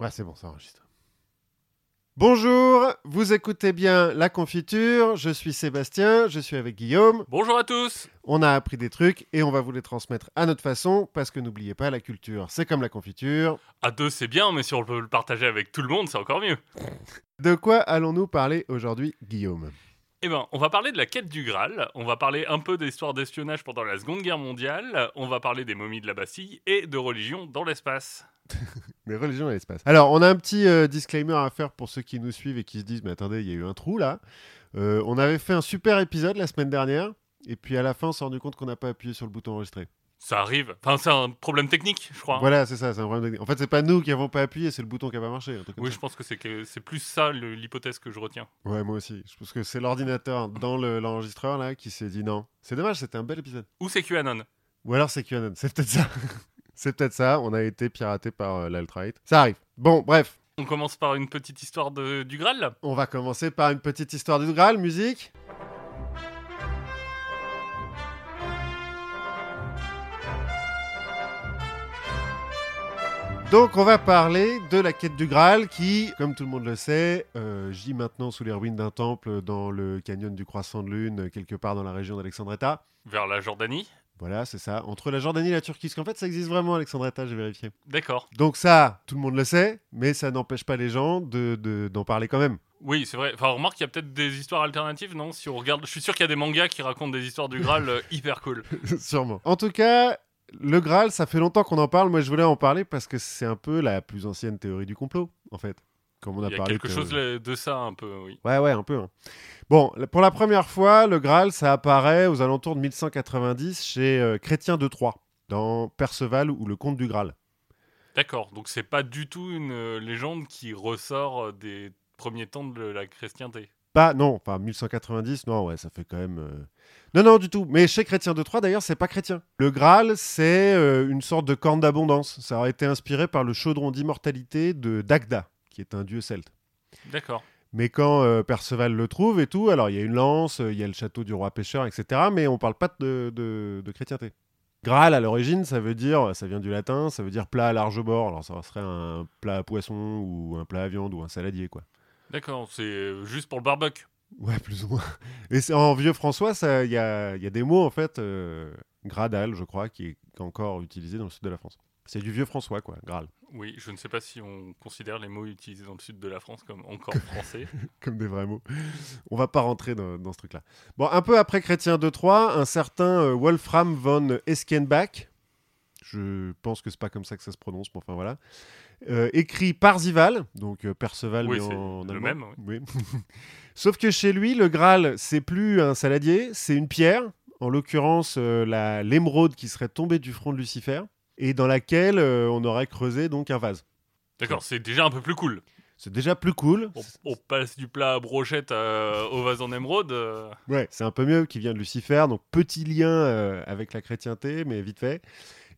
Ouais, c'est bon, ça enregistre. Bonjour, vous écoutez bien La Confiture, je suis Sébastien, je suis avec Guillaume. Bonjour à tous On a appris des trucs et on va vous les transmettre à notre façon parce que n'oubliez pas, la culture, c'est comme la confiture. À deux, c'est bien, mais si on peut le partager avec tout le monde, c'est encore mieux. De quoi allons-nous parler aujourd'hui, Guillaume? Eh ben, on va parler de la quête du Graal, on va parler un peu d'histoire d'espionnage pendant la Seconde Guerre mondiale, on va parler des momies de la Bastille et de religion dans l'espace. Les religions et l'espace. Alors, on a un petit euh, disclaimer à faire pour ceux qui nous suivent et qui se disent Mais attendez, il y a eu un trou là. Euh, on avait fait un super épisode la semaine dernière, et puis à la fin, on s'est rendu compte qu'on n'a pas appuyé sur le bouton enregistrer. Ça arrive. Enfin, c'est un problème technique, je crois. Voilà, c'est ça, c'est un problème technique. En fait, c'est pas nous qui avons pas appuyé, c'est le bouton qui a pas marché. un truc comme Oui, ça. je pense que c'est que c'est plus ça le- l'hypothèse que je retiens. Ouais, moi aussi. Je pense que c'est l'ordinateur dans le- l'enregistreur là qui s'est dit non. C'est dommage, c'était un bel épisode. Ou c'est QAnon. Ou alors c'est QAnon, c'est peut-être ça. c'est peut-être ça, on a été piraté par euh, l'alt-right. Ça arrive. Bon, bref, On commence par une petite histoire de- du Graal. on va commencer par une petite histoire du Graal, musique. Donc on va parler de la quête du Graal qui, comme tout le monde le sait, euh, gît maintenant sous les ruines d'un temple dans le canyon du Croissant de Lune, quelque part dans la région d'Alexandretta. Vers la Jordanie. Voilà, c'est ça. Entre la Jordanie et la Turquie. Parce qu'en fait, ça existe vraiment, Alexandretta, j'ai vérifié. D'accord. Donc ça, tout le monde le sait, mais ça n'empêche pas les gens de, de- d'en parler quand même. Oui, c'est vrai. Enfin, remarque, il y a peut-être des histoires alternatives, non? Si on regarde, je suis sûr qu'il y a des mangas qui racontent des histoires du Graal euh, hyper cool. Sûrement. En tout cas, le Graal, ça fait longtemps qu'on en parle. Moi, je voulais en parler parce que c'est un peu la plus ancienne théorie du complot, en fait. Comme on a Il y a parlé quelque chose de ça un peu, oui. Ouais, ouais, un peu. hein. Bon, pour la première fois, le Graal, ça apparaît aux alentours de 1190 chez euh, Chrétien de Troyes, dans Perceval ou le Comte du Graal. D'accord, donc c'est pas du tout une euh, légende qui ressort euh, des premiers temps de la chrétienté. Pas, non, pas 1190, non, ouais, ça fait quand même. euh, Non, non, du tout. Mais chez Chrétien de Troyes, d'ailleurs, c'est pas chrétien. Le Graal, c'est une sorte de corne d'abondance. Ça aurait été inspiré par le chaudron d'immortalité de Dagda, qui est un dieu celte. D'accord. Mais quand euh, Perceval le trouve et tout, alors il y a une lance, euh, il y a le château du roi pêcheur, etc. Mais on parle pas de, de, de chrétienté. Graal, à l'origine, ça veut dire, ça vient du latin, ça veut dire plat à large bord. Alors ça serait un plat à poisson ou un plat à viande ou un saladier, quoi. D'accord, c'est euh, juste pour le barbecue. Ouais, plus ou moins. Et c'est- en vieux François, il y a, y a des mots, en fait, euh, gradal, je crois, qui est encore utilisé dans le sud de la France. C'est du vieux François, quoi, Graal. Oui, je ne sais pas si on considère les mots utilisés dans le sud de la France comme encore français. Comme des vrais mots. On va pas rentrer dans, dans ce truc-là. Bon, un peu après Chrétien de Troyes, un certain euh, Wolfram von Eskenbach, je pense que c'est pas comme ça que ça se prononce, mais enfin voilà, euh, écrit Parzival, donc euh, Perceval, Oui, mais c'est en le allemand. même, Oui. Sauf que chez lui, le Graal, c'est plus un saladier, c'est une pierre, en l'occurrence euh, l'émeraude qui serait tombée du front de Lucifer, et dans laquelle euh, on aurait creusé donc un vase. D'accord, c'est déjà un peu plus cool. C'est déjà plus cool. On, on passe du plat à brochette à- au vase en émeraude. euh, Ouais, c'est un peu mieux qui vient de Lucifer, donc petit lien euh, avec la chrétienté, mais vite fait.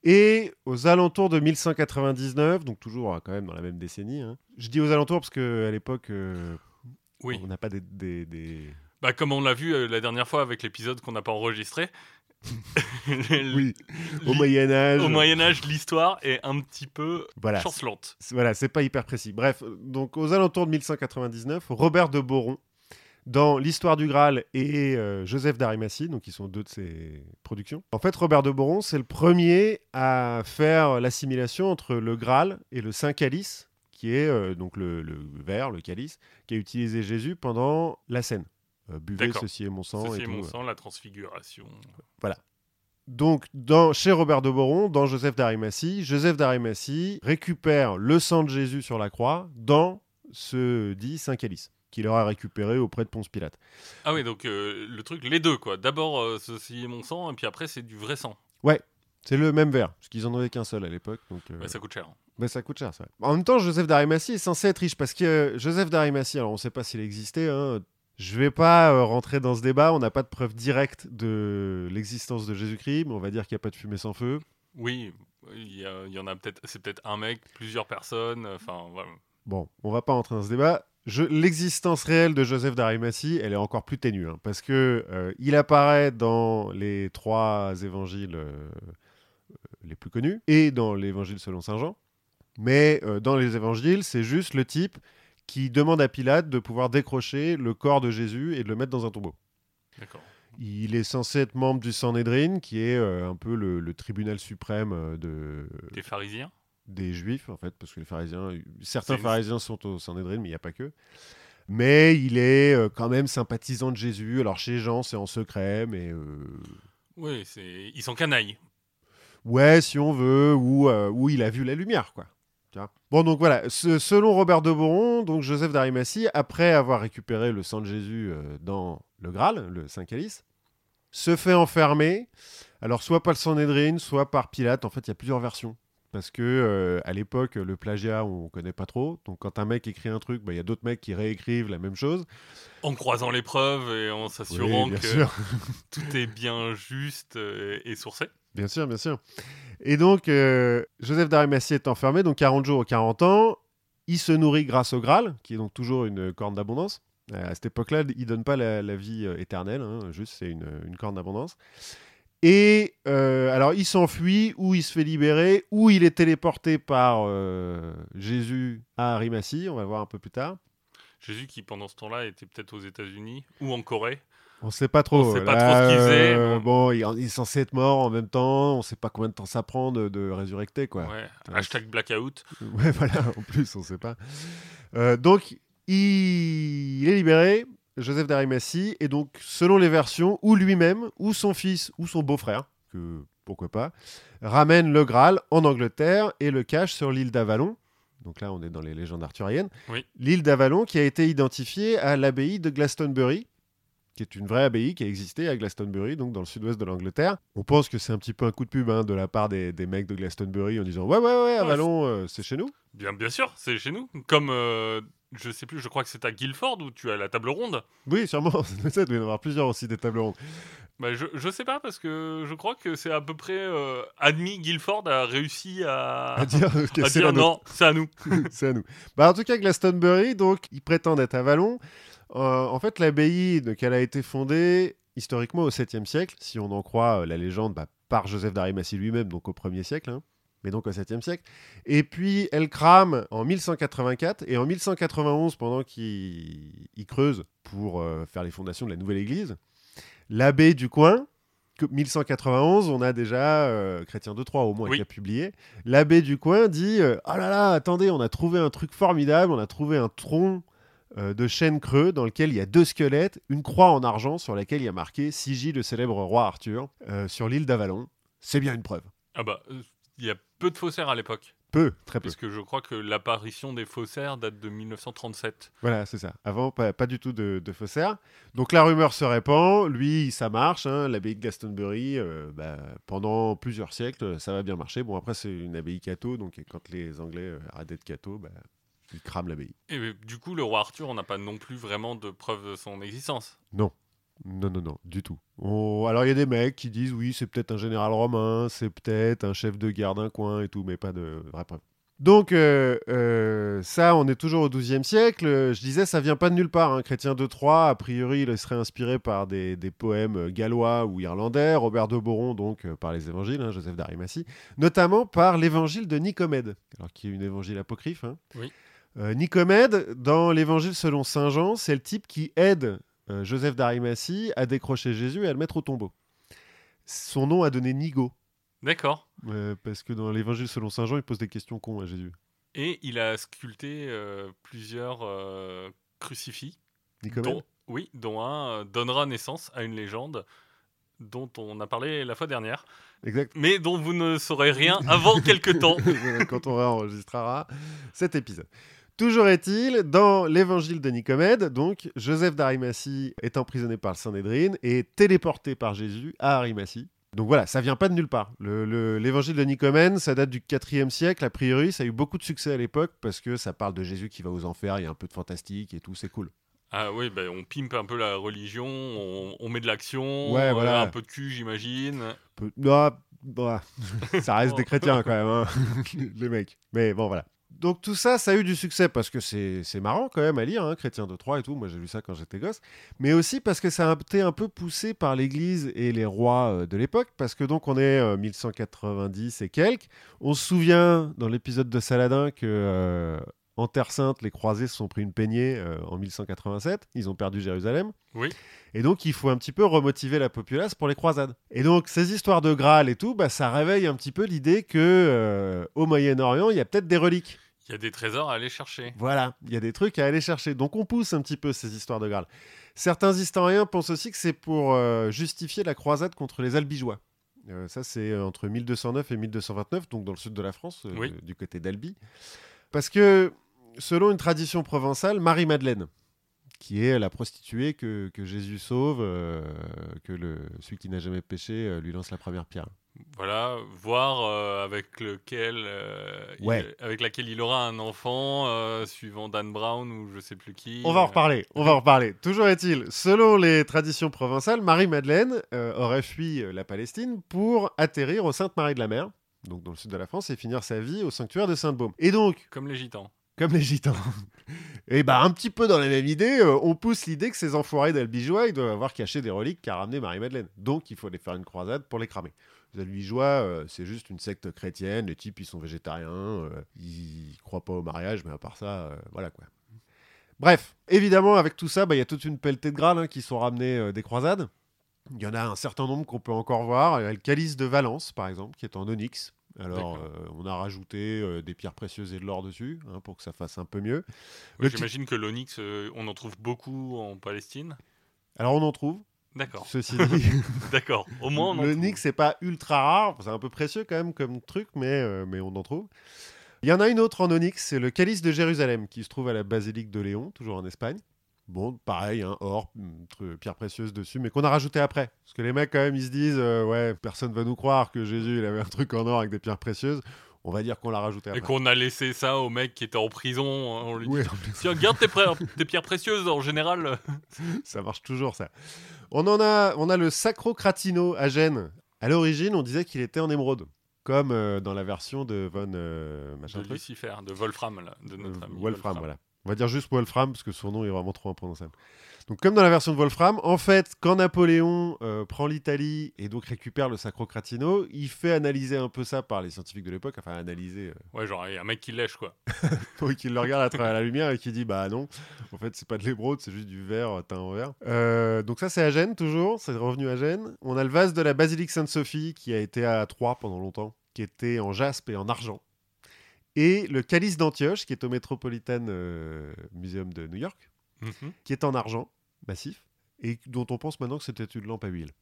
Et aux alentours de 1199, donc toujours euh, quand même dans la même décennie. hein. Je dis aux alentours parce qu'à l'époque, euh, Oui. on n'a pas des, des- des- Bah, comme on l'a vu euh, la dernière fois avec l'épisode qu'on n'a pas enregistré. Oui, au Moyen Âge. Au Moyen Âge, l'histoire est un petit peu Voilà, chancelante. voilà, c'est pas hyper précis. Bref, donc aux alentours de 1199, Robert de Boron, dans l'histoire du Graal et euh, Joseph d'Arimathie, donc qui sont deux de ses productions. En fait, Robert de Boron, c'est le premier à faire l'assimilation entre le Graal et le Saint Calice, qui est euh, donc le, le verre, le calice, qu'a utilisé Jésus pendant la scène. Euh, buvez, ceci est mon sang. Ceci et est tout, mon euh. sang, la transfiguration. Donc, dans, chez Robert de Boron, dans Joseph d'Arimathie, Joseph d'Arimathie récupère le sang de Jésus sur la croix dans ce dit Saint Calice, qu'il aura récupéré auprès de Ponce Pilate. Ah oui, donc euh, le truc, les deux quoi. D'abord, euh, ceci est mon sang, et puis après, c'est du vrai sang. C'est le même verre, parce qu'ils en avaient qu'un seul à l'époque. Donc, euh, Ouais, ça coûte cher. bah, ça coûte cher, ça. En même temps, Joseph d'Arimathie est censé être riche, parce que Joseph d'Arimathie, alors on ne sait pas s'il existait, hein, je vais pas euh, rentrer dans ce débat, on n'a pas de preuve directe de l'existence de Jésus-Christ, mais on va dire qu'il n'y a pas de fumée sans feu. Oui, il y, a- il y en a peut-être. C'est peut-être un mec, plusieurs personnes. Enfin, voilà. Bon, on va pas rentrer dans ce débat. L'existence réelle de Joseph d'Arimathie, elle est encore plus ténue, hein, parce que euh, il apparaît dans les trois évangiles euh, les plus connus et dans l'évangile selon saint Jean. Mais euh, dans les évangiles, c'est juste le type qui demande à Pilate de pouvoir décrocher le corps de Jésus et de le mettre dans un tombeau. D'accord. Il est censé être membre du Sanhédrin, qui est euh, un peu le, le tribunal suprême euh, de, Des pharisiens des Juifs, en fait, parce que les pharisiens, certains C'est une- pharisiens sont au Sanhédrin, mais il n'y a pas que. Mais il est euh, quand même sympathisant de Jésus. Alors chez gens, c'est en secret, mais euh, Oui, ils sont canailles. ouais, si on veut, ou, euh, ou il a vu la lumière, quoi. Bon, donc voilà, Ce- selon Robert de Boron, donc Joseph d'Arimathie, après avoir récupéré le sang de Jésus euh, dans le Graal, le Saint Calice, se fait enfermer, alors soit par le Sanhédrin, soit par Pilate. En fait, il y a plusieurs versions. Parce que euh, à l'époque, le plagiat, on connaît pas trop. Donc quand un mec écrit un truc, bah, il y a d'autres mecs qui réécrivent la même chose. En croisant les preuves et en s'assurant Oui, que tout est bien juste euh, et sourcé. Bien sûr, bien sûr. Et donc, euh, Joseph d'Arimathie est enfermé, donc 40 jours ou 40 ans. Il se nourrit grâce au Graal, qui est donc toujours une corne d'abondance. Euh, à cette époque-là, il donne pas la, vie euh, éternelle, hein, juste c'est une, corne d'abondance. Et alors, il s'enfuit, ou il se fait libérer, ou il est téléporté par Jésus à Arimathie, on va voir un peu plus tard. Jésus qui, pendant ce temps-là, était peut-être aux États-Unis ou en Corée. On sait pas trop. On sait pas Là, trop ce qu'il faisait, euh, bon. il, il est censé être mort en même temps. On sait pas combien de temps ça prend de, de résurrecter, quoi. Ouais. Ouais, Hashtag blackout. Ouais, voilà, en plus, on sait pas. Euh, donc, il... il est libéré, Joseph d'Arimathie, et donc, selon les versions, ou lui-même, ou son fils, ou son beau-frère, que pourquoi pas, ramène le Graal en Angleterre et le cache sur l'île d'Avalon. Donc là, on est dans les légendes arthuriennes. Oui. L'île d'Avalon qui a été identifiée à l'abbaye de Glastonbury, qui est une vraie abbaye qui a existé à Glastonbury, donc dans le sud-ouest de l'Angleterre. On pense que c'est un petit peu un coup de pub hein, de la part des, des mecs de Glastonbury en disant Ouais, ouais, ouais, Avalon, euh, c'est chez nous. Bien, bien sûr, c'est chez nous. Comme, euh, je sais plus, je crois que c'est à Guildford où tu as la table ronde. Oui, sûrement. Ça, il doit y en avoir plusieurs aussi des tables rondes. Bah, je, je sais pas parce que je crois que c'est à peu près euh, admis Guildford a réussi à, À dire que à dire non, c'est à nous. c'est à nous. Bah, en tout cas, Glastonbury, donc, ils prétendent être Avalon. Euh, en fait, l'abbaye, donc, elle a été fondée historiquement au 7e siècle, si on en croit euh, la légende, bah, par Joseph d'Arimathie lui-même, donc au 1er siècle, hein, mais donc au 7e siècle. Et puis, elle crame en 1184, et en 1191, pendant qu'ils ils creusent pour euh, faire les fondations de la nouvelle église, l'abbé du coin, que 1191, on a déjà euh, Chrétien de Troyes au moins Oui. qui a publié. L'abbé du coin dit euh, Oh là là, attendez, on a trouvé un truc formidable, on a trouvé un tronc euh, de chêne creux dans lequel il y a deux squelettes, une croix en argent sur laquelle il y a marqué Sigil le célèbre roi Arthur euh, sur l'île d'Avalon. C'est bien une preuve. Ah bah, euh, il y a peu de faussaires à l'époque. Peu, très peu. Parce que je crois que l'apparition des faussaires date de 1937. Voilà, c'est ça. Avant, pas, pas du tout de, de faussaires. Donc la rumeur se répand. Lui, ça marche. Hein, L'abbaye de Glastonbury, euh, bah, pendant plusieurs siècles, ça va bien marcher. Bon, après, c'est une abbaye catho. Donc quand les Anglais arrêtent d'être catho, bah, ils crament l'abbaye. Et du coup, le roi Arthur, on n'a pas non plus vraiment de preuve de son existence. Non. Non, non, non, du tout. On- Alors, il y a des mecs qui disent oui, c'est peut-être un général romain, c'est peut-être un chef de guerre d'un coin et tout, mais pas de vraie preuve. Donc, euh, euh, ça, on est toujours au XIIe siècle. Je disais, ça vient pas de nulle part. hein. Chrétien de Troyes, a priori, il serait inspiré par des, des poèmes gallois ou irlandais. Robert de Boron, donc, euh, par les évangiles, hein, Joseph d'Arimathie. Notamment par l'évangile de Nicomède, alors qui est une évangile apocryphe. hein. Oui. Euh, Nicomède, dans l'évangile selon saint Jean, c'est le type qui aide euh, Joseph d'Arimathie à décrocher Jésus et à le mettre au tombeau. Son nom a donné Nigo, D'accord. euh, parce que dans l'évangile selon saint Jean, il pose des questions cons à Jésus. Et il a sculpté plusieurs crucifix. Nicomède Dont, oui, dont un donnera naissance à une légende dont on a parlé la fois dernière, Exact. mais dont vous ne saurez rien avant quelques temps. Quand on réenregistrera cet épisode. Toujours est-il, dans l'évangile de Nicomède, donc, Joseph d'Arimathie est emprisonné par le Saint-Nédrine et téléporté par Jésus à Arimathie. Donc voilà, ça vient pas de nulle part. Le- le- L'évangile de Nicomède, ça date du 4e siècle. A priori, ça a eu beaucoup de succès à l'époque parce que ça parle de Jésus qui va aux enfers, il y a un peu de fantastique et tout, c'est cool. Ah oui, ben, on pimpe un peu la religion, on, on met de l'action, Ouais, euh, voilà. un peu de cul, j'imagine. Peu- Ah, bah, ça reste des chrétiens quand même, hein, les mecs. Mais bon, voilà. Donc tout ça, ça a eu du succès parce que c'est marrant quand même à lire, hein, Chrétien de Troyes et tout. Moi j'ai lu ça quand j'étais gosse, mais aussi parce que ça a été un peu poussé par l'Église et les rois euh, de l'époque, parce que donc on est euh, 1190 et quelques. On se souvient dans l'épisode de Saladin que euh, en Terre Sainte, les croisés se sont pris une peignée euh, en 1187. Ils ont perdu Jérusalem. Oui. Et donc, il faut un petit peu remotiver la populace pour les croisades. Et donc, ces histoires de Graal et tout, bah, ça réveille un petit peu l'idée que euh, au Moyen-Orient, il y a peut-être des reliques. Il y a des trésors à aller chercher. Voilà, il y a des trucs à aller chercher. Donc, on pousse un petit peu ces histoires de Graal. Certains historiens pensent aussi que c'est pour euh, justifier la croisade contre les Albigeois. Euh, ça, c'est euh, entre 1209 et 1229, donc dans le sud de la France, euh, Oui. du côté d'Albi. Parce que, selon une tradition provençale, Marie-Madeleine, qui est la prostituée que, que Jésus sauve, que le, celui qui n'a jamais péché lui lance la première pierre. Voilà, voir euh, avec lequel, euh, il- avec laquelle il aura un enfant, euh, suivant Dan Brown ou je sais plus qui. On va en reparler, on va en reparler. Toujours est-il, selon les traditions provençales, Marie-Madeleine aurait fui la Palestine pour atterrir au Sainte-Marie de la Mer, donc dans le sud de la France, et finir sa vie au sanctuaire de Sainte-Baume. Et donc, Comme les gitans. comme les gitans, et bah un petit peu dans la même idée, euh, on pousse l'idée que ces enfoirés d'Albigeois, ils doivent avoir caché des reliques qu'a ramené Marie-Madeleine. Donc il faut aller faire une croisade pour les cramer. Les Albigeois, euh, c'est juste une secte chrétienne, les types ils sont végétariens, euh, ils croient pas au mariage, mais à part ça, euh, voilà quoi. Bref, évidemment, avec tout ça, bah, il y a toute une pelletée de Graal hein, qui sont ramenés euh, des croisades. Il y en a un certain nombre qu'on peut encore voir. Il y a le calice de Valence, par exemple, qui est en onyx. Alors, euh, on a rajouté euh, des pierres précieuses et de l'or dessus, hein, pour que ça fasse un peu mieux. Oui, J'imagine que l'onyx, on en trouve beaucoup en Palestine. Alors, on en trouve, D'accord, ceci dit. d'accord. Au moins, on en L'onyx, c'est pas ultra rare. C'est un peu précieux quand même comme truc, mais, euh, mais on en trouve. Il y en a une autre en onyx, c'est le calice de Jérusalem, qui se trouve à la basilique de Léon, toujours en Espagne. Bon, pareil, hein, or, tr- pierre précieuse dessus, mais qu'on a rajouté après. Parce que les mecs, quand même, ils se disent, euh, ouais, personne va nous croire que Jésus, il avait un truc en or avec des pierres précieuses. On va dire qu'on l'a rajouté Et après. qu'on a laissé ça au mec qui était en prison. hein, On lui dit Oui, Tiens, garde tes, tes pierres précieuses en général. ça marche toujours, ça. On en a, on a le Sacro-Cratino à Gênes. À l'origine, on disait qu'il était en émeraude, comme euh, dans la version de Von euh, machin De truc. Lucifer, de Wolfram, là, de notre Euh, ami. Wolfram, voilà. On va dire juste Wolfram parce que son nom est vraiment trop imprononçable. Donc, comme dans la version de Wolfram, en fait, quand Napoléon euh, prend l'Italie et donc récupère le Sacro-Cratino, il fait analyser un peu ça par les scientifiques de l'époque, enfin analyser, euh, Ouais, genre, il y a un mec qui lèche, quoi. oui, qu'il le regarde à travers la lumière et qui dit bah non, en fait c'est pas de l'émeraude, c'est juste du verre euh, teint en vert. Euh, donc ça c'est à Gênes toujours, c'est revenu à Gênes. On a le vase de la basilique Sainte-Sophie qui a été à Troyes pendant longtemps, qui était en jaspe et en argent. Et le calice d'Antioche qui est au Metropolitan euh, Museum de New York, Mhm. qui est en argent massif et dont on pense maintenant que c'était une lampe à huile.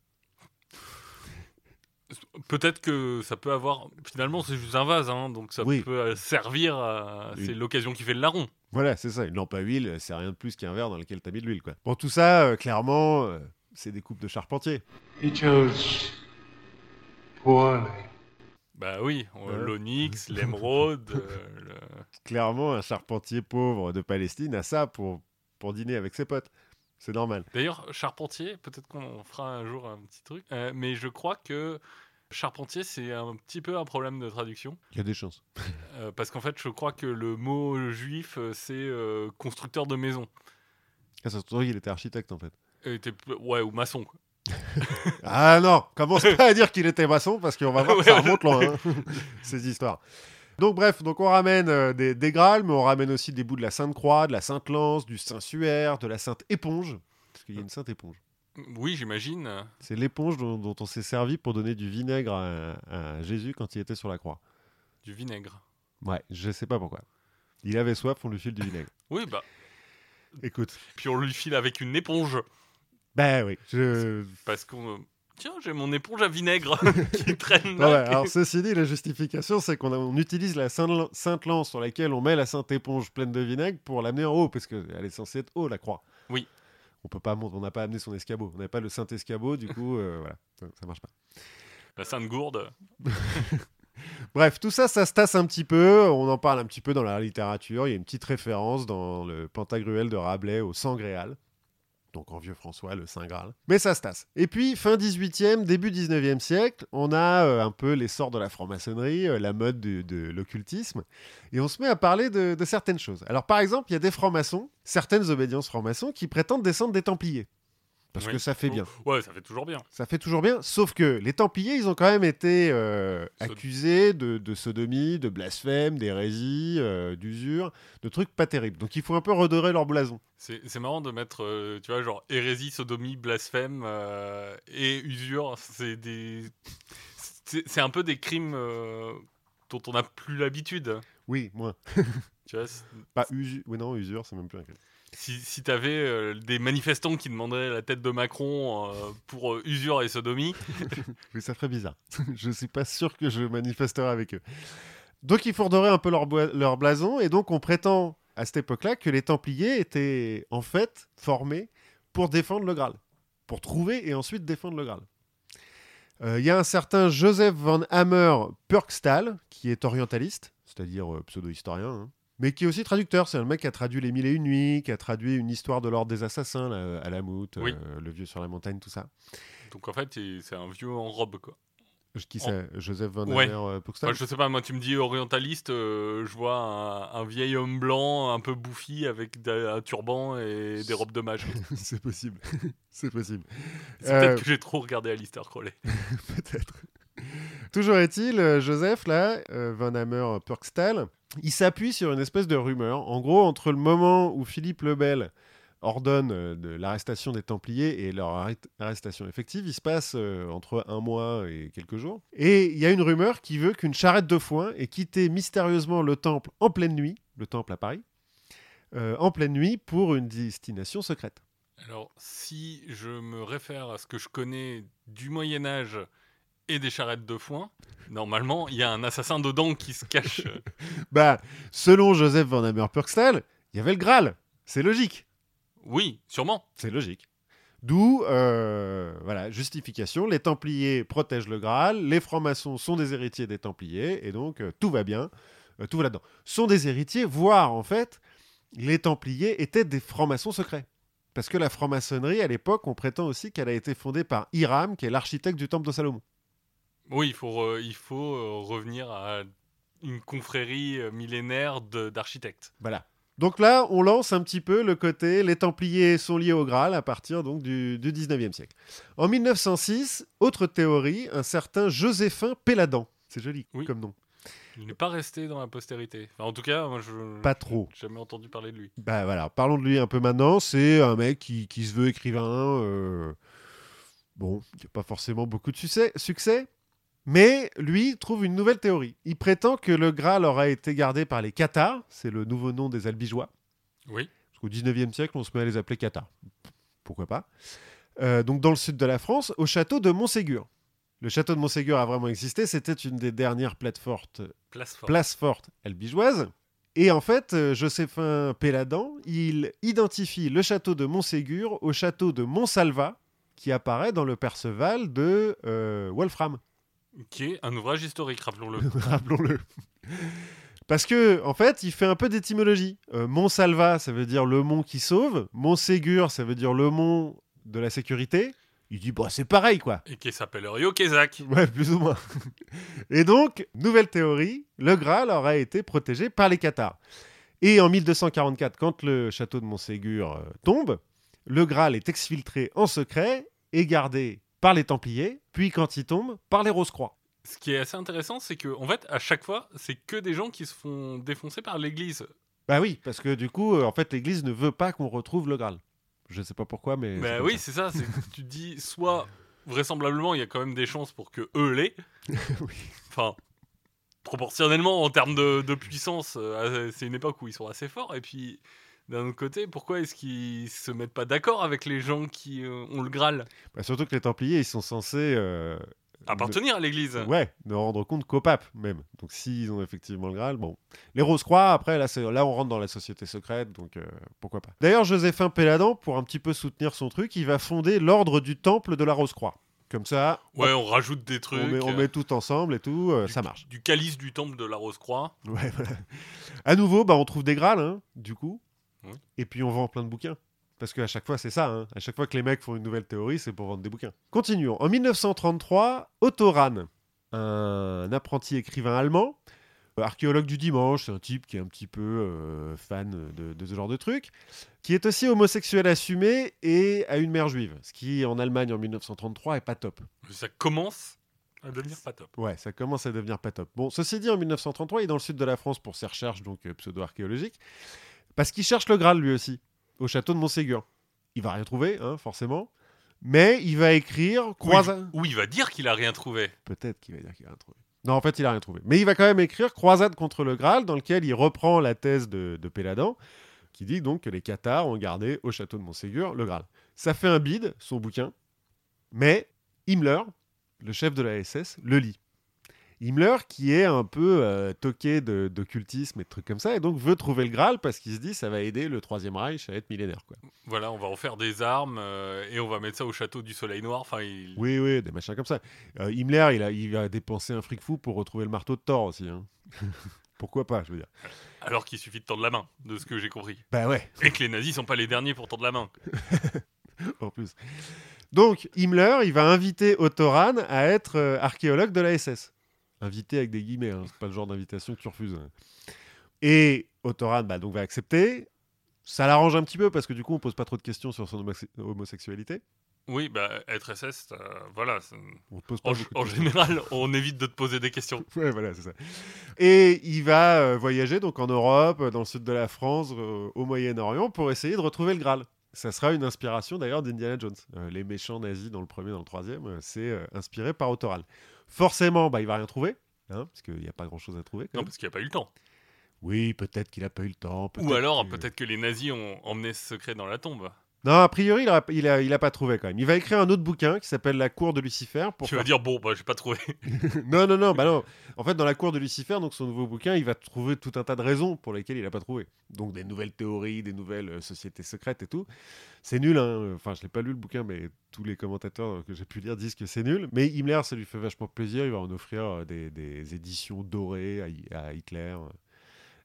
Peut-être que ça peut avoir. Finalement, c'est juste un vase, hein, donc ça Oui. peut euh, servir. à-. C'est l'occasion qui fait le larron. Voilà, c'est ça, une lampe à huile, c'est rien de plus qu'un verre dans lequel t'as mis de l'huile quoi. Bon tout ça, euh, clairement, euh, c'est des coupes de charpentier. He chose poorly. Bah oui, euh, Ouais. l'onyx, l'émeraude. euh, le- clairement, un charpentier pauvre de Palestine a ça pour, pour dîner avec ses potes. C'est normal. D'ailleurs, Charpentier, peut-être qu'on fera un jour un petit truc, euh, mais je crois que Charpentier, c'est un petit peu un problème de traduction. Il y a des chances. euh, parce qu'en fait, je crois que le mot juif, euh, c'est euh, constructeur de maison. Ah, ça se trouve qu'il était architecte en fait. P- ouais, ou maçon. quoi. Ah non, commence pas à dire qu'il était maçon parce qu'on va voir que Ouais, ça ouais. remonte loin, hein, ces histoires. Donc bref, donc on ramène euh, des, des Graals, mais on ramène aussi des bouts de la Sainte Croix, de la Sainte Lance, du Saint Suaire, de la Sainte Éponge. Parce qu'il y a une Sainte Éponge. Oui, j'imagine. C'est l'éponge dont, dont on s'est servi pour donner du vinaigre à, à Jésus quand il était sur la croix. Du vinaigre. Ouais, je sais pas pourquoi. Il avait soif, on lui file du vinaigre. Oui, bah. Écoute. Puis on lui file avec une éponge. Ben oui, je, Parce qu'on. Tiens, j'ai mon éponge à vinaigre qui traîne Ouais, là. ouais, alors ceci dit, la justification, c'est qu'on on utilise la sainte, lance sur laquelle on met la sainte éponge pleine de vinaigre pour l'amener en haut, parce qu'elle est censée être haut, la croix. Oui. On peut pas on n'a pas amené son escabeau. On n'a pas le saint escabeau, du coup, euh, voilà, ça, ça marche pas. La Sainte Gourde. Bref, tout ça, ça se tasse un petit peu. On en parle un petit peu dans la littérature. Il y a une petite référence dans le Pantagruel de Rabelais au sang gréal, donc en vieux François, le Saint Graal. Mais ça se tasse. Et puis, fin 18e, début 19e siècle, on a euh, un peu l'essor de la franc-maçonnerie, euh, la mode de, l'occultisme, et on se met à parler de, de certaines choses. Alors, par exemple, il y a des francs-maçons, certaines obédiences francs-maçons, qui prétendent descendre des Templiers. Parce Oui. que ça fait bien. Ouais, ça fait toujours bien. Ça fait toujours bien, sauf que les Templiers, ils ont quand même été euh, accusés de, de sodomie, de blasphème, d'hérésie, euh, d'usure, de trucs pas terribles. Donc il faut un peu redorer leur blason. C'est marrant de mettre, euh, tu vois, genre hérésie, sodomie, blasphème et usure. C'est des. C'est un peu des crimes dont on n'a plus l'habitude. Oui, moins. Tu vois, Pas usure. Oui, non, usure, c'est même plus un crime. Si, si t'avais des manifestants qui demanderaient la tête de Macron euh, pour euh, usure et sodomie, Oui, ça ferait bizarre. je suis pas sûr que je manifesterai avec eux. Donc il faut redorer un peu leur, blason, et donc on prétend à cette époque-là que les Templiers étaient en fait formés pour défendre le Graal, pour trouver et ensuite défendre le Graal. Euh, Il y a un certain Joseph van Hammer Purkstal, qui est orientaliste, c'est-à-dire euh, pseudo-historien, hein, mais qui est aussi traducteur. C'est un mec qui a traduit Les Mille et Une Nuits, qui a traduit une histoire de l'ordre des assassins, là, à la moute, Oui. euh, Le Vieux sur la montagne, tout ça. donc en fait, c'est un vieux en robe, quoi. Qui c'est? Joseph van Ouais. Euh, Enfin, je sais pas, moi, tu me dis orientaliste, euh, je vois un, un vieil homme blanc, un peu bouffi, avec un turban et des robes de mage. c'est possible. c'est possible. C'est Euh, peut-être que j'ai trop regardé Alistair Crowley. Peut-être. Toujours est-il, euh, Joseph, là, euh, Van Hammer Purkstal, il s'appuie sur une espèce de rumeur. En gros, entre le moment où Philippe le Bel ordonne euh, l'arrestation des Templiers et leur arrestation effective, il se passe euh, entre un mois et quelques jours. Et il y a une rumeur qui veut qu'une charrette de foin ait quitté mystérieusement le temple en pleine nuit, le temple à Paris, euh, en pleine nuit pour une destination secrète. Alors, si je me réfère à ce que je connais du Moyen-Âge et des charrettes de foin, normalement, il y a un assassin dedans qui se cache. Bah, selon Joseph Van Hammer Purkstal, il y avait le Graal. C'est logique. oui, sûrement. C'est logique. D'où, euh, voilà, justification. Les Templiers protègent le Graal, les francs-maçons sont des héritiers des Templiers, et donc euh, tout va bien, euh, tout va là-dedans. Sont des héritiers, voire en fait, les Templiers étaient des francs-maçons secrets. Parce que la franc-maçonnerie, à l'époque, on prétend aussi qu'elle a été fondée par Hiram, qui est l'architecte du temple de Salomon. Oui, il faut, il faut euh, revenir à une confrérie euh, millénaire d'architectes. Voilà. Donc là, on lance un petit peu le côté les Templiers sont liés au Graal à partir donc du, du 19e siècle. En 1906, autre théorie, un certain Joséphin Péladan. C'est joli Oui. comme nom. Il n'est pas resté dans la postérité. Enfin, en tout cas, moi, je Pas trop. jamais entendu parler de lui. Bah voilà, parlons de lui un peu maintenant. C'est un mec qui, qui se veut écrivain. euh, Bon, il n'y a pas forcément beaucoup de succès, succès, mais lui trouve une nouvelle théorie. Il prétend que le Graal aurait été gardé par les Cathares, c'est le nouveau nom des Albigeois. Oui. Parce qu'au 19e siècle, on se met à les appeler Cathares. Pourquoi pas Euh, Donc dans le sud de la France, au château de Montségur. Le château de Montségur a vraiment existé, c'était une des dernières places fortes Place forte. place forte albigeoise. Et en fait, euh, Joséphin Péladan, il identifie le château de Montségur au château de Montsalva, qui apparaît dans le Perceval de euh, Wolfram. Qui est un ouvrage historique, rappelons-le. Rappelons-le. Parce que, en fait, il fait un peu d'étymologie. Euh, Montsalva, ça veut dire le mont qui sauve. Montségur, ça veut dire le mont de la sécurité. Il dit, bah, c'est pareil, quoi. Et qui s'appelle Rio Kezak. Ouais, plus ou moins. Et donc, nouvelle théorie, le Graal aurait été protégé par les Cathares. Et en 1244, quand le château de Montségur euh, tombe, le Graal est exfiltré en secret et gardé par les Templiers, puis quand il tombe, par les Rose-Croix. Ce qui est assez intéressant, c'est que en fait, à chaque fois, c'est que des gens qui se font défoncer par l'Église. Bah oui, parce que du coup, euh, en fait, l'Église ne veut pas qu'on retrouve le Graal. Je sais pas pourquoi, mais. Bah oui, c'est ça. tu dis, soit vraisemblablement, il y a quand même des chances pour que eux l'aient. Oui. Enfin, proportionnellement, en termes de, de puissance, euh, c'est une époque où ils sont assez forts. Et puis, d'un autre côté, pourquoi est-ce qu'ils se mettent pas d'accord avec les gens qui euh, ont le Graal? Bah, surtout que les Templiers, ils sont censés. euh, Appartenir à l'Église. Ouais, ne rendre compte qu'au pape même. Donc s'ils ont effectivement le Graal, bon. Les Rose-Croix, après, là, on rentre dans la société secrète, donc euh, pourquoi pas. D'ailleurs, Joséphin Péladan, pour un petit peu soutenir son truc, il va fonder l'ordre du Temple de la Rose-Croix. Comme ça, Ouais, on rajoute des on, trucs. met, on met tout ensemble et tout, euh, du- ça marche. Du calice du temple de la Rose-Croix. Ouais, voilà. À nouveau, bah, on trouve des Graals, hein, du coup. Et puis on vend plein de bouquins. Parce qu'à chaque fois, c'est ça. hein. À chaque fois que les mecs font une nouvelle théorie, c'est pour vendre des bouquins. Continuons. En 1933, Otto Rahn, un apprenti écrivain allemand, euh, archéologue du dimanche, c'est un type qui est un petit peu euh, fan de, de ce genre de truc, qui est aussi homosexuel assumé et a une mère juive, ce qui en Allemagne en 1933 est pas top. Ça commence à devenir pas top. Ouais, ça commence à devenir pas top. Bon, ceci dit, en 1933, il est dans le sud de la France pour ses recherches donc euh, pseudo-archéologiques, parce qu'il cherche le Graal lui aussi, au château de Montségur. Il va rien trouver, hein, forcément, mais il va écrire croisade. Ou il va dire qu'il a rien trouvé. Peut-être qu'il va dire qu'il a rien trouvé. Non, en fait, il a rien trouvé. Mais il va quand même écrire Croisade contre le Graal, dans lequel il reprend la thèse de, de Péladan, qui dit donc que les Cathares ont gardé au château de Montségur le Graal. Ça fait un bide, son bouquin, mais Himmler, le chef de la SS, le lit. Himmler, qui est un peu euh, toqué d'occultisme et de trucs comme ça, et donc veut trouver le Graal parce qu'il se dit ça va aider le Troisième Reich à être millénaire. Quoi. Voilà, on va en faire des armes euh, et on va mettre ça au château du Soleil Noir. Enfin, il... Oui, oui, des machins comme ça. Euh, Himmler, il a, il va dépenser un fric fou pour retrouver le marteau de Thor aussi. hein. Pourquoi pas, je veux dire. Alors qu'il suffit de tendre la main, de ce que j'ai compris. Bah ouais. Et que les nazis sont pas les derniers pour tendre la main. en plus. Donc, Himmler, il va inviter Otto Rahn à être archéologue de la SS. Invité avec des guillemets, hein, c'est pas le genre d'invitation que tu refuses. hein. Et Otto Rahn bah, donc, va accepter. Ça l'arrange un petit peu parce que du coup, on pose pas trop de questions sur son homose- homosexualité. Oui, bah, être SS, euh, voilà. On pose pas En, en général, on évite de te poser des questions. Ouais, voilà, c'est ça. Et il va euh, voyager donc en Europe, euh, dans le sud de la France, euh, au Moyen-Orient, pour essayer de retrouver le Graal. Ça sera une inspiration d'ailleurs d'Indiana Jones. Les méchants nazis dans le premier, dans le troisième, c'est inspiré par Otto Rahn. Forcément, bah, il va rien trouver, hein, parce qu'il n'y a pas grand-chose à trouver. quand Non, même. parce qu'il n'y a pas eu le temps. Oui, peut-être qu'il a pas eu le temps. Ou alors, que- peut-être que les nazis ont emmené ce secret dans la tombe. Non, a priori, il a, il, a, il a pas trouvé quand même. Il va écrire un autre bouquin qui s'appelle La Cour de Lucifer. Pour tu vas faire- dire, bon, bah, j'ai pas trouvé. non, non, non, bah non. En fait, dans la cour de Lucifer, donc son nouveau bouquin, il va trouver tout un tas de raisons pour lesquelles il n'a pas trouvé. Donc des nouvelles théories, des nouvelles euh, sociétés secrètes et tout. C'est nul, hein. Enfin, je l'ai pas lu le bouquin, mais tous les commentateurs que j'ai pu lire disent que c'est nul. Mais Himmler, ça lui fait vachement plaisir. Il va en offrir euh, des, des éditions dorées à, à Hitler, euh,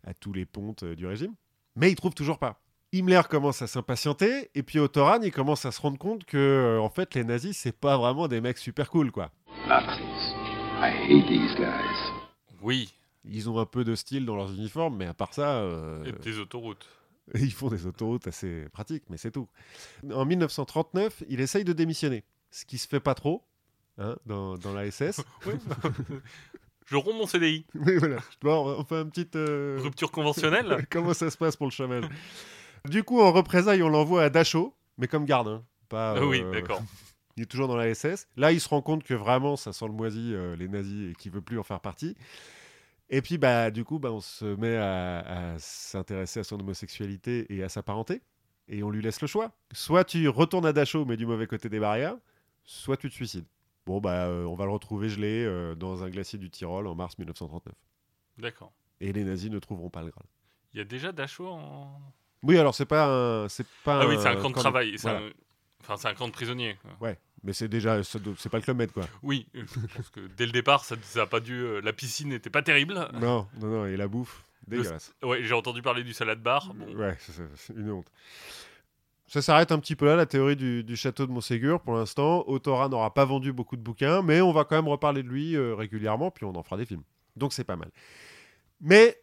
à tous les pontes du régime. Mais il trouve toujours pas. Himmler commence à s'impatienter, et puis Otto Rahn, il commence à se rendre compte que, euh, en fait, les nazis, c'est pas vraiment des mecs super cool, quoi. Nazis. I hate these guys. Oui, Ils ont un peu de style dans leurs uniformes, mais à part ça, euh, et des autoroutes. ils font des autoroutes assez pratiques, mais c'est tout. En 1939, il essaye de démissionner, ce qui se fait pas trop hein, dans, dans la SS. Oui. Je romps mon CDI. mais voilà, bon, on fait un petit... euh, Rupture conventionnelle Comment ça se passe pour le chômage Du coup, en représailles, on l'envoie à Dachau, mais comme garde, hein, pas... Ah Oui, euh, d'accord. Il est toujours dans la SS. Là, il se rend compte que vraiment, ça sent le moisi, euh, les nazis, et qu'il veut plus en faire partie. Et puis, bah, du coup, bah, on se met à, à s'intéresser à son homosexualité et à sa parenté. Et on lui laisse le choix. Soit tu retournes à Dachau, mais du mauvais côté des barrières, soit tu te suicides. Bon, bah, euh, on va le retrouver gelé euh, dans un glacier du Tyrol en mars 1939. D'accord. Et les nazis ne trouveront pas le Graal. Il y a déjà Dachau en. Oui, alors c'est pas un, c'est pas Ah oui, c'est un camp de travail. c'est voilà. un- Enfin, c'est un camp de prisonniers. Ouais, mais c'est déjà, c'est pas le club Med quoi. Oui, je pense que dès le départ, ça, ça a pas dû. euh, la piscine n'était pas terrible. Non, non, non, et la bouffe, dégueulasse. Ouais, j'ai entendu parler du salade bar. Bon, Ouais, c'est- une honte. Ça s'arrête un petit peu là, la théorie du, du château de Montségur. Pour l'instant, Autora n'aura pas vendu beaucoup de bouquins, mais on va quand même reparler de lui euh, régulièrement, puis on en fera des films. Donc c'est pas mal. Mais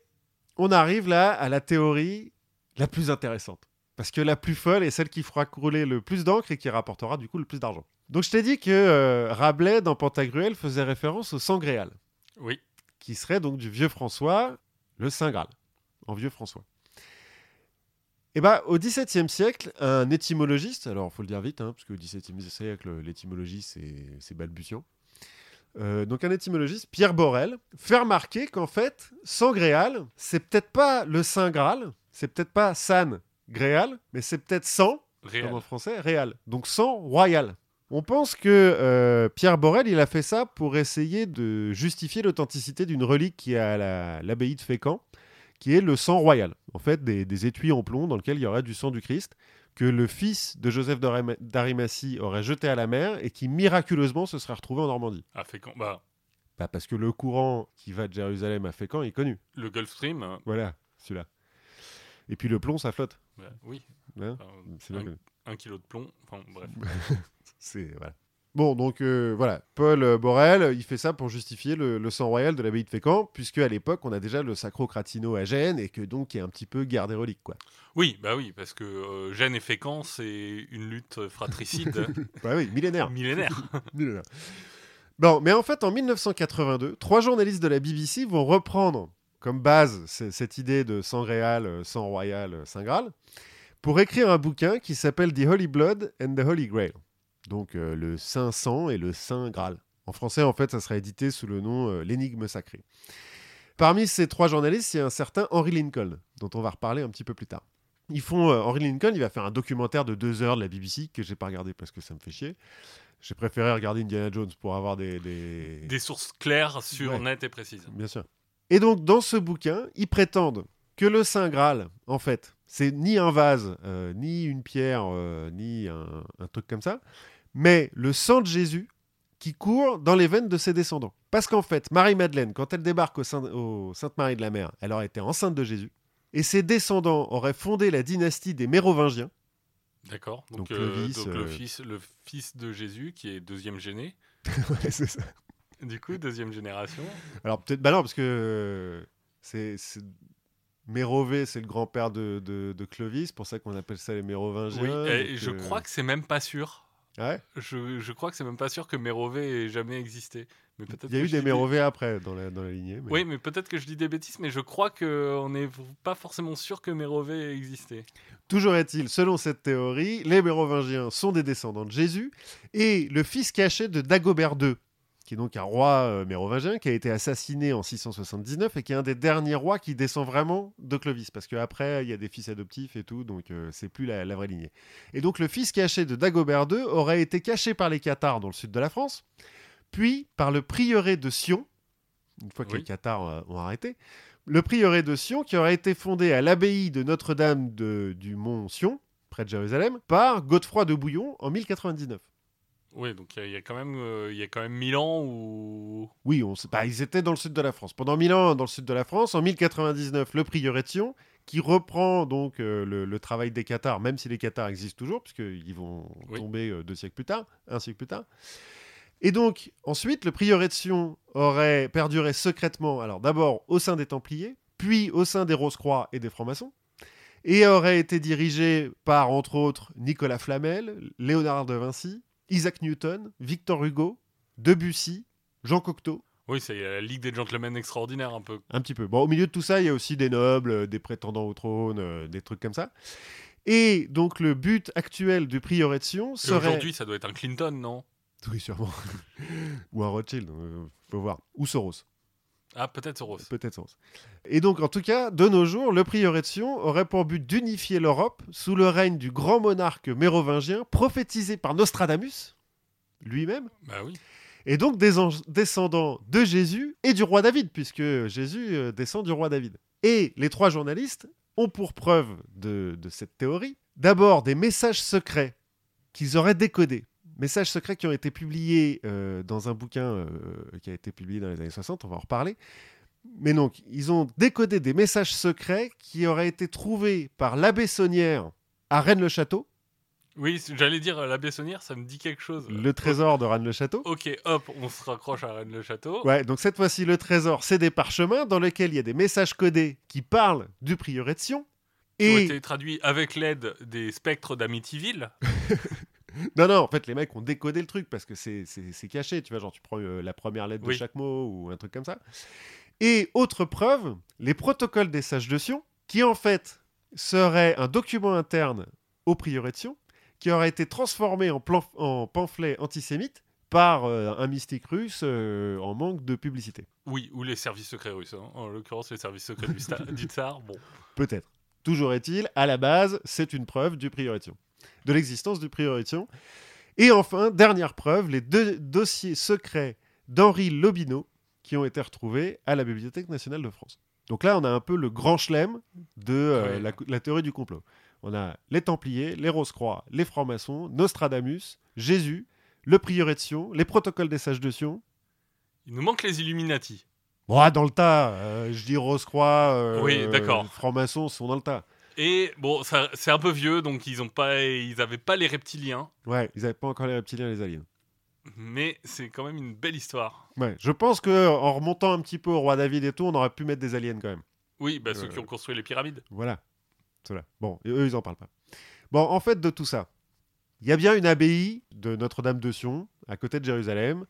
on arrive là à la théorie la plus intéressante. Parce que la plus folle est celle qui fera couler le plus d'encre et qui rapportera du coup le plus d'argent. Donc je t'ai dit que euh, Rabelais, dans Pantagruel, faisait référence au sang gréal, oui. qui serait donc du vieux François, le Saint Graal, en vieux François. Et bah, au XVIIe siècle, un étymologiste, alors faut le dire vite, hein, parce qu'au XVIIe siècle, l'étymologie c'est balbutiant. Euh, donc un étymologiste, Pierre Borel, fait remarquer qu'en fait, sang gréal, c'est peut-être pas le Saint Graal, c'est peut-être pas San Gréal, mais c'est peut-être sang, comme en français, réal. Donc sang royal. On pense que euh, Pierre Borel, il a fait ça pour essayer de justifier l'authenticité d'une relique qui est à la- l'abbaye de Fécamp, qui est le sang royal. En fait, des, des étuis en plomb dans lesquels il y aurait du sang du Christ, que le fils de Joseph d'Arima- d'Arimathie aurait jeté à la mer et qui miraculeusement se serait retrouvé en Normandie. Fait quand bah, Bah, parce que le courant qui va de Jérusalem à Fécamp est connu. le Gulf Stream. euh, Voilà, celui-là. Et puis le plomb, ça flotte. Bah, oui. hein. Enfin, un, kilo de plomb. Enfin, bref. C'est voilà. Bon, donc euh, voilà, Paul euh, Borel, il fait ça pour justifier le, le sang royal de l'abbaye de Fécamp, puisque à l'époque, on a déjà le Sacro Cratino à Gênes et que donc il a un petit peu guerre des reliques, quoi. Oui, bah oui, parce que euh, Gênes et Fécamp, c'est une lutte fratricide Bah oui, millénaire. millénaire. Millénaire. Bon, mais en fait, en 1982, trois journalistes de la BBC vont reprendre comme base cette idée de sang réal, sang royal, saint Graal, pour écrire un bouquin qui s'appelle The Holy Blood and the Holy Grail. Donc euh, le saint sang et le saint Graal. En français, en fait, ça sera édité sous le nom euh, L'énigme sacrée. Parmi ces trois journalistes, il y a un certain Henry Lincoln, dont on va reparler un petit peu plus tard. Ils font euh, Henry Lincoln, il va faire un documentaire de deux heures de la BBC que j'ai pas regardé parce que ça me fait chier. J'ai préféré regarder Indiana Jones pour avoir des, des... Des sources claires, sûres, Ouais. nettes et précises. Bien sûr. Et donc, dans ce bouquin, ils prétendent que le Saint Graal, en fait, c'est ni un vase, euh, ni une pierre, euh, ni un, un truc comme ça, mais le sang de Jésus qui court dans les veines de ses descendants. Parce qu'en fait, Marie-Madeleine, quand elle débarque au, Saint- au Sainte-Marie de la Mer, elle aurait été enceinte de Jésus, et ses descendants auraient fondé la dynastie des Mérovingiens. D'accord. Donc, Donc, euh, Clovis, donc euh, le, fils, le fils de Jésus, qui est deuxième géné. Ouais, c'est ça. Du coup, deuxième génération. Alors peut-être, bah non, parce que euh, c'est Mérové, c'est le grand-père de, de, de Clovis, pour ça qu'on appelle ça les Mérovingiens. Oui, et je euh, crois que c'est même pas sûr. Ouais, Je, je crois que c'est même pas sûr que Mérové ait jamais existé. Mais peut-être il y a eu des dis Mérovés après dans la, dans la lignée. mais- Oui, mais peut-être que je dis des bêtises, mais je crois qu'on n'est pas forcément sûr que Mérové ait existé. Toujours est-il, selon cette théorie, les Mérovingiens sont des descendants de Jésus et le fils caché de Dagobert II, qui est donc un roi euh, mérovingien qui a été assassiné en 679 et qui est un des derniers rois qui descend vraiment de Clovis, parce qu'après il y a des fils adoptifs et tout, donc euh, c'est plus la, la vraie lignée. Et donc le fils caché de Dagobert II aurait été caché par les Cathares dans le sud de la France, puis par le prieuré de Sion, une fois que Oui. les Cathares euh, ont arrêté, le prieuré de Sion qui aurait été fondé à l'abbaye de Notre-Dame du Mont Sion, près de Jérusalem, par Godefroy de Bouillon en 1099. Oui, donc il y a- il y, a quand même, euh, il y a quand même 1000 ans où. Oui, on sait pas, ils étaient dans le sud de la France. Pendant 1000 ans dans le sud de la France, en 1099, le Sion, qui reprend donc euh, le, le travail des Cathares, même si les Cathares existent toujours, puisqu'ils vont Oui. tomber euh, deux siècles plus tard, un siècle plus tard. Et donc, ensuite, le prieuré de Sion aurait perduré secrètement, alors d'abord au sein des Templiers, puis au sein des Rose-Croix et des Francs-Maçons, et aurait été dirigé par, entre autres, Nicolas Flamel, Léonard de Vinci, Isaac Newton, Victor Hugo, Debussy, Jean Cocteau, Oui, c'est la Ligue des Gentlemen extraordinaire un peu. un petit peu. Bon, au milieu de tout ça, il y a aussi des nobles, euh, des prétendants au trône, euh, des trucs comme ça. Et donc, le but actuel du prieuré de Sion serait... Aujourd'hui, ça doit être un Clinton, non? Oui, sûrement. Ou un Rothschild, euh, faut voir. Ou Soros. Ah, peut-être Soros. Peut-être Soros. Et donc, en tout cas, de nos jours, le prieuré de Sion aurait pour but d'unifier l'Europe sous le règne du grand monarque mérovingien prophétisé par Nostradamus lui-même, Bah oui. et donc des descendants de Jésus et du roi David, puisque Jésus euh, descend du roi David. Et les trois journalistes ont pour preuve de, de cette théorie d'abord des messages secrets qu'ils auraient décodés. Messages secrets qui ont été publiés euh, dans un bouquin euh, qui a été publié dans les années 60, on va en reparler. Mais donc, ils ont décodé des messages secrets qui auraient été trouvés par l'abbé Saunière à Rennes-le-Château, Oui, j'allais dire euh, la Bessonnière, ça me dit quelque chose. le trésor de Rennes-le-Château. Ok, hop, on se raccroche à Rennes-le-Château. Ouais, donc cette fois-ci, le trésor, c'est des parchemins dans lesquels il y a des messages codés qui parlent du prieuré de Sion. Qui ont Et été traduits avec l'aide des spectres d'Amityville. non, non, en fait, les mecs ont décodé le truc parce que c'est caché, tu vois, genre tu prends euh, la première lettre Oui. de chaque mot ou un truc comme ça. Et autre preuve, les protocoles des sages de Sion, qui en fait seraient un document interne au prieuré de Sion, qui aurait été transformé en, plan- en pamphlet antisémite par euh, un mystique russe euh, en manque de publicité. Oui, ou les services secrets russes. hein. En l'occurrence, les services secrets du tsar. Bon, Peut-être. Toujours est-il, à la base, c'est une preuve du prieuré de Sion, de l'existence du Sion. Et enfin, dernière preuve, les deux dossiers secrets d'Henri Lobineau qui ont été retrouvés à la Bibliothèque nationale de France. Donc là, on a un peu le grand chelem de euh, Ouais. la, la théorie du complot. On a les Templiers, les Rose-Croix, les francs-maçons, Nostradamus, Jésus, le prieuré de Sion, les protocoles des sages de Sion. il nous manque les Illuminati. Bon, ah, dans le tas, euh, je dis Rose-Croix, euh, Oui, d'accord. francs-maçons sont dans le tas. Et bon, c'est un peu vieux, donc ils ont pas, ils avaient pas les reptiliens, Ouais, ils n'avaient pas encore les reptiliens les aliens. mais c'est quand même une belle histoire. Ouais, je pense que en remontant un petit peu au roi David et tout, on aurait pu mettre des aliens quand même. Oui, bah, ceux Euh. qui ont construit les pyramides. Voilà. Cela. Bon, et eux, ils en parlent pas. Bon, en fait, de tout ça, il y a bien une abbaye de Notre-Dame de Sion, à côté de Jérusalem,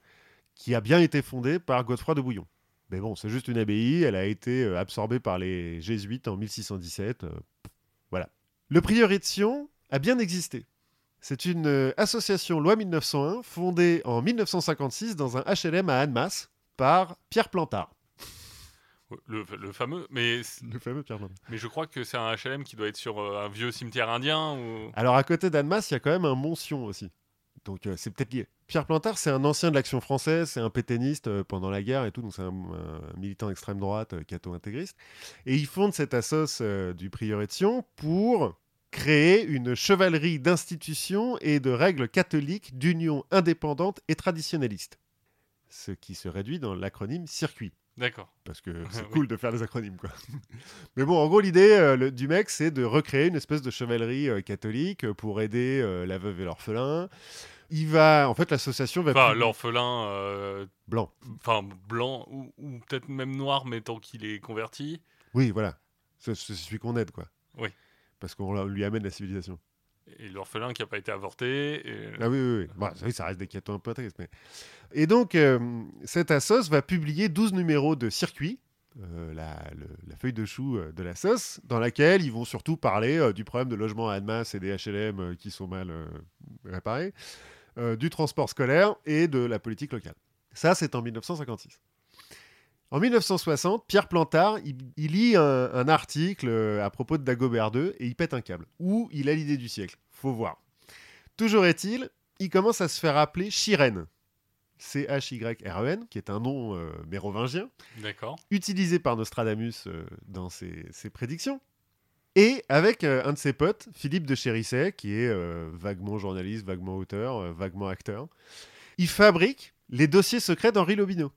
qui a bien été fondée par Godefroy de Bouillon. Mais bon, c'est juste une abbaye, elle a été euh, absorbée par les jésuites en 1617. Le prieuré de Sion a bien existé. C'est une euh, association loi 1901 fondée en 1956 dans un HLM à Annemasse par Pierre Plantard. Le, le fameux, mais, Le fameux Pierre Plantard. mais je crois que c'est un HLM qui doit être sur euh, un vieux cimetière indien ou. Alors à côté d'Annemasse, il y a quand même un Montsion aussi. Donc euh, c'est peut-être lié. Pierre Plantard, c'est un ancien de l'action française, c'est un pétainiste euh, pendant la guerre et tout, donc c'est un, un militant d'extrême droite, euh, catho-intégriste. Et il fonde cette assoce euh, du prieuré de Sion pour créer une chevalerie d'institutions et de règles catholiques d'union indépendante et traditionnaliste. Ce qui se réduit dans l'acronyme circuit D'accord. parce que c'est Oui. cool de faire des acronymes quoi. Mais bon, en gros l'idée euh, du mec c'est de recréer une espèce de chevalerie euh, catholique pour aider euh, la veuve et l'orphelin. Il va en fait l'association va Enfin, l'orphelin, euh, blanc. enfin blanc ou, ou peut-être même noir, mais tant qu'il est converti. Oui, voilà. C'est celui qu'on aide quoi. Oui. Parce qu'on lui amène la civilisation. Et l'orphelin qui a pas été avorté. et- Ah oui, oui, oui. Bon, oui, ça reste des cathos un peu tristes, mais... Et donc, euh, cette assos va publier 12 numéros de circuit, euh, la, le- la feuille de chou de la dans laquelle ils vont surtout parler euh, du problème de logement à Annemasse et des HLM euh, qui sont mal réparés, euh, du transport scolaire et de la politique locale. Ça, c'est en 1956. En 1960, Pierre Plantard, il, il lit un, un article euh, à propos de Dagobert II et il pète un câble. Ou il a l'idée du siècle. Faut voir. Toujours est-il, il commence à se faire appeler Chirène. C-H-Y-R-E-N, qui est un nom euh, mérovingien, D'accord. utilisé par Nostradamus euh, dans ses, ses prédictions. Et avec euh, un de ses potes, Philippe de Chérisset, qui est euh, vaguement journaliste, vaguement auteur, euh, vaguement acteur, il fabrique les dossiers secrets d'Henri Lobineau.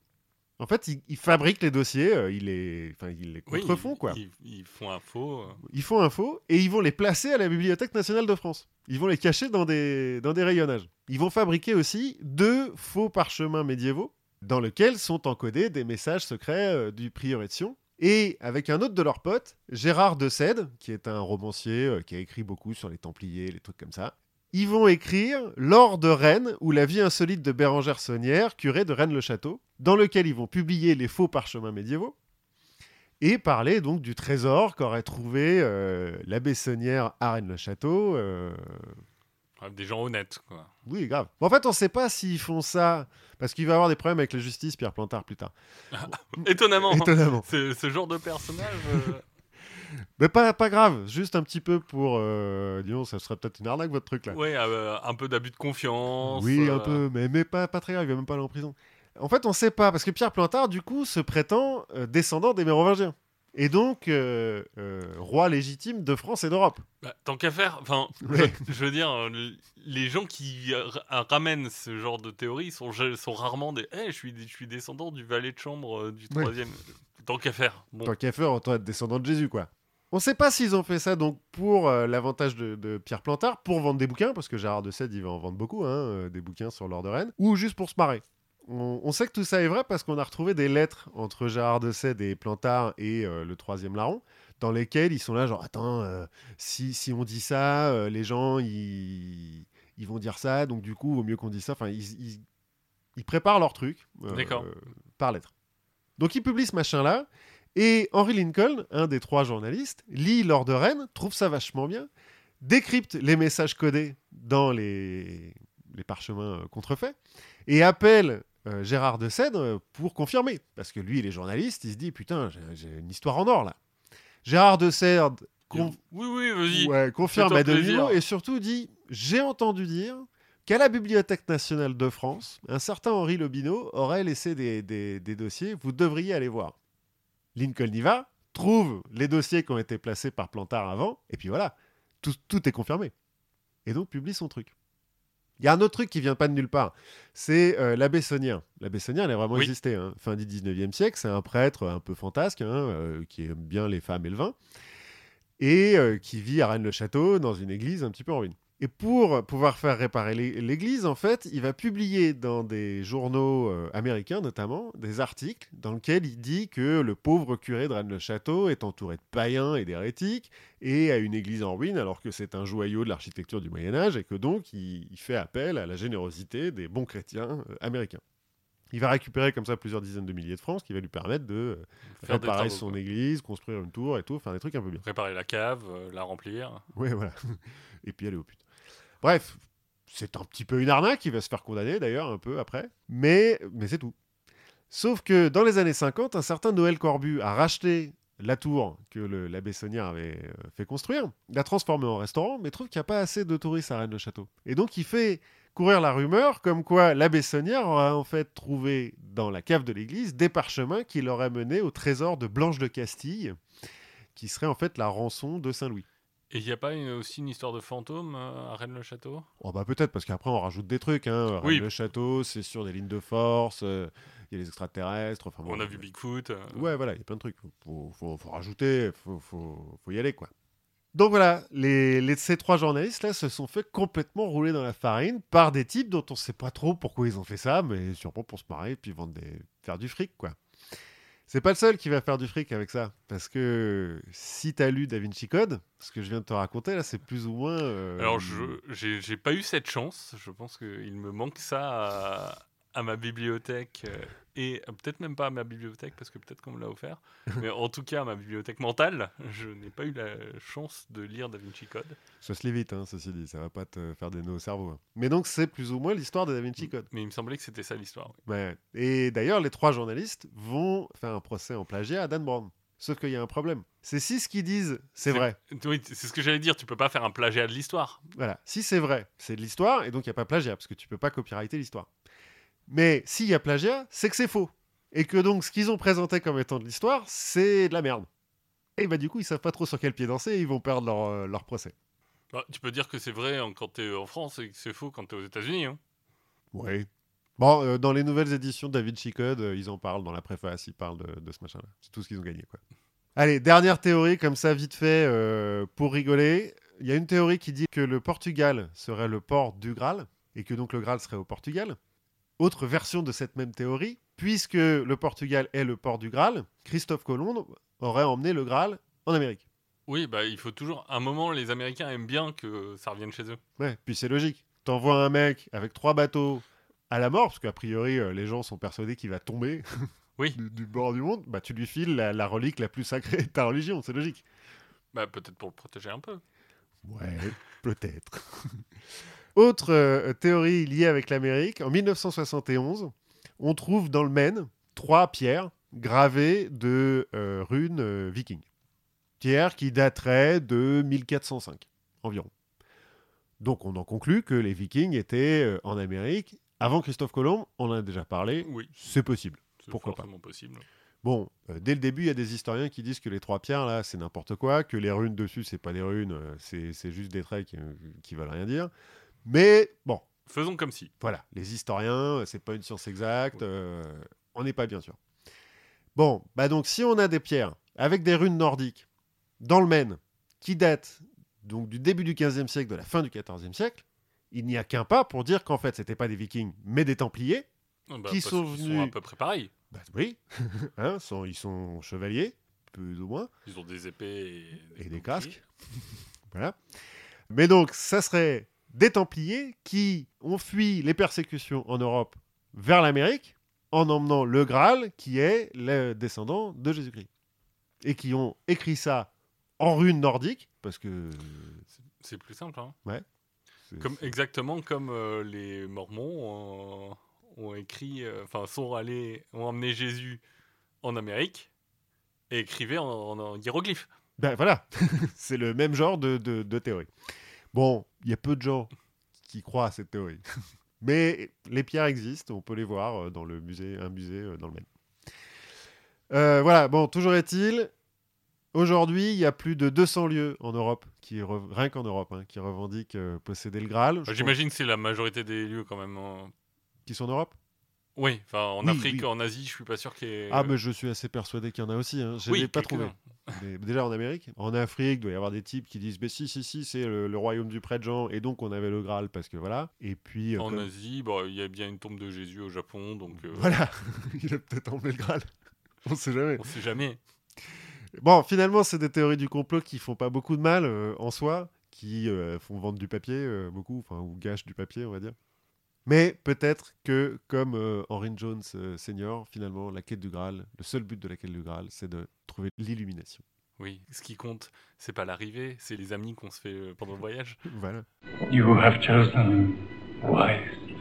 En fait, il, il fabrique les dossiers, il les, il les Oui, contrefond, quoi. Ils, ils font un faux. Ils font un faux et ils vont les placer à la Bibliothèque nationale de France. Ils vont les cacher dans des, dans des rayonnages. Ils vont fabriquer aussi deux faux parchemins médiévaux dans lesquels sont encodés des messages secrets du prieuré de Sion. Et avec un autre de leurs potes, Gérard de Sède, qui est un romancier euh, qui a écrit beaucoup sur les Templiers, les trucs comme ça, ils vont écrire L'or de Rennes ou la vie insolite de Bérangère Saunière, curé de Rennes-le-Château, dans lequel ils vont publier les faux parchemins médiévaux et parler donc du trésor qu'aurait trouvé euh, l'abbé Saunière à Rennes-le-Château. Des gens honnêtes, quoi. Oui, grave. En fait, on ne sait pas s'ils font ça parce qu'il va avoir des problèmes avec la justice, Pierre Plantard, plus tard. Étonnamment. Étonnamment. Ce, ce genre de personnage. euh, Mais pas, pas grave, juste un petit peu pour. Euh, disons, ça serait peut-être une arnaque, votre truc là. ouais, euh, un peu d'abus de confiance. Oui, un euh, peu, mais, mais pas, pas très grave, il va même pas aller en prison. En fait, on sait pas, parce que Pierre Plantard, du coup, se prétend descendant des Mérovingiens. Et donc, euh, euh, roi légitime de France et d'Europe. bah, tant qu'à faire, enfin, Ouais. je, je veux dire, euh, les gens qui ra- ramènent ce genre de théorie sont, rarement des. Eh, je suis, je suis descendant du valet de chambre du Ouais. troisième. Tant qu'à faire. Bon. Tant qu'à faire, autant être descendant de Jésus, quoi. On sait pas s'ils ont fait ça donc pour euh, l'avantage de, de Pierre Plantard, pour vendre des bouquins, parce que Gérard de Sède, il va en vendre beaucoup, hein, euh, des bouquins sur l'or de Rennes, ou juste pour se marrer. On, on sait que tout ça est vrai parce qu'on a retrouvé des lettres entre Gérard de Sède et Plantard et euh, le troisième larron, dans lesquelles ils sont là, genre, attends, euh, si, si on dit ça, euh, les gens, ils, ils vont dire ça, donc du coup, vaut mieux qu'on dise ça. Enfin, ils, ils- ils préparent leur truc par lettre. Donc ils publient ce machin-là, et Henry Lincoln, un des trois journalistes, lit l'or de Rennes, trouve ça vachement bien, décrypte les messages codés dans les, les parchemins contrefaits, et appelle euh, Gérard de euh, pour confirmer. Parce que lui, il est journaliste, il se dit, putain, j'ai- une histoire en or là. Gérard de con- Oui, oui, vas-y. ouais, confirme à plaisir. et surtout dit, j'ai entendu dire qu'à la Bibliothèque nationale de France, un certain Henri Lobineau aurait laissé des, des- des dossiers, vous devriez aller voir. Lincoln y va, trouve les dossiers qui ont été placés par Plantard avant, et puis voilà, tout, tout est confirmé. Et donc publie son truc. Il y a un autre truc qui vient pas de nulle part, c'est euh, l'abbé Saunien. L'abbé Saunien, elle a vraiment Oui. existé. hein. Fin du 19e siècle, c'est un prêtre un peu fantasque, hein, euh, qui aime bien les femmes et le vin. et euh, qui vit à Rennes-le-Château dans une église un petit peu en ruine. Et pour pouvoir faire réparer l'é- l'église, en fait, il va publier dans des journaux euh, américains notamment des articles dans lesquels il dit que le pauvre curé de Rennes-le-Château est entouré de païens et d'hérétiques et a une église en ruine alors que c'est un joyau de l'architecture du Moyen Âge et que donc il, fait appel à la générosité des bons chrétiens euh, américains. Il va récupérer comme ça plusieurs dizaines de milliers de francs, ce qui va lui permettre de euh, Faire réparer son quoi. église, construire une tour et tout, faire des trucs un peu bien. Réparer la cave, euh, la remplir. Ouais, voilà. Et puis aller au pute. Bref, c'est un petit peu une arnaque, il va se faire condamner d'ailleurs un peu après, mais, mais c'est tout. Sauf que dans les années 50, un certain Noël Corbu a racheté la tour que l'abbé Saunière avait euh, fait construire, l'a transformée en restaurant, mais trouve qu'il n'y a pas assez de touristes à Rennes-le-Château. Et donc il fait courir la rumeur comme quoi l'abbé Saunière aurait en fait trouvé dans la cave de l'église des parchemins qui l'auraient mené au trésor de Blanche de Castille, qui serait en fait la rançon de Saint-Louis. Et il n'y a pas une- aussi une histoire de fantôme euh, à Rennes-le-Château Oh bah peut-être, parce qu'après on rajoute des trucs. Hein. Oui. Le château, c'est sur des lignes de force, euh, il y a les extraterrestres. Enfin, bon, On a vu Bigfoot. euh, Ouais, voilà, il y a plein de trucs. Faut, faut, faut rajouter, faut, faut, faut y aller, quoi. Donc voilà, les, les- ces trois journalistes-là se sont fait complètement rouler dans la farine par des types dont on sait pas trop pourquoi ils ont fait ça, mais sûrement pour se marrer et puis vendre des... faire du fric, quoi. C'est pas le seul qui va faire du fric avec ça, parce que si t'as lu Da Vinci Code, ce que je viens de te raconter là, c'est plus ou moins. euh, Alors, je j'ai pas eu cette chance. Je pense qu'il me manque ça à, à ma bibliothèque euh, et peut-être même pas à ma bibliothèque parce que peut-être qu'on me l'a offert. mais en tout cas, à ma bibliothèque mentale, je n'ai pas eu la chance de lire Da Vinci Code. Ça se lit vite, hein, ceci dit, ça va pas te faire des nœuds au cerveau. hein. Mais donc c'est plus ou moins l'histoire de Da Vinci Code. Mais il me semblait que c'était ça l'histoire. oui. Ouais. Et d'ailleurs, les trois journalistes vont faire un procès en plagiat à Dan Brown. Sauf qu'il y a un problème. C'est si ce qu'ils disent, c'est vrai. Oui, c'est ce que j'allais dire. Tu peux pas faire un plagiat de l'histoire. Voilà. Si c'est vrai, c'est de l'histoire, et donc il n'y a pas plagiat, parce que tu peux pas copyrighter l'histoire. Mais s'il y a plagiat, c'est que c'est faux. Et que donc ce qu'ils ont présenté comme étant de l'histoire, c'est de la merde. Et bah du coup, ils savent pas trop sur quel pied danser, et ils vont perdre leur, euh, leur procès. Bah, tu peux dire que c'est vrai quand t'es en France et que c'est faux quand t'es aux États-Unis. hein. Oui. Bon, euh, dans les nouvelles éditions de David euh, ils en parlent dans la préface, ils parlent de, de ce machin-là. C'est tout ce qu'ils ont gagné, quoi. Allez, dernière théorie, comme ça, vite fait, euh, pour rigoler. Il y a une théorie qui dit que le Portugal serait le port du Graal, et que donc le Graal serait au Portugal. Autre version de cette même théorie, puisque le Portugal est le port du Graal, Christophe Colomb aurait emmené le Graal en Amérique. Oui, bah il faut toujours. À un moment, les Américains aiment bien que ça revienne chez eux. Ouais, puis c'est logique. T'envoies un mec avec trois bateaux à la mort, parce qu'a priori, euh, les gens sont persuadés qu'il va tomber Oui. du, du bord du monde, bah tu lui files la, la relique la plus sacrée de ta religion, c'est logique. Bah peut-être pour le protéger un peu. Ouais, peut-être. Autre euh, théorie liée avec l'Amérique, en 1971, on trouve dans le Maine trois pierres gravées de euh, runes euh, vikings. Pierres qui dateraient de 1405 environ. Donc on en conclut que les vikings étaient en Amérique avant Christophe Colomb, on en a déjà parlé, Oui, c'est possible. Pourquoi pas? possible. Bon, euh, dès le début, il y a des historiens qui disent que les trois pierres, là, c'est n'importe quoi, que les runes dessus, c'est pas des runes, c'est juste des traits qui, qui veulent rien dire. Mais bon, Faisons comme si. voilà, les historiens, euh, c'est pas une science exacte, euh, on n'est pas bien sûr. Bon, bah donc si on a des pierres avec des runes nordiques dans le Maine qui datent donc du début du 15e siècle, de la fin du 14e siècle, il n'y a qu'un pas pour dire qu'en fait, c'était pas des vikings, mais des templiers. Ah bah, Qui sont venus- à peu près pareils. Bah oui, hein, sont- ils sont chevaliers, plus ou moins. Ils ont des épées et, et des casques. voilà. Mais donc, ça serait des Templiers qui ont fui les persécutions en Europe vers l'Amérique en emmenant le Graal, qui est le descendant de Jésus-Christ. Et qui ont écrit ça en runes nordiques, parce que. C'est plus simple. Hein. c'est- Comme, exactement comme euh, les Mormons ont, ont écrit, euh, enfin sont allés, ont emmené Jésus en Amérique et écrivaient en, en- en hiéroglyphes. Ben voilà, c'est le même genre de, de- de théorie. Bon, il y a peu de gens qui croient à cette théorie. Mais les pierres existent, on peut les voir euh, dans le musée, un musée euh, dans le Maine. Euh, voilà, bon, toujours est-il, aujourd'hui, il y a plus de 200 lieux en Europe, qui rien qu'en Europe, hein, qui revendiquent euh, posséder le Graal. Pense- J'imagine que c'est la majorité des lieux quand même. Qui sont en Europe? Oui, enfin en Oui, Afrique, oui. en Asie, je suis pas sûr qu'il y ait. Ah, mais je suis assez persuadé qu'il y en a aussi. Hein. Je ne oui, l'ai pas trouvé. Mais déjà en Amérique. En Afrique, il doit y avoir des types qui disent Mais si, si, si, c'est le, le royaume du prêtre Jean, et donc on avait le Graal, parce que voilà. Et puis. euh, En comme- Asie, bah, il y a bien une tombe de Jésus au Japon, donc euh, Voilà, il a peut-être emmené le Graal. On sait jamais. on sait jamais. Bon, finalement, c'est des théories du complot qui font pas beaucoup de mal euh, en soi, qui euh, font vendre du papier beaucoup, enfin, ou gâchent du papier, on va dire. Mais peut-être que, comme euh, Henry Jones euh, Senior, finalement, la quête du Graal, le seul but de la quête du Graal, c'est de trouver l'illumination. Oui, ce qui compte, c'est pas l'arrivée, c'est les amis qu'on se fait euh, pendant le voyage. Voilà. You have chosen wisely.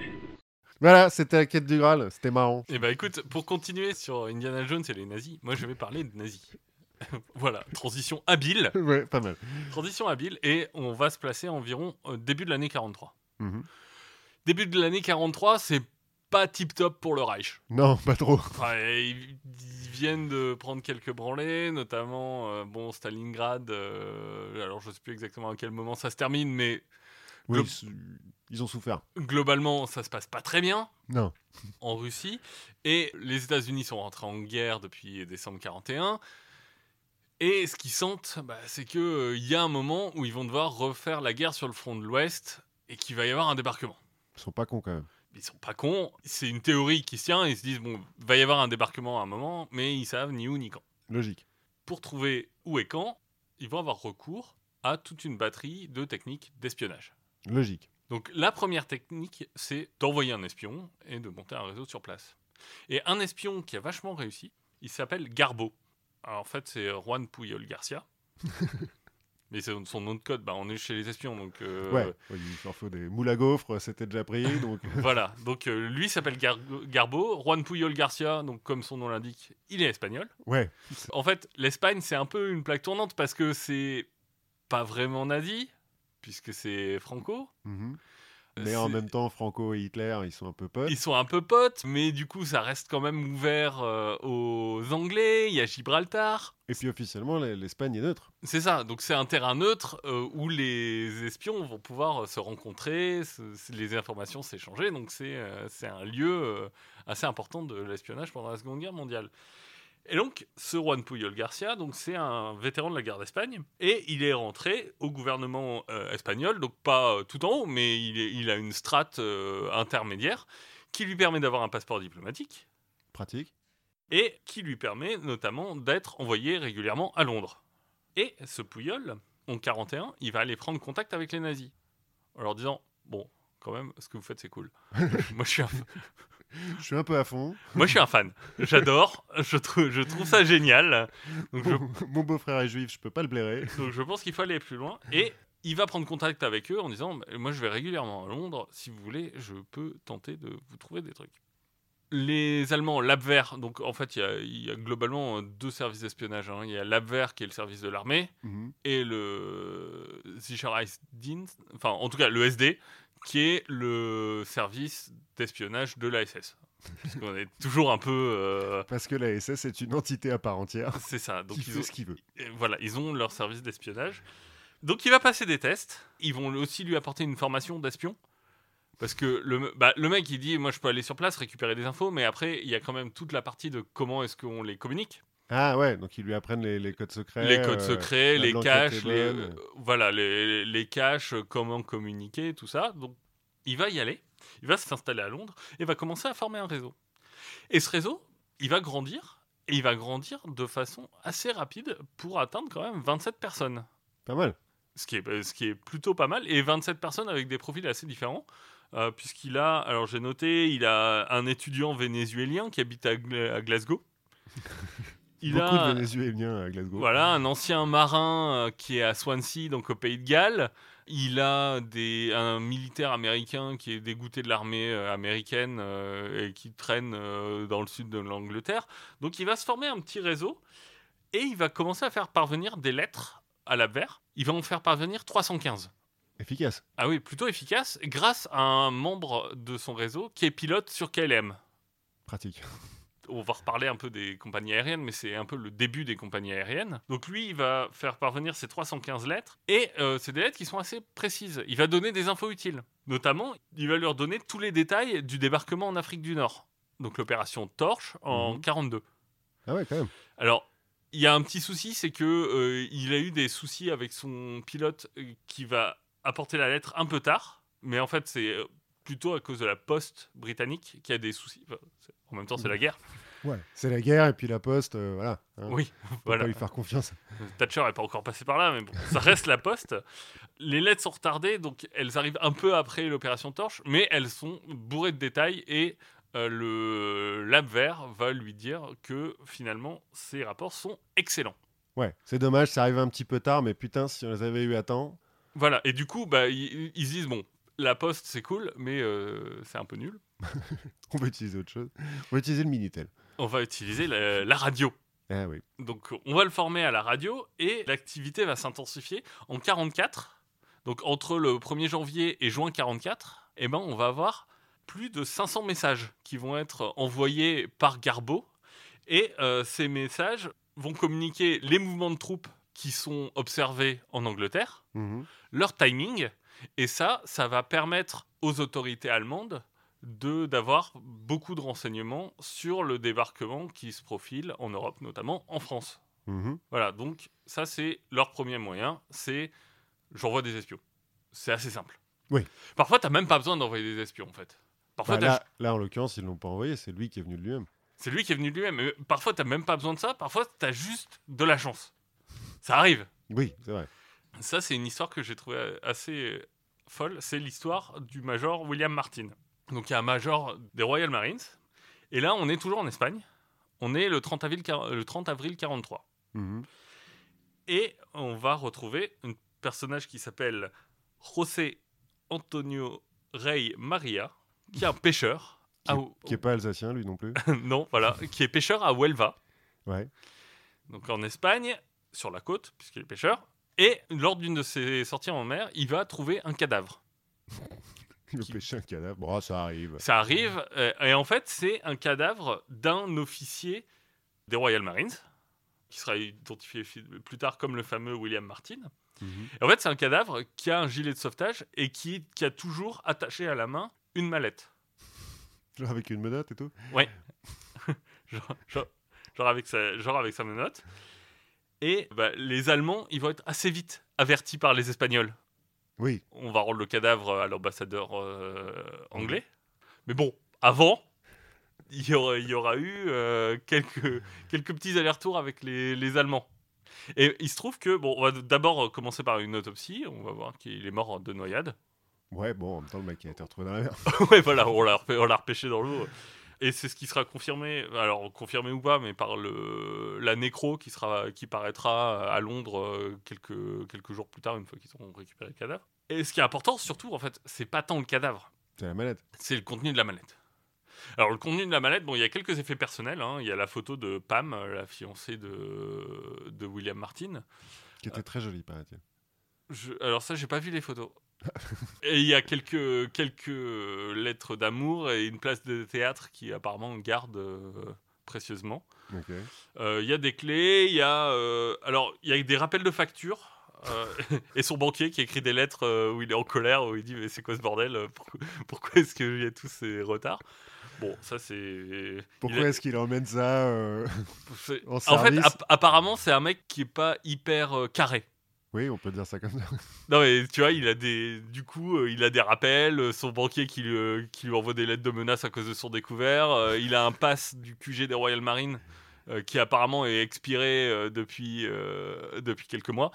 Voilà, c'était la quête du Graal, c'était marrant. Et bah écoute, pour continuer sur Indiana Jones et les nazis, moi je vais parler de nazis. voilà, transition habile, ouais, pas mal. transition habile, et on va se placer environ au début de l'année 43. Mhm. Début de l'année 43, c'est pas tip top pour le Reich. Non, pas trop. Enfin, ils, ils viennent de prendre quelques branlées, notamment euh, bon Stalingrad. euh, alors je sais plus exactement à quel moment ça se termine, mais Oui, ils, ont souffert. globalement ça se passe pas très bien Non. en Russie. Et les États-Unis sont rentrés en guerre depuis décembre 41. Et ce qu'ils sentent, bah, c'est qu'il y a un moment où ils vont devoir refaire la guerre sur le front de l'Ouest et qu'il va y avoir un débarquement. Ils sont pas cons quand même. Ils sont pas cons, c'est une théorie qui se tient, ils se disent, bon, va y avoir un débarquement à un moment, mais ils savent ni où ni quand. Logique. Pour trouver où et quand, ils vont avoir recours à toute une batterie de techniques d'espionnage. Logique. Donc la première technique, c'est d'envoyer un espion et de monter un réseau sur place. Et un espion qui a vachement réussi, il s'appelle Garbo. Alors en fait, c'est Juan Puyol Garcia. Mais c'est son nom de code, bah, on est chez les espions, donc euh, Ouais, il leur faut des moules à gaufres, c'était déjà pris, donc... voilà. Donc euh, lui s'appelle Gar- Garbo, Juan Puyol Garcia, donc comme son nom l'indique, il est espagnol. ouais, En fait, l'Espagne, c'est un peu une plaque tournante parce que c'est pas vraiment nazi, puisque c'est Franco. Mhm. Mais en même temps, Franco et Hitler, ils sont un peu potes. Ils sont un peu potes, mais du coup, ça reste quand même ouvert euh, aux Anglais. Il y a Gibraltar. Et puis officiellement, l'E- l'Espagne est neutre. C'est ça, donc c'est un terrain neutre euh, où les espions vont pouvoir euh, se rencontrer, se- les informations s'échanger. Donc c'est euh, un lieu assez important de l'espionnage pendant la Seconde Guerre mondiale. Et donc, ce Juan Puyol Garcia, donc c'est un vétéran de la guerre d'Espagne, et il est rentré au gouvernement euh, espagnol, donc pas euh, tout en haut, mais il, est- il a une strate euh, intermédiaire qui lui permet d'avoir un passeport diplomatique Pratique. et qui lui permet notamment d'être envoyé régulièrement à Londres. Et ce Pouyol, en 41, il va aller prendre contact avec les nazis, en leur disant Bon, quand même, ce que vous faites, c'est cool. moi, je suis un, Je suis un peu à fond. moi, je suis un fan. J'adore. Je trouve, je trouve ça génial. Donc, je, Mon, beau-frère est juif, je peux pas le blairer. donc, je pense qu'il faut aller plus loin. Et il va prendre contact avec eux en disant Bah, Moi, je vais régulièrement à Londres. Si vous voulez, je peux tenter de vous trouver des trucs. Les Allemands, l'Abwehr, donc en fait, il y a- il y, a globalement euh, deux services d'espionnage. hein. Il y a l'Abwehr qui est le service de l'armée Mhm. et le Sicherheitsdienst, enfin en tout cas le SD, qui est le service d'espionnage de la SS. Parce qu'on est toujours un peu. euh, Parce que la SS est une entité à part entière c'est ça. Donc qui ils fait ont, ce qu'il veut. voilà, ils ont leur service d'espionnage. Donc il va passer des tests. Ils vont aussi lui apporter une formation d'espion. Parce que le, bah, le mec, il dit, moi je peux aller sur place, récupérer des infos, mais après, il y a quand même toute la partie de comment est-ce qu'on les communique. Ah ouais, donc ils lui apprennent les, les codes secrets. les codes euh, secrets, les caches, les, bonne. euh, voilà, les, les caches, euh, comment communiquer, tout ça. Donc, il va y aller, il va s'installer à Londres et va commencer à former un réseau. Et ce réseau, il va grandir, et il va grandir de façon assez rapide pour atteindre quand même 27 personnes. Pas mal. Ce qui, est, ce qui est plutôt pas mal, et 27 personnes avec des profils assez différents. euh, Puisqu'il a, alors j'ai noté, il a un étudiant vénézuélien qui habite à Glasgow. Il Beaucoup a, de Vénézuéliens à Glasgow. voilà, un ancien marin euh, qui est à Swansea, donc au Pays de Galles. Il a des, un militaire américain qui est dégoûté de l'armée euh, américaine euh, et qui traîne dans le sud de l'Angleterre. Donc il va se former un petit réseau et il va commencer à faire parvenir des lettres à l'Abwehr. Il va en faire parvenir 315. Efficace. Ah oui, plutôt efficace, grâce à un membre de son réseau qui est pilote sur KLM Pratique. On va reparler un peu des compagnies aériennes, mais c'est un peu le début des compagnies aériennes. Donc lui, il va faire parvenir ces 315 lettres, et euh, c'est des lettres qui sont assez précises. Il va donner des infos utiles. Notamment, il va leur donner tous les détails du débarquement en Afrique du Nord. Donc l'opération Torche en Mhm. 42. Ah ouais, quand même. Alors, il y a un petit souci, c'est que euh, il a eu des soucis avec son pilote euh, qui va apporter la lettre un peu tard, mais en fait c'est plutôt à cause de la poste britannique qui a des soucis. Enfin, en même temps, c'est la guerre. Ouais, c'est la guerre et puis la poste, euh, voilà. hein. Oui, Faut voilà. pas lui faire confiance. Thatcher n'est pas encore passé par là, mais bon, ça reste la poste. Les lettres sont retardées, donc elles arrivent un peu après l'opération Torche, mais elles sont bourrées de détails et euh, le lab vert va lui dire que finalement ces rapports sont excellents. Ouais, c'est dommage, ça arrive un petit peu tard, mais putain, si on les avait eu à temps. Voilà, et du coup, bah, ils, ils se disent bon, la poste c'est cool, mais euh, c'est un peu nul. On va utiliser autre chose. On va utiliser le Minitel. On va utiliser la, la radio. Ah oui. Donc on va le former à la radio et l'activité va s'intensifier en 44. Donc entre le 1er janvier et juin 44, eh ben, on va avoir plus de 500 messages qui vont être envoyés par Garbo. Et euh, ces messages vont communiquer les mouvements de troupes qui sont observés en Angleterre, Mhm. leur timing. Et ça, ça va permettre aux autorités allemandes de d'avoir beaucoup de renseignements sur le débarquement qui se profile en Europe, notamment en France. Mhm. Voilà, donc ça c'est leur premier moyen, c'est j'envoie des espions. C'est assez simple. Oui. Parfois, t'as même pas besoin d'envoyer des espions en fait. Parfois, Bah, là, là, en l'occurrence, ils l'ont pas envoyé, c'est lui qui est venu de lui-même. c'est lui qui est venu de lui-même. Parfois, t'as même pas besoin de ça. Parfois, t'as juste de la chance. Ça arrive. Oui, c'est vrai. Ça, c'est une histoire que j'ai trouvée assez folle. C'est l'histoire du major William Martin. Donc, il y a un major des Royal Marines. Et là, on est toujours en Espagne. On est le 30 avril, le 30 avril 43. Mhm. Et on va retrouver un personnage qui s'appelle José Antonio Rey Maria, qui est un pêcheur. Qui, à- qui est pas alsacien, lui non plus. non, voilà, qui est pêcheur à Huelva, Ouais. donc en Espagne, sur la côte, puisqu'il est pêcheur. Et lors d'une de ses sorties en mer, il va trouver un cadavre. Il Qui- pêcher un cadavre. Bon, ça arrive. Ça arrive, euh, et en fait, c'est un cadavre d'un officier des Royal Marines, qui sera identifié fi- plus tard comme le fameux William Martin. Mhm. Et en fait, c'est un cadavre qui a un gilet de sauvetage et qui, qui a toujours attaché à la main une mallette. Genre avec une menotte et tout? Genre, genre- genre avec, sa, genre avec sa menotte. Et bah, les Allemands, ils vont être assez vite avertis par les Espagnols. Oui. On va rendre le cadavre à l'ambassadeur euh, anglais. Mais bon, avant, il y aura, il y aura eu euh, quelques, quelques petits allers-retours avec les, les Allemands. Et il se trouve que, bon, on va d'abord commencer par une autopsie. On va voir qu'il est mort de noyade. Ouais, bon, en même temps, le mec a été retrouvé dans la mer. ouais, voilà, on l'a repê- on l'a repêché dans l'eau. Et c'est ce qui sera confirmé, alors confirmé ou pas, mais par le, la nécro qui, sera, qui paraîtra à Londres euh, quelques, quelques jours plus tard, une fois qu'ils auront récupéré le cadavre. Et ce qui est important, surtout, en fait, c'est pas tant le cadavre, C'est la mallette. c'est le contenu de la mallette. Alors, le contenu de la mallette, bon, il y a quelques effets personnels. hein. Il y a la photo de Pam, la fiancée de, de William Martin. Qui était très jolie, paraît-il. Je- alors ça, j'ai pas vu les photos. Et il y a quelques, quelques lettres d'amour et une place de théâtre qui apparemment garde euh, précieusement. Euh, Il y a des clés, il y a euh, alors il y a des rappels de factures. et son banquier qui écrit des lettres où il est en colère, où il dit mais c'est quoi ce bordel Pourquoi, pourquoi est-ce qu'il y a tous ces retards? Bon, ça c'est. Pourquoi est-ce qu'il emmène ça euh, en En fait, apparemment, c'est un mec qui est pas hyper euh, carré. Oui, on peut dire ça comme ça. Non mais tu vois, il a des, du coup, euh, il a des rappels. euh, son banquier qui lui, euh, qui lui envoie des lettres de menaces à cause de son découvert. il a un pass du QG des Royal Marines qui apparemment est expiré depuis depuis quelques mois.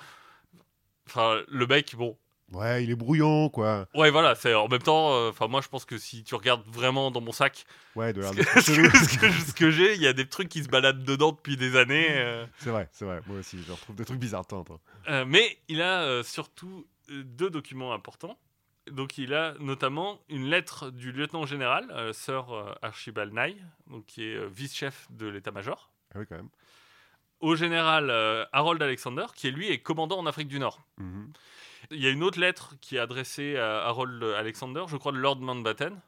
Enfin, le mec, bon, Ouais, il est brouillon, quoi. ouais, voilà. C'est en même temps. euh, Enfin, moi, je pense que si tu regardes vraiment dans mon sac, Ouais, de ce que, ce que- j'ai, il y a des trucs qui se baladent dedans depuis des années. euh. C'est vrai, c'est vrai. Moi aussi, je retrouve des trucs bizarres temps. Euh, mais il a euh, surtout deux documents importants. Donc il a notamment une lettre du lieutenant général, Sir Archibald Nye, donc qui est vice-chef de l'état-major, Ah oui, quand même. au général Harold Alexander, qui lui est commandant en Afrique du Nord. Mhm. Il y a une autre lettre qui est adressée à Harold Alexander, je crois de Lord Mountbatten.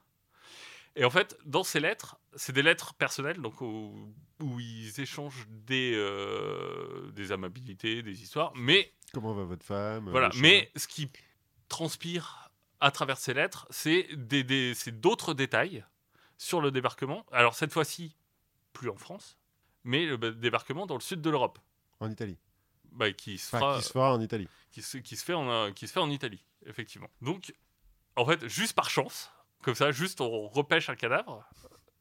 Et en fait, dans ces lettres, c'est des lettres personnelles, donc où, où ils échangent des, euh, des amabilités, des histoires, mais Comment va votre femme Voilà, mais ce qui transpire à travers ces lettres, c'est des, des- c'est d'autres détails sur le débarquement. Alors cette fois-ci, plus en France, mais le ba- débarquement dans le sud de l'Europe. En Italie. bah, qui se Enfin, fera, qui se fera en Italie. Qui se, qui se fait en, euh, qui se fait en Italie, effectivement. Donc, en fait, juste par chance, comme ça, juste on repêche un cadavre.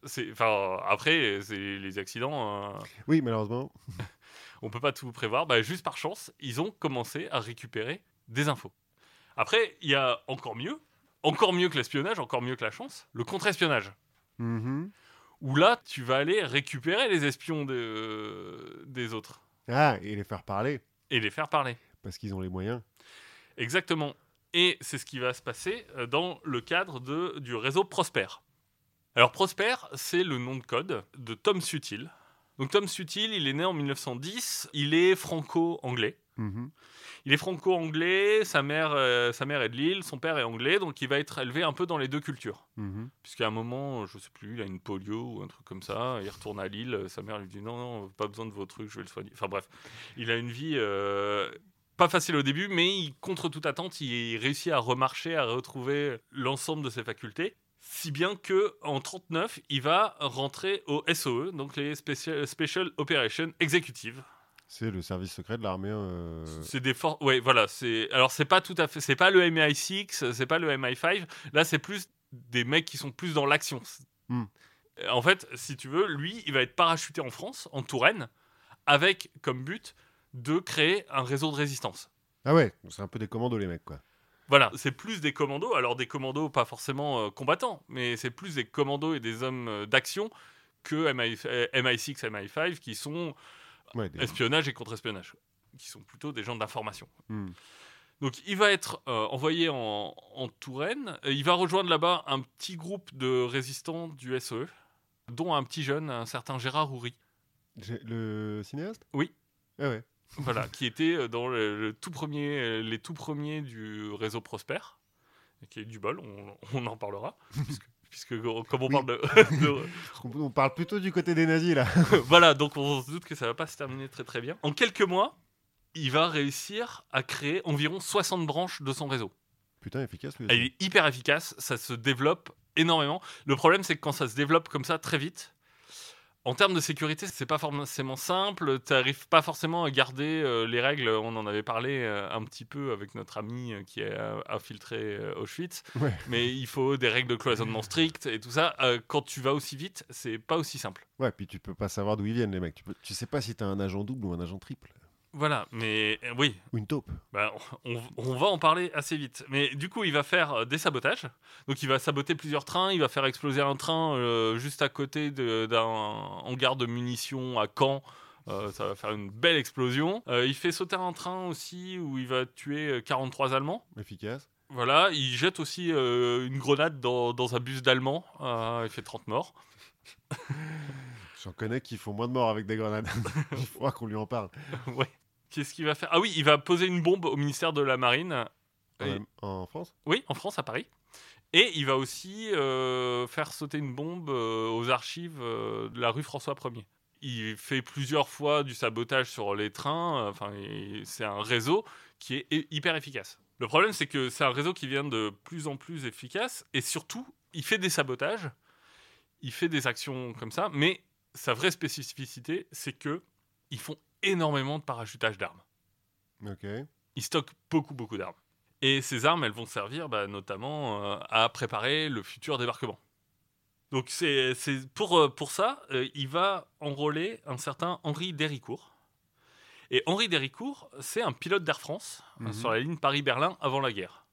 C'est, enfin, après, c'est les accidents, euh, Oui, malheureusement. on peut pas tout prévoir. Bah, juste par chance, ils ont commencé à récupérer des infos. Après, il y a encore mieux, encore mieux que l'espionnage, encore mieux que la chance, le contre-espionnage. Mhm. Où là, tu vas aller récupérer les espions de- des autres Ah, et les faire parler, et les faire parler. Parce qu'ils ont les moyens. Exactement. Et c'est ce qui va se passer euh, dans le cadre de, du réseau Prosper. Alors Prosper, c'est le nom de code de Tom Sutil. Donc Tom Sutil, il est né en 1910, il est franco-anglais. Mhm. Il est franco-anglais, sa mère, euh, sa mère est de Lille, son père est anglais, donc il va être élevé un peu dans les deux cultures. Mhm. Puisqu'à un moment, je sais plus, il a une polio ou un truc comme ça, il retourne à Lille, sa mère lui dit non, non, pas besoin de vos trucs, je vais le soigner. Enfin bref, il a une vie euh, pas facile au début, mais il, contre toute attente, il réussit à remarcher, à retrouver l'ensemble de ses facultés. Si bien que en 39, il va rentrer au SOE, donc les Special, Special Operations Executive. C'est le service secret de l'armée. euh, C'est des forces. Ouais, voilà. C'est alors c'est pas tout à fait. C'est pas le MI6, c'est pas le MI5. Là, c'est plus des mecs qui sont plus dans l'action. Hmm. En fait, si tu veux, lui, il va être parachuté en France, en Touraine, avec comme but de créer un réseau de résistance. Ah ouais, c'est un peu des commandos, les mecs, quoi. Voilà, c'est plus des commandos. Alors des commandos pas forcément euh, combattants, mais c'est plus des commandos et des hommes euh, d'action que MI, euh, MI6, MI5 qui sont Ouais, des- espionnage et contre-espionnage, qui sont plutôt des gens d'information. Hmm. Donc il va être euh, envoyé en, en Touraine. Euh, Il va rejoindre là-bas un petit groupe de résistants du SOE, dont un petit jeune, un certain Gérard Houry, Le cinéaste? Oui. Ah ouais. Voilà, qui était euh, dans le, le tout premier, euh, les tout premiers du réseau Prosper, qui eu du bol, on, on en parlera, puisque, puisque, comme on Oui. parle de- on parle plutôt du côté des nazis, là. voilà, donc on se doute que ça va pas se terminer très très bien. En quelques mois, il va réussir à créer environ 60 branches de son réseau. Putain, efficace, lui. Elle est hyper efficace, ça se développe énormément. Le problème, c'est que quand ça se développe comme ça très vite, en termes de sécurité, c'est pas forcément simple. Tu n'arrives pas forcément à garder euh, les règles. On en avait parlé euh, un petit peu avec notre ami euh, qui a infiltré Auschwitz. Ouais. Mais il faut des règles de cloisonnement strictes et tout ça. Quand tu vas aussi vite, c'est pas aussi simple. Ouais, puis tu peux pas savoir d'où ils viennent, les mecs. Tu, peux... tu sais pas si t'as un agent double ou un agent triple. Voilà, mais euh, oui, Ou une taupe. Bah, on, on va en parler assez vite. Mais du coup, il va faire euh, des sabotages. Donc, il va saboter plusieurs trains. Il va faire exploser un train euh, juste à côté d'un hangar de munitions à Caen. Ça va faire une belle explosion. Il fait sauter un train aussi où il va tuer euh, 43 Allemands. Efficace. Voilà, il jette aussi une grenade dans, dans un bus d'Allemands. Euh, il fait 30 morts. J'en connais qui font moins de morts avec des grenades. Il faudra qu'on lui en parle. ouais. Qu'est-ce qu'il va faire? Ah oui, il va poser une bombe au ministère de la Marine. En, Et- en France? Oui, en France, à Paris. Et il va aussi euh, faire sauter une bombe euh, aux archives euh, de la rue François 1er. Il fait plusieurs fois du sabotage sur les trains. Enfin, c'est un réseau qui est hy- hyper efficace. Le problème, c'est que c'est un réseau qui vient de plus en plus efficace. Et surtout, il fait des sabotages. Il fait des actions comme ça. Mais sa vraie spécificité, c'est que ils font énormément de parachutage d'armes Ok. ils stockent beaucoup, beaucoup d'armes. Et ces armes, elles vont servir bah, notamment euh, à préparer le futur débarquement. Donc c'est pour, euh, pour ça, euh, il va enrôler un certain Henri Déricourt. Et Henri Déricourt, c'est un pilote d'Air France Mhm. sur la ligne Paris-Berlin avant la guerre.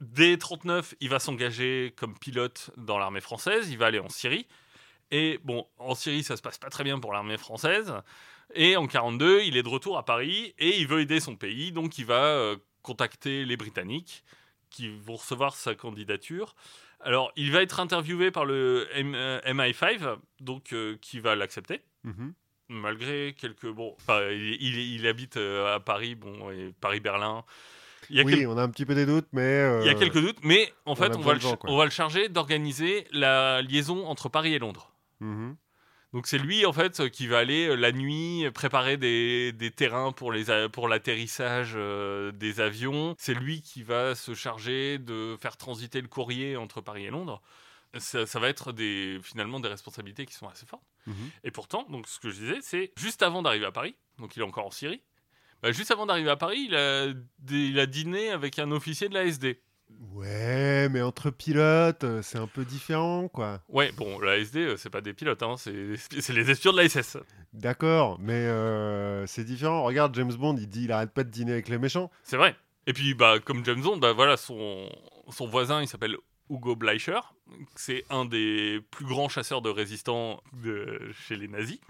Dès 39, il va s'engager comme pilote dans l'armée française. Il va aller en Syrie. Et bon, en Syrie, ça se passe pas très bien pour l'armée française. Et en 42, il est de retour à Paris et il veut aider son pays. Donc, il va euh, contacter les Britanniques qui vont recevoir sa candidature. Alors, il va être interviewé par le M- euh, MI5, donc euh, qui va l'accepter Mhm. malgré quelques bon enfin, il, il- il habite à Paris bon et Paris Berlin il y a Oui, quel- on a un petit peu des doutes, mais. il y a quelques doutes, mais en on fait, va le, gens, on va le charger d'organiser la liaison entre Paris et Londres. mhm. Donc c'est lui en fait qui va aller euh, la nuit préparer des, des terrains pour les pour l'atterrissage euh, des avions. C'est lui qui va se charger de faire transiter le courrier entre Paris et Londres ça, ça va être des, finalement des responsabilités qui sont assez fortes. Mhm. Et pourtant, donc ce que je disais, c'est juste avant d'arriver à Paris, donc il est encore en Syrie, bah, juste avant d'arriver à Paris, il a, il a dîné avec un officier de la SD. Ouais, mais entre pilotes, euh, c'est un peu différent, quoi. Ouais, bon, la SD, euh, c'est pas des pilotes, hein, c'est c'est les espions de la SS. D'accord, mais euh, c'est différent. Regarde, James Bond, il dit il arrête pas de dîner avec les méchants. C'est vrai. Et puis, bah, comme James Bond, bah, voilà, son, son voisin, il s'appelle Hugo Bleicher. C'est un des plus grands chasseurs de résistants de, chez les nazis.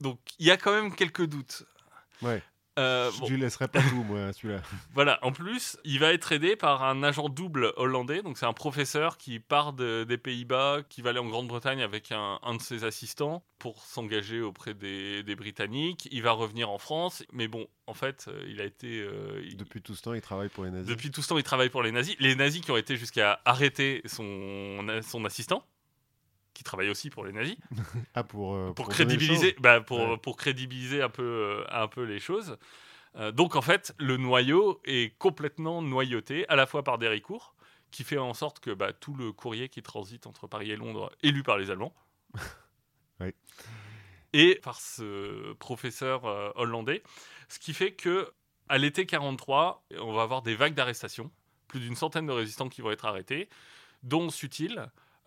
Donc, il y a quand même quelques doutes. Ouais. Euh, Je bon, lui laisserai pas tout, moi, celui-là. voilà, en plus, il va être aidé par un agent double hollandais. Donc, c'est un professeur qui part de- des Pays-Bas, qui va aller en Grande-Bretagne avec un, un de ses assistants pour s'engager auprès des, des Britanniques. Il va revenir en France. Mais bon, en fait, euh, il a été. euh, il- Depuis tout ce temps, il travaille pour les nazis. depuis tout ce temps, il travaille pour les nazis. Les nazis qui ont été jusqu'à arrêter son, son assistant, qui travaille aussi pour les nazis, Ah, pour, euh, pour, crédibiliser, bah, pour, Ouais. pour crédibiliser un peu, euh, un peu les choses. Euh, donc en fait, le noyau est complètement noyauté, à la fois par Déricourt, qui fait en sorte que bah, tout le courrier qui transite entre Paris et Londres est lu par les Allemands. Oui. Et par ce professeur hollandais, ce qui fait que à l'été 43, on va avoir des vagues d'arrestations, plus d'une centaine de résistants qui vont être arrêtés, dont Sutil.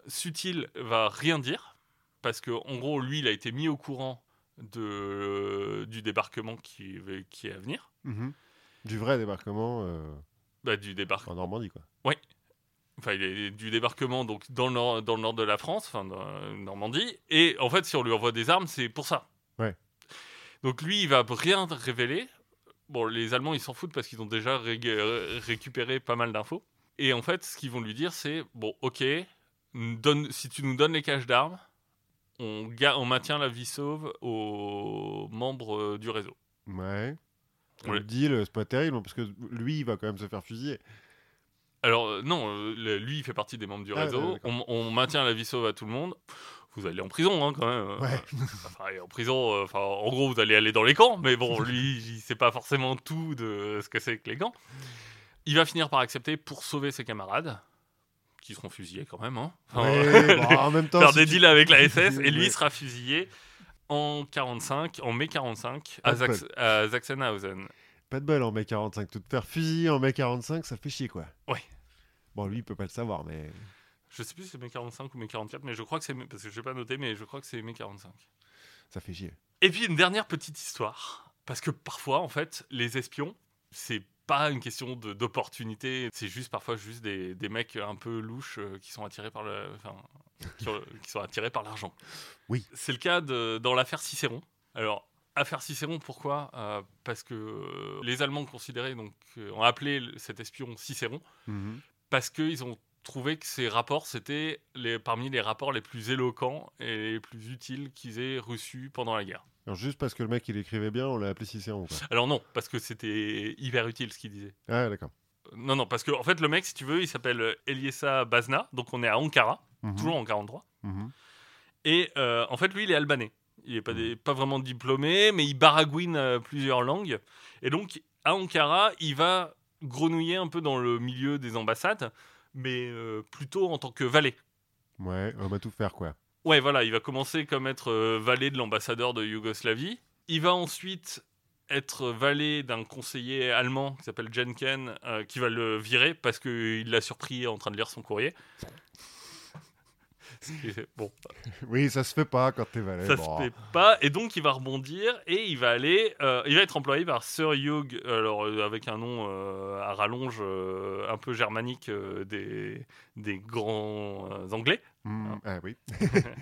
Sutil va rien dire parce que en gros, lui, il a été mis au courant de, du débarquement qui, qui est à venir, Mhm. Du vrai débarquement euh, Bah, du débarquement. en Normandie, quoi. Enfin, il est du débarquement donc dans le nord, dans le nord de la France, enfin dans la Normandie. Et en fait, si on lui envoie des armes, c'est pour ça. Ouais. Donc lui, il va rien révéler. Bon, les Allemands, ils s'en foutent parce qu'ils ont déjà ré- ré- récupéré pas mal d'infos. Et en fait, ce qu'ils vont lui dire, c'est bon, ok, donne, si tu nous donnes les caches d'armes, on, on maintient la vie sauve aux membres euh, du réseau. Ouais. Ouais. Le deal, c'est pas terrible, parce que lui, il va quand même se faire fusiller. Alors euh, non, euh, lui, il fait partie des membres du Ah, réseau. on, on maintient la vie sauve à tout le monde. Vous allez en prison, hein, quand même. euh, Ouais. Enfin, en prison, euh, enfin, en gros, vous allez aller dans les camps, mais bon, lui, il sait pas forcément tout de ce que c'est que les camps. Il va finir par accepter pour sauver ses camarades, qui seront fusillés quand même. Hein. Enfin, Ouais, bon, en même temps, faire si des tu- deals avec la SS, et lui Ouais. sera fusillé en 45, en mai 45, Pas à, de Zax- à Sachsenhausen. Pas de bol en mai 45. Tout te faire fusiller en mai 45, ça fait chier, quoi. Ouais. Bon, lui, il peut pas le savoir, mais Je sais plus si c'est mai 45 ou mai 44, mais je crois que c'est parce que je n'ai pas noté, mais je crois que c'est mai 45. ça fait chier. Et puis une dernière petite histoire, parce que parfois, en fait, les espions, c'est pas une question d'opportunité, c'est juste parfois juste des, des mecs un peu louches euh, qui sont attirés par le, enfin, qui, ont- qui sont attirés par l'argent. Oui. C'est le cas de- dans l'affaire Cicéron. Alors. Affaire Cicéron, pourquoi? Euh, Parce que euh, les Allemands considéraient donc ont appelé cet espion Cicéron Mhm. parce qu'ils ont trouvé que ces rapports, c'était les, parmi les rapports les plus éloquents et les plus utiles qu'ils aient reçus pendant la guerre. Alors, juste parce que le mec, il écrivait bien, on l'a appelé Cicéron, quoi. Alors non, parce que c'était hyper utile ce qu'il disait. Ah, d'accord. Euh, Non, non, parce que en fait, le mec, si tu veux, il s'appelle Eliessa Bazna, donc on est à Ankara, Mhm. toujours en 43. Mhm. Et euh, en fait, lui, il est albanais. Il n'est pas, des- pas vraiment diplômé, mais il baragouine euh, plusieurs langues. Et donc, à Ankara, il va grenouiller un peu dans le milieu des ambassades, mais euh, plutôt en tant que valet. Ouais, on va tout faire, quoi. Ouais, voilà, il va commencer comme être euh, valet de l'ambassadeur de Yougoslavie. Il va ensuite être valet d'un conseiller allemand qui s'appelle Jenken, euh, qui va le virer parce qu'il l'a surpris en train de lire son courrier. Bon, Oui, ça se fait pas quand t'es valet. ça bon. se fait pas. Et donc, il va rebondir et il va aller. euh, il va être employé par Sir Hugh, alors euh, avec un nom à rallonge un peu germanique des, des grands anglais. Mhm. Ah oui.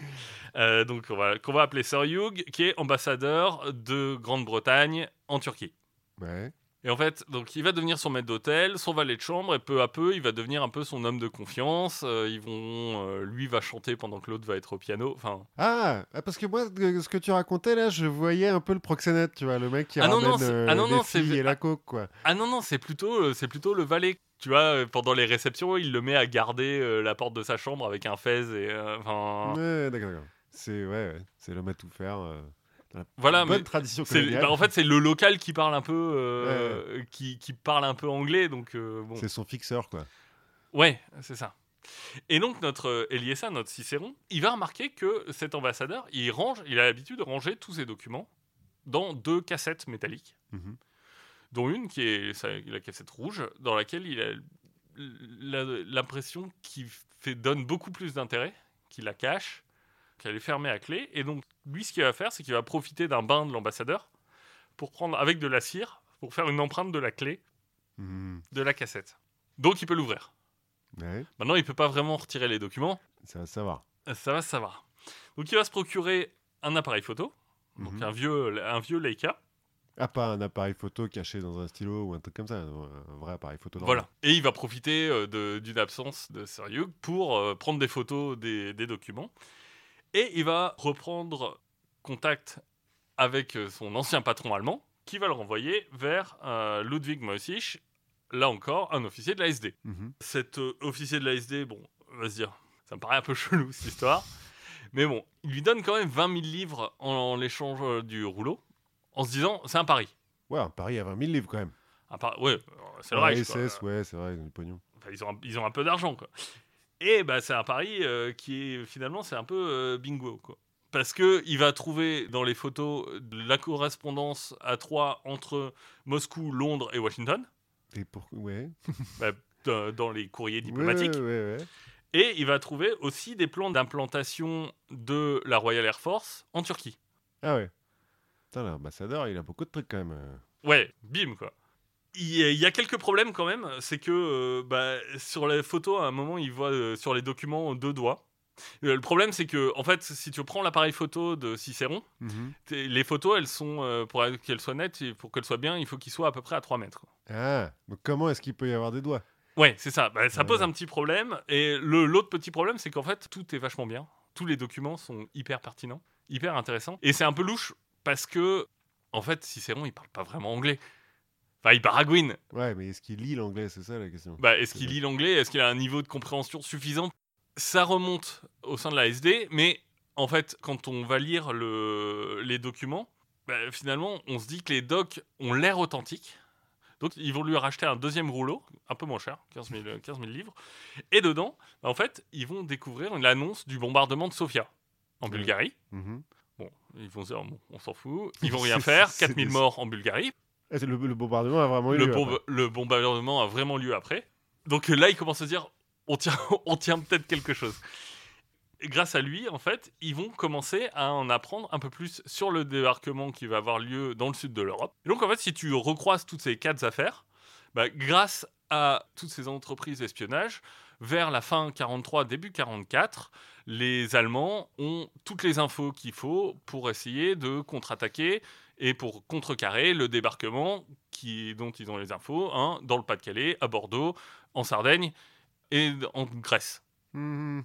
Euh, donc, on va- qu'on va appeler Sir Hugh, qui est ambassadeur de Grande-Bretagne en Turquie. Ouais. Et en fait, donc il va devenir son maître d'hôtel, son valet de chambre, et peu à peu, il va devenir un peu son homme de confiance. Euh, ils vont, euh, lui va chanter pendant que l'autre va être au piano. Enfin, Ah, ah, parce que moi, ce que tu racontais là, je voyais un peu le proxénète, tu vois, le mec qui Ah ramène non, euh, ah non, non, filles et la coke, quoi. ah non non, c'est plutôt, c'est plutôt le valet. Tu vois, pendant les réceptions, il le met à garder la porte de sa chambre avec un fez et enfin. Ouais, d'accord, d'accord. C'est ouais, ouais, c'est l'homme à tout faire. Voilà, bonne mais tradition coloniale. bah, en fait, c'est le local qui parle un peu, euh, qui, qui parle un peu anglais, donc euh, bon. C'est son fixeur, quoi. Ouais, c'est ça. Et donc notre euh, Eliessa, notre Cicéron, il va remarquer que cet ambassadeur, il range, il a l'habitude de ranger tous ses documents dans deux cassettes métalliques, Mhm. dont une qui est la cassette rouge, dans laquelle il a l'impression qu'il fait, donne beaucoup plus d'intérêt, qu'il la cache, qu'elle est fermée à clé. Et donc lui, ce qu'il va faire, c'est qu'il va profiter d'un bain de l'ambassadeur pour prendre avec de la cire, pour faire une empreinte de la clé Mhm. de la cassette. Donc il peut l'ouvrir. Ouais, Maintenant, il peut pas vraiment retirer les documents. ça va se savoir. Ça va savoir. Donc il va se procurer un appareil photo, donc Mhm. un vieux, un vieux Leica. Ah, pas un appareil photo caché dans un stylo ou un truc comme ça, un vrai appareil photo. normal. Voilà. Et il va profiter euh, d'une absence de sérieux pour euh, prendre des photos des, des documents. Et il va reprendre contact avec euh, son ancien patron allemand, qui va le renvoyer vers euh, Ludwig Moissich, là encore un officier de l'ASD. Mhm. Cet euh, officier de l'ASD, bon, on va se dire, ça me paraît un peu chelou cette histoire. Mais bon, il lui donne quand même 20 000 livres en, en échange euh, du rouleau, en se disant, c'est un pari. Ouais, un pari à 20 000 livres quand même. Un pari ouais, c'est Ouais, quoi. SS, ouais, c'est vrai, ils ont du pognon. Enfin, ils, ont un, ils ont un peu d'argent, quoi. Et bah, c'est un pari euh, qui est finalement, c'est un peu euh, bingo, quoi. Parce que il va trouver dans les photos de la correspondance à trois entre Moscou, Londres et Washington, Et pour... Ouais. dans, dans les courriers diplomatiques. Ouais, ouais, ouais. Et il va trouver aussi des plans d'implantation de la Royal Air Force en Turquie. Ah ouais. Putain, l'ambassadeur, il a beaucoup de trucs quand même. euh. Ouais, bim quoi. Il y a- quelques problèmes quand même, c'est que euh, bah, sur les photos, à un moment, il voit euh, sur les documents deux doigts. Euh, le problème, c'est que, en fait, si tu prends l'appareil photo de Cicéron, Mhm. les photos, elles sont, euh, pour qu'elles soient nettes, et pour qu'elles soient bien, il faut qu'ils soient à peu près à 3 mètres. Ah, donc comment est-ce qu'il peut y avoir des doigts? Ouais, c'est ça. Bah, ça Ouais. pose un petit problème. Et l'autre petit problème, c'est qu'en fait, tout est vachement bien. Tous les documents sont hyper pertinents, hyper intéressants. Et c'est un peu louche parce que, en fait, Cicéron, il parle pas vraiment anglais. Enfin, il baragouine. Ouais, mais est-ce qu'il lit l'anglais C'est ça la question. Bah, est-ce qu'il lit l'anglais? Est-ce qu'il a un niveau de compréhension suffisant? Ça remonte au sein de la SD, mais en fait, quand on va lire le- les documents, bah, finalement, on se dit que les docs ont l'air authentiques. Donc, ils vont lui racheter un deuxième rouleau, un peu moins cher, 15 000, 15 000 livres. Et dedans, bah, en fait, ils vont découvrir une annonce du bombardement de Sofia, en. Bulgarie. Mhm. Bon, ils vont se dire, bon, on s'en fout. Ils vont rien faire. c'est 4000 des- morts en Bulgarie. Le, le bombardement a vraiment eu Le, lieu. bombe- le bombardement a vraiment lieu après. Donc là, il commence à se dire, on tient, on tient peut-être quelque chose. Et grâce à lui, en fait, ils vont commencer à en apprendre un peu plus sur le débarquement qui va avoir lieu dans le sud de l'Europe. Et donc, en fait, si tu recroises toutes ces quatre affaires, bah, grâce à toutes ces entreprises d'espionnage, vers la fin 43, début 44, les Allemands ont toutes les infos qu'il faut pour essayer de contre-attaquer et pour contrecarrer le débarquement qui, dont ils ont les infos hein, dans le Pas-de-Calais, à Bordeaux, en Sardaigne et en Grèce. Mhm.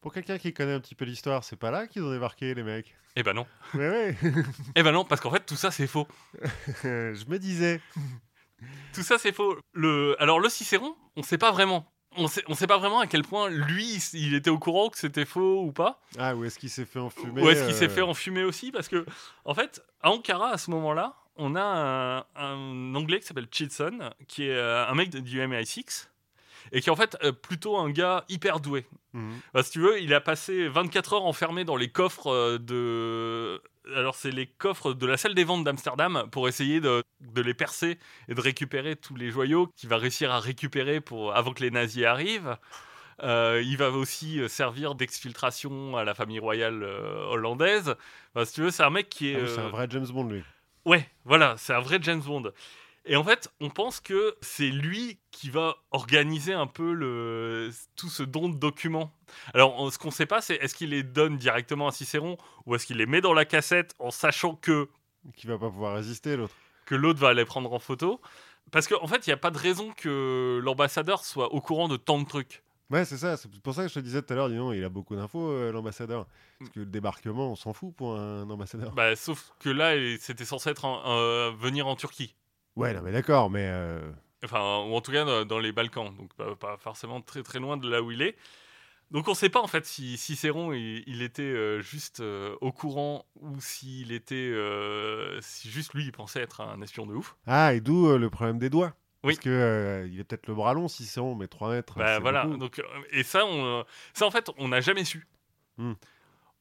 Pour quelqu'un qui connaît un petit peu l'histoire, c'est pas là qu'ils ont débarqué, les mecs? Eh ben non. Ouais. Eh ben non, parce qu'en fait, tout ça, c'est faux. Je me disais. Tout ça, c'est faux. Le... Alors, le Cicéron, on sait pas vraiment. On sait, on sait pas vraiment à quel point lui, il était au courant que c'était faux ou pas. Ah, où est-ce qu'il s'est fait enfumer Ou est-ce qu'il s'est euh, fait enfumer aussi Parce que, en fait, à Ankara, à ce moment-là, on a un, un Anglais qui s'appelle Chilson, qui est euh, un mec du MI6, et qui est en fait euh, plutôt un gars hyper doué. Mhm. Bah, si tu veux, il a passé 24 heures enfermé dans les coffres euh, de. Alors, c'est les coffres de la salle des ventes d'Amsterdam pour essayer de, de les percer et de récupérer tous les joyaux qu'il va réussir à récupérer pour, avant que les nazis arrivent. Euh, il va aussi servir d'exfiltration à la famille royale euh, hollandaise. Bah, si tu veux, c'est un mec qui est. Ah oui, c'est un vrai James Bond, lui. Ouais, voilà, c'est un vrai James Bond. Et en fait, on pense que c'est lui qui va organiser un peu le, tout ce don de documents. Alors, ce qu'on ne sait pas, c'est est-ce qu'il les donne directement à Cicéron ou est-ce qu'il les met dans la cassette en sachant que, Qui va pas pouvoir résister, l'autre. que l'autre va les prendre en photo Parce qu'en en fait, il n'y a pas de raison que l'ambassadeur soit au courant de tant de trucs. Ouais, c'est ça. C'est pour ça que je te disais tout à l'heure, donc, il a beaucoup d'infos, euh, l'ambassadeur. Parce que le débarquement, on s'en fout pour un ambassadeur. Bah, sauf que là, c'était censé être en- euh, venir en Turquie. Ouais, non, mais d'accord, mais. euh, Enfin, ou en tout cas dans, dans les Balkans, donc pas, pas forcément très très loin de là où il est. Donc on ne sait pas en fait si Cicéron il, il était euh, juste euh, au courant ou s'il était si juste lui il pensait être un espion de ouf. Ah, et d'où le problème des doigts. Oui. Parce que euh, il est peut-être le bras long, Cicéron, mais 3 mètres. Bah voilà, beaucoup. donc, et ça, on, ça, en fait, on n'a jamais su. Hmm.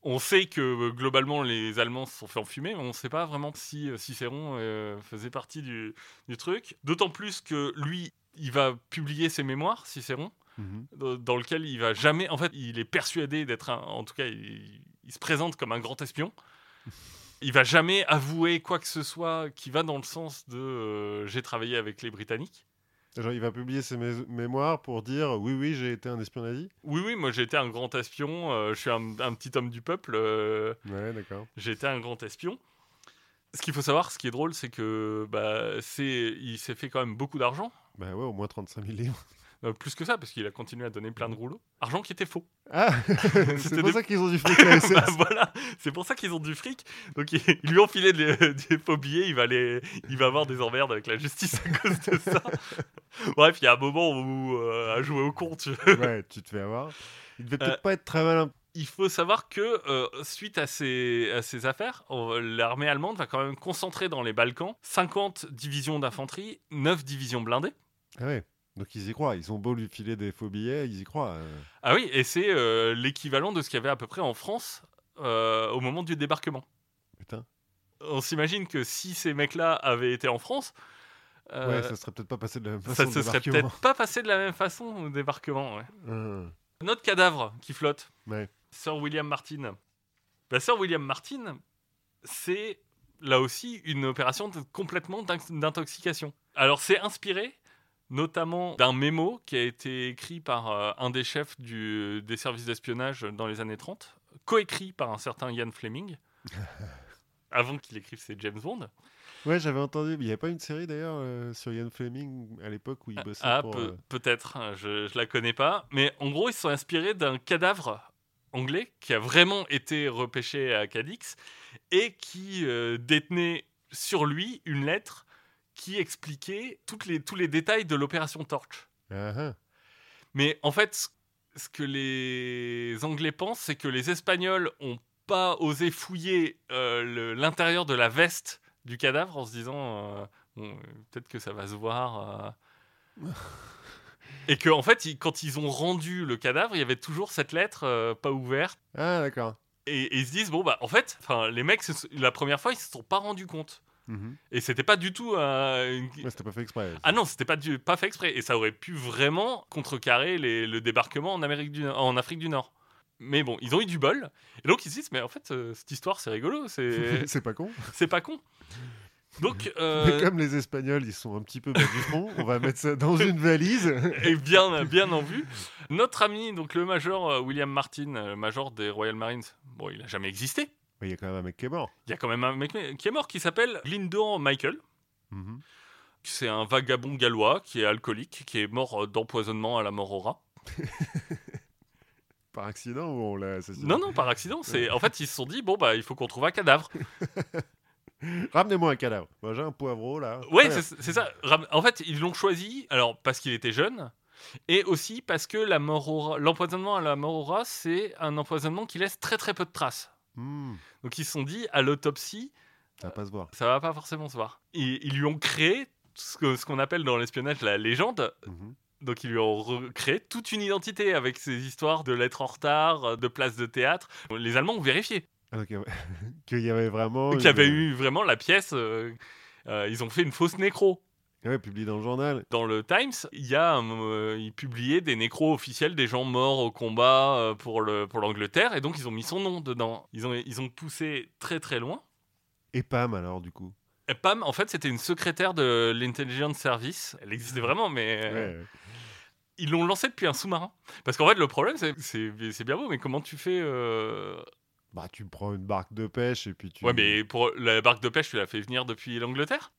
On sait que euh, globalement les Allemands se sont fait enfumer, mais on ne sait pas vraiment si euh, Cicéron euh, faisait partie du, du truc. D'autant plus que lui, il va publier ses mémoires, Cicéron, Mhm. dans dans lequel il va jamais. En fait, il est persuadé d'être un. En tout cas, il, il se présente comme un grand espion. Il va jamais avouer quoi que ce soit qui va dans le sens de euh, j'ai travaillé avec les Britanniques. Genre, il va publier ses mé- mémoires pour dire oui, oui, j'ai été un espion nazi. Oui, oui, moi j'ai été un grand espion. euh, je suis un, un petit homme du peuple. euh, Ouais, d'accord. j'ai été un grand espion. Ce qu'il faut savoir, ce qui est drôle, c'est que bah, c'est, il s'est fait quand même beaucoup d'argent. Bah ouais, au moins 35 000 livres. Euh, plus que ça, parce qu'il a continué à donner plein de rouleaux. Argent qui était faux. Ah C'est pour des- ça qu'ils ont du fric. Bah, voilà, c'est pour ça qu'ils ont du fric. Donc ils, lui ont filé des, des faux billets. Il va, les, il va avoir des emmerdes avec la justice à cause de ça. Bref, il y a un moment où, euh, à jouer au con, tu- ouais, tu te fais avoir. Il devait peut-être Euh, pas être très malin. Il faut savoir que euh, suite à ces, à ces affaires, l'armée allemande va quand même concentrer dans les Balkans 50 divisions d'infanterie, 9 divisions blindées. Ah ouais. Donc ils y croient. Ils ont beau lui filer des faux billets, ils y croient. euh. Ah oui, et c'est euh, l'équivalent de ce qu'il y avait à peu près en France euh, au moment du débarquement. Putain. On s'imagine que si ces mecs-là avaient été en France, Ouais, ça serait peut-être pas passé de la même façon. ça se serait peut-être pas passé de la même façon au débarquement. ouais. Notre cadavre qui flotte, Ouais. Sir William Martin. Bah, Sir William Martin, c'est là aussi une opération complètement d'in- d'intoxication. Alors c'est inspiré notamment d'un mémo qui a été écrit par euh, un des chefs du- des services d'espionnage dans les années 30, coécrit par un certain Ian Fleming, avant qu'il écrive ses James Bond. Ouais, j'avais entendu. Il n'y avait pas une série d'ailleurs euh, sur Ian Fleming à l'époque où il bossait Ah, pour. euh, peut-être, hein, je, je la connais pas. Mais en gros, ils se sont inspirés d'un cadavre anglais qui a vraiment été repêché à Cadix et qui euh, détenait sur lui une lettre qui expliquait toutes les, tous les détails de l'opération Torch. ah. Mais en fait, ce- que les Anglais pensent, c'est que les Espagnols ont pas osé fouiller euh, l'intérieur de la veste du cadavre en se disant euh, bon, peut-être que ça va se voir. euh. Et que en fait, ils- quand ils ont rendu le cadavre, il y avait toujours cette lettre pas ouverte. Ah, d'accord. Et, et ils se disent bon bah en fait, enfin les mecs la première fois ils se sont pas rendus compte. Mhm. Et c'était pas du tout euh, une- Ouais, c'était pas fait exprès. ah non, c'était pas, du- pas fait exprès. Et ça aurait pu vraiment contrecarrer les- le débarquement en, Amérique du, en Afrique du Nord. Mais bon, ils ont eu du bol. Et donc ils se disent, mais en fait, euh, cette histoire, c'est rigolo. C'est c'est pas con. c'est pas con. Donc, Mais euh, comme les Espagnols, ils sont un petit peu bas du front, on va mettre ça dans une valise. et bien, bien en vue, notre ami, donc le major euh, William Martin, euh, major des Royal Marines, bon, il a jamais existé. Il y a quand même un mec qui est mort. Il y a quand même un mec qui est mort qui s'appelle Lyndon Michael. Mhm. C'est un vagabond gallois qui est alcoolique, qui est mort euh, d'empoisonnement à la mort au rat. Par accident ou on l'a assassiné? Non, non, par accident. C'est en fait ils se sont dit bon bah il faut qu'on trouve un cadavre. Ramenez-moi un cadavre. Moi, j'ai un poivreau là. Ouais, Très c'est ça. En fait ils l'ont choisi alors parce qu'il était jeune et aussi parce que l'empoisonnement à la mort au rat c'est un empoisonnement qui laisse très très peu de traces. Hmm, Donc ils se sont dit à l'autopsie ça va pas se voir. ça va pas forcément se voir. Et ils lui ont créé ce qu'on appelle dans l'espionnage la légende. Mhm. Donc ils lui ont recréé toute une identité avec ces histoires de lettres en retard, de places de théâtre. Les Allemands ont vérifié. Ah, ok, ouais. Qu'il y avait vraiment. qu'il y avait eu vraiment la pièce. euh, euh, ils ont fait une fausse nécro. Ouais, publié dans le journal. Dans le Times, il y a, euh, ils publiaient des nécros officiels des gens morts au combat euh, pour le pour l'Angleterre, et donc ils ont mis son nom dedans. Ils ont ils ont poussé très très loin. Et Pam, alors, du coup? Et Pam, en fait, c'était une secrétaire de l'intelligence service. Elle existait vraiment, mais euh, Ouais. ils l'ont lancée depuis un sous-marin. Parce qu'en fait, le problème, c'est bien beau, mais comment tu fais euh, Bah, tu prends une barque de pêche et puis tu. Ouais, mais pour la barque de pêche, tu l'as fait venir depuis l'Angleterre?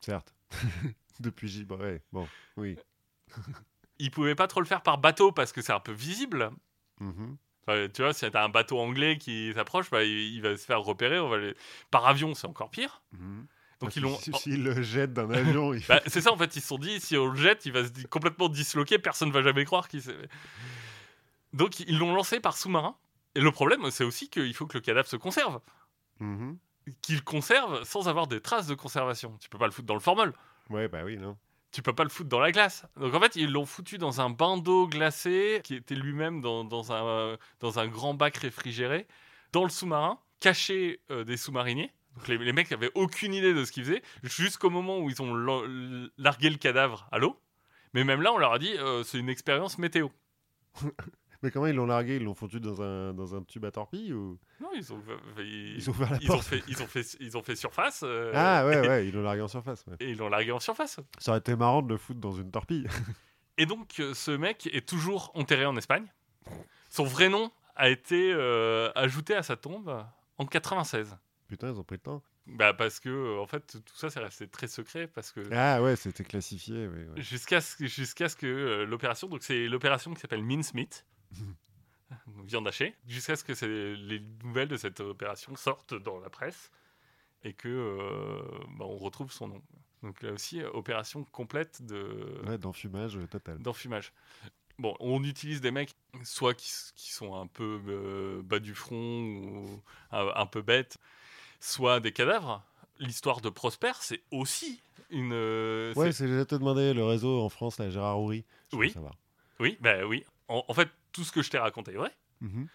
Certes. Depuis J. bah, ouais, bon, oui. Ils pouvaient pas trop le faire par bateau parce que c'est un peu visible. Mhm. Enfin, tu vois, si t'as un bateau anglais qui s'approche, bah, il, il va se faire repérer. On va les- Par avion, c'est encore pire. Mhm. Donc Parce ils l'ont. si- le jette d'un avion, il Bah, c'est ça en fait, ils se sont dit si on le jette, il va se complètement disloquer, personne va jamais croire qu'il s'est. Donc ils l'ont lancé par sous-marin. Et le problème, c'est aussi qu'il faut que le cadavre se conserve. Mhm. Qu'il conserve sans avoir des traces de conservation. Tu peux pas le foutre dans le formol. Ouais, bah oui, non. tu peux pas le foutre dans la glace. Donc en fait, ils l'ont foutu dans un bain d'eau glacée qui était lui-même dans, dans un, dans un grand bac réfrigéré, dans le sous-marin, caché euh, des sous-mariniers. Donc les, les mecs n'avaient aucune idée de ce qu'ils faisaient, jusqu'au moment où ils ont la- largué le cadavre à l'eau. Mais même là, on leur a dit, euh, c'est une expérience météo. Mais comment ils l'ont largué? Ils l'ont foutu dans un, dans un tube à torpille ou? Non, ils ont, ils, ils ont ouvert la ils ont porte fait, ils ont fait, ils ont fait surface. euh, Ah ouais, ouais, ils l'ont largué en surface. ouais. Et ils l'ont largué en surface. Ça aurait été marrant de le foutre dans une torpille. Et donc, euh, ce mec est toujours enterré en Espagne. Son vrai nom a été euh, ajouté à sa tombe en 96. Putain, ils ont pris le temps. Bah parce que en fait tout ça c'est resté très secret parce que Ah ouais, c'était classifié. ouais. jusqu'à ce, que- jusqu'à ce que euh, l'opération donc c'est l'opération qui s'appelle mincemeat donc viande hachée jusqu'à ce que les nouvelles de cette opération sortent dans la presse et que euh, bah, on retrouve son nom. Donc là aussi euh, opération complète de Ouais, d'enfumage euh, total. d'enfumage. Bon, on utilise des mecs soit qui, sont un peu euh, bas du front ou un, un peu bêtes, soit des cadavres. L'histoire de Prosper, c'est aussi une. euh, Ouais, c'est- j'ai te demandé le réseau en France, là, Gérard Houry. Oui. Oui, bah oui. En, en fait, tout ce que je t'ai raconté est vrai. Mhm.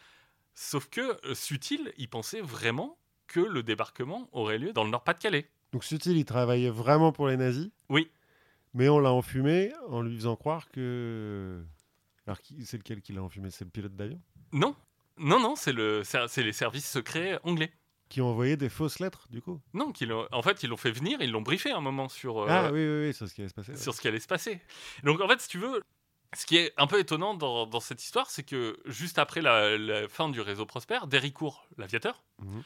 Sauf que euh, Sutil, il pensait vraiment que le débarquement aurait lieu dans le Nord-Pas-de-Calais. Donc Sutil, il travaillait vraiment pour les nazis. Oui. Mais on l'a enfumé en lui faisant croire que. Alors, c'est lequel qui l'a enfumé? C'est le pilote d'avion? Non, non, non, c'est le, c'est les services secrets anglais. Qui ont envoyé des fausses lettres, du coup? Non, en fait, ils l'ont fait venir, ils l'ont briefé un moment sur. euh, Ah oui, oui, oui, c'est ce qui allait se passer. ouais. sur ce qui allait se passer. Donc en fait, si tu veux, ce qui est un peu étonnant dans, dans cette histoire, c'est que juste après la, la fin du réseau Prosper, Déricourt, l'aviateur, Mhm.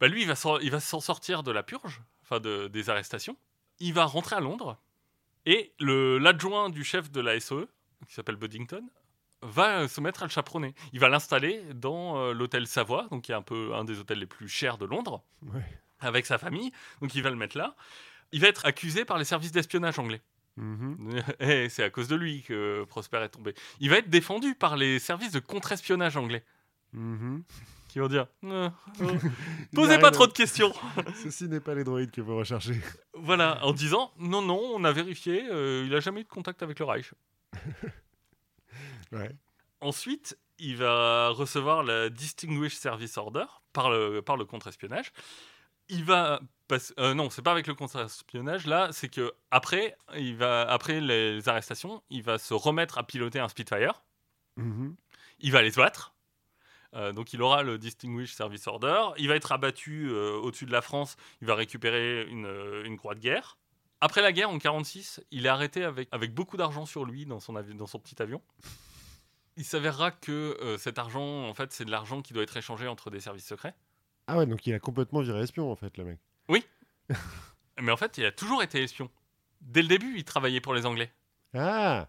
bah lui, il va s'en sortir de la purge, enfin de- des arrestations. Il va rentrer à Londres et l'adjoint du chef de la SOE, qui s'appelle Buddington, va se mettre à le chaperonner. Il va l'installer dans euh, l'hôtel Savoie, donc qui est un peu un des hôtels les plus chers de Londres, Ouais. avec sa famille. Donc il va le mettre là. Il va être accusé par les services d'espionnage anglais. Mhm. Eh, c'est à cause de lui que Prosper est tombé. Il va être défendu par les services de contre-espionnage anglais, Mhm. qui vont dire Euh, euh, Posez pas trop de questions. Ceci n'est pas les droïdes que vous recherchez. voilà, en disant Non, non, on a vérifié, euh, il a jamais eu de contact avec le Reich. Ouais. Ensuite, il va recevoir la Distinguished Service Order par le, par le contre-espionnage. Il va euh, non, c'est pas avec le contre-espionnage. Là, c'est que après, il va, après les arrestations, il va se remettre à piloter un Spitfire. Mhm. il va les battre. Euh, donc il aura le Distinguished Service Order. Il va être abattu euh, au-dessus de la France. Il va récupérer une, une croix de guerre. Après la guerre, en 46, il est arrêté avec, avec beaucoup d'argent sur lui dans son, avi- dans son petit avion. Il s'avérera que cet argent, en fait, c'est de l'argent qui doit être échangé entre des services secrets. Ah ouais, donc il a complètement viré espion, en fait, le mec. Mais en fait, il a toujours été espion. Dès le début, il travaillait pour les Anglais. Ah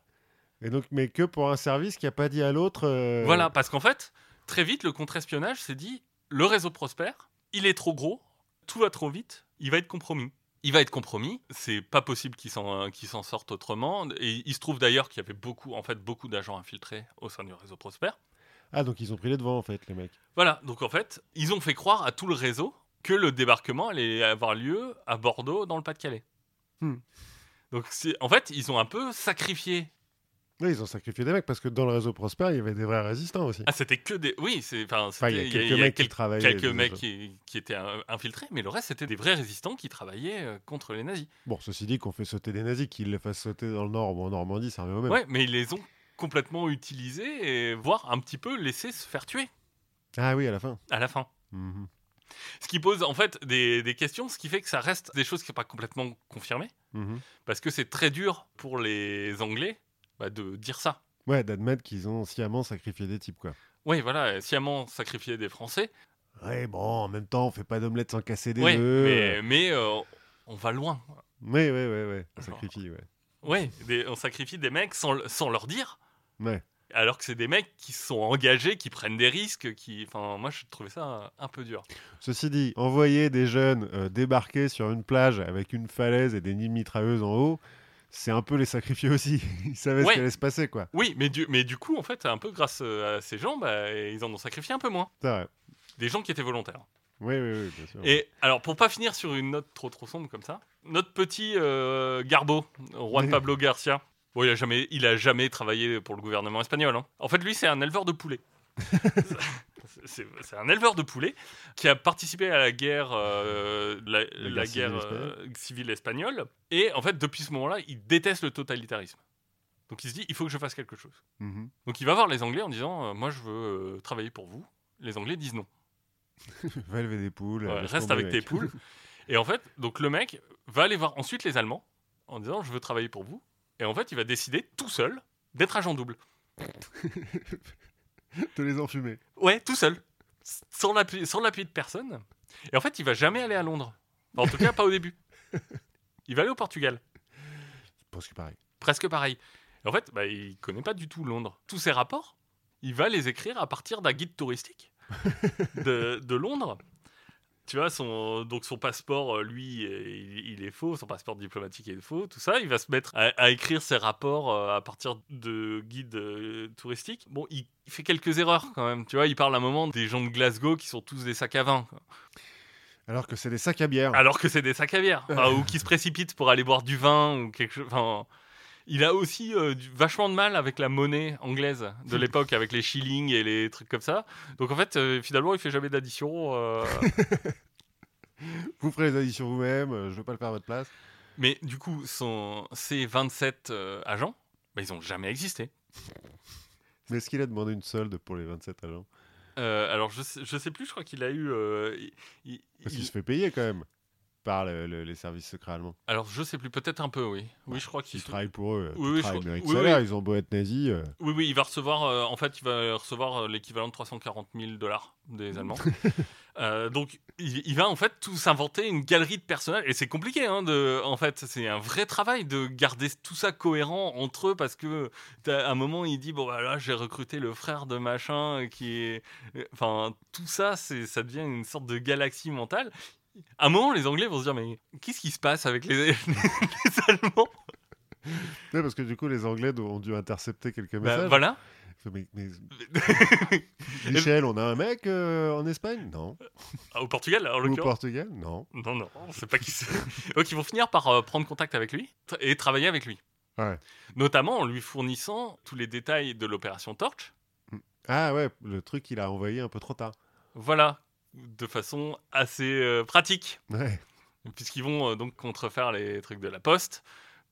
Et donc, mais que pour un service qui a pas dit à l'autre. euh, Voilà, parce qu'en fait, très vite, le contre-espionnage s'est dit le réseau prospère, il est trop gros, tout va trop vite, il va être compromis. Il va être compromis, c'est pas possible qu'il s'en qu'il s'en sorte autrement. Et il se trouve d'ailleurs qu'il y avait beaucoup, en fait, beaucoup d'agents infiltrés au sein du réseau prospère. Ah, donc ils ont pris les devants, en fait, les mecs. Voilà, donc en fait, ils ont fait croire à tout le réseau que le débarquement allait avoir lieu à Bordeaux, dans le Pas-de-Calais. Hmm. Donc, en fait, ils ont un peu sacrifié Oui, ils ont sacrifié des mecs parce que dans le réseau Prosper, il y avait des vrais résistants aussi. Ah, c'était que des. Oui, c'est. Enfin, il y a quelques mecs qui travaillaient. quelques mecs qui, qui étaient infiltrés, mais le reste, c'était des vrais résistants qui travaillaient euh, contre les nazis. Bon, ceci dit, qu'on fait sauter des nazis, qu'ils les fassent sauter dans le Nord ou en Normandie, ça revient au même. Ouais, mais ils les ont complètement utilisés et voire un petit peu laissés se faire tuer Ah oui, à la fin. à la fin. Mhm. Ce qui pose en fait des, des questions, ce qui fait que ça reste des choses qui ne sont pas complètement confirmées, Mhm. parce que c'est très dur pour les Anglais bah, de dire ça. Ouais, d'admettre qu'ils ont sciemment sacrifié des types, quoi. Oui, voilà, sciemment sacrifier des Français. Ouais, bon, en même temps, on fait pas d'omelette sans casser des Ouais, œufs. mais, mais euh, on va loin. Ouais, ouais, ouais, ouais. On sacrifie, ouais. Ouais, des- on sacrifie des mecs sans, sans leur dire. Ouais. Alors que c'est des mecs qui sont engagés, qui prennent des risques, qui. Enfin, moi, je trouvais ça un peu dur. Ceci dit, envoyer des jeunes euh, débarquer sur une plage avec une falaise et des nids mitrailleuses en haut, c'est un peu les sacrifier aussi. Ils savaient Ouais. ce qui allait se passer, quoi. Oui, mais du, mais du coup, en fait, un peu grâce euh, à ces gens, bah, ils en ont sacrifié un peu moins. C'est vrai. Des gens qui étaient volontaires. Oui, oui, oui, bien sûr. Et alors, pour pas finir sur une note trop trop sombre comme ça, notre petit euh, Garbo, Juan. Pablo Garcia, bon, il a jamais, il a jamais travaillé pour le gouvernement espagnol. hein. En fait, lui, c'est un éleveur de poulets. c'est un éleveur de poulets qui a participé à la guerre, euh, la, la guerre guerre civile euh, civile espagnole. Et en fait, depuis ce moment-là, il déteste le totalitarisme. Donc, il se dit, il faut que je fasse quelque chose. Mhm. Donc, il va voir les Anglais en disant, euh, moi, je veux travailler pour vous. Les Anglais disent non. Va élever des poules. Ouais, reste avec tes poules. Et en fait, donc le mec va aller voir ensuite les Allemands en disant je veux travailler pour vous. Et en fait, il va décider tout seul d'être agent double. De les enfumer. Ouais, tout seul, sans l'appui, sans l'appui de personne. Et en fait, il va jamais aller à Londres. En tout cas, pas au début. Il va aller au Portugal. Presque pareil. Presque pareil. Et en fait, bah, il connaît pas du tout Londres. Tous ses rapports, il va les écrire à partir d'un guide touristique de, de Londres. Tu vois, son, donc son passeport, euh, lui, il, il est faux, son passeport diplomatique est faux, tout ça. Il va se mettre à, à écrire ses rapports euh, à partir de guides euh, touristiques. Bon, il, il fait quelques erreurs quand même. Tu vois, il parle à un moment des gens de Glasgow qui sont tous des sacs à vin. quoi. Alors que c'est des sacs à bière. Alors que c'est des sacs à bière. Enfin, ou qui se précipitent pour aller boire du vin ou quelque chose. Enfin, il a aussi euh, du- vachement de mal avec la monnaie anglaise de l'époque, avec les shillings et les trucs comme ça. Donc en fait, euh, finalement, il fait jamais d'addition. euh, Vous ferez les additions vous-même, je veux pas le faire à votre place. Mais du coup, son... ces 27 euh, agents, bah, ils ont jamais existé. Mais est-ce qu'il a demandé une solde pour les 27 agents? Alors je sais, je sais plus, je crois qu'il a eu. il- Parce il- qu'il se fait payer quand même par le- le- les services secrets allemands. Alors je sais plus, peut-être un peu, oui. Oui, je crois qu'il Ils travaillent pour eux. Oui, Oui, oui, je- mérite oui, ils ont beau être nazis. euh, Oui, oui, il va recevoir, euh, en fait, il va recevoir euh, l'équivalent de 340 000 dollars des Allemands. Euh, donc, il, il va en fait tout s'inventer une galerie de personnages. Et c'est compliqué, hein, de, en fait, c'est un vrai travail de garder tout ça cohérent entre eux parce que à un moment, il dit Bon, bah là, j'ai recruté le frère de machin euh, qui est. Enfin, tout ça, c'est, ça devient une sorte de galaxie mentale. À un moment, les Anglais vont se dire Mais qu'est-ce qui se passe avec les, les Allemands? Ouais, parce que du coup, les Anglais ont dû intercepter quelques Bah, messages. Voilà. Mais, mais- Michel, on a un mec euh, en Espagne? Non. Au Portugal, en Ou au l'occurrence? Portugal? Non. Non, non, on sait pas qui c'est. Donc ils vont finir par euh, prendre contact avec lui et travailler avec lui. Ouais. Notamment en lui fournissant tous les détails de l'opération Torch. Ah ouais, le truc qu'il a envoyé un peu trop tard. Voilà, de façon assez euh, pratique. Ouais. Puisqu'ils vont euh, donc contrefaire les trucs de la poste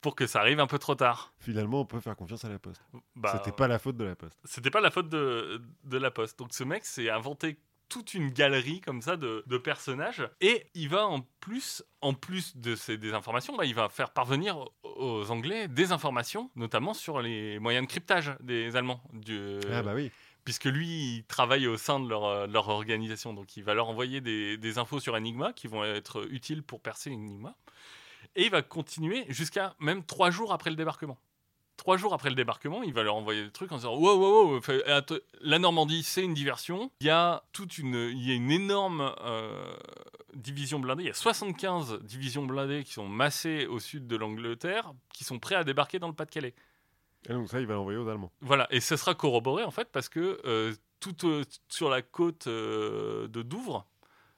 pour que ça arrive un peu trop tard. Finalement, on peut faire confiance à la Poste. Bah, C'était pas la faute de la Poste. c'était pas la faute de, de la poste. Donc ce mec s'est inventé toute une galerie comme ça de, de personnages et il va en plus en plus de ces des informations bah, il va faire parvenir aux Anglais des informations notamment sur les moyens de cryptage des Allemands du, Ah bah oui. Puisque lui il travaille au sein de leur, euh, organisation donc il va leur envoyer des, infos sur Enigma qui vont être utiles pour percer Enigma et il va continuer jusqu'à même trois jours après le débarquement Trois jours après le débarquement, il va leur envoyer des trucs en disant Wow, wow, wow, la Normandie, c'est une diversion. Il y a toute une, il y a une énorme euh, division blindée. Il y a 75 divisions blindées qui sont massées au sud de l'Angleterre, qui sont prêts à débarquer dans le Pas-de-Calais. Et donc ça, il va l'envoyer aux Allemands. Voilà, et ce sera corroboré en fait parce que euh, tout euh, sur la côte euh, de Douvres,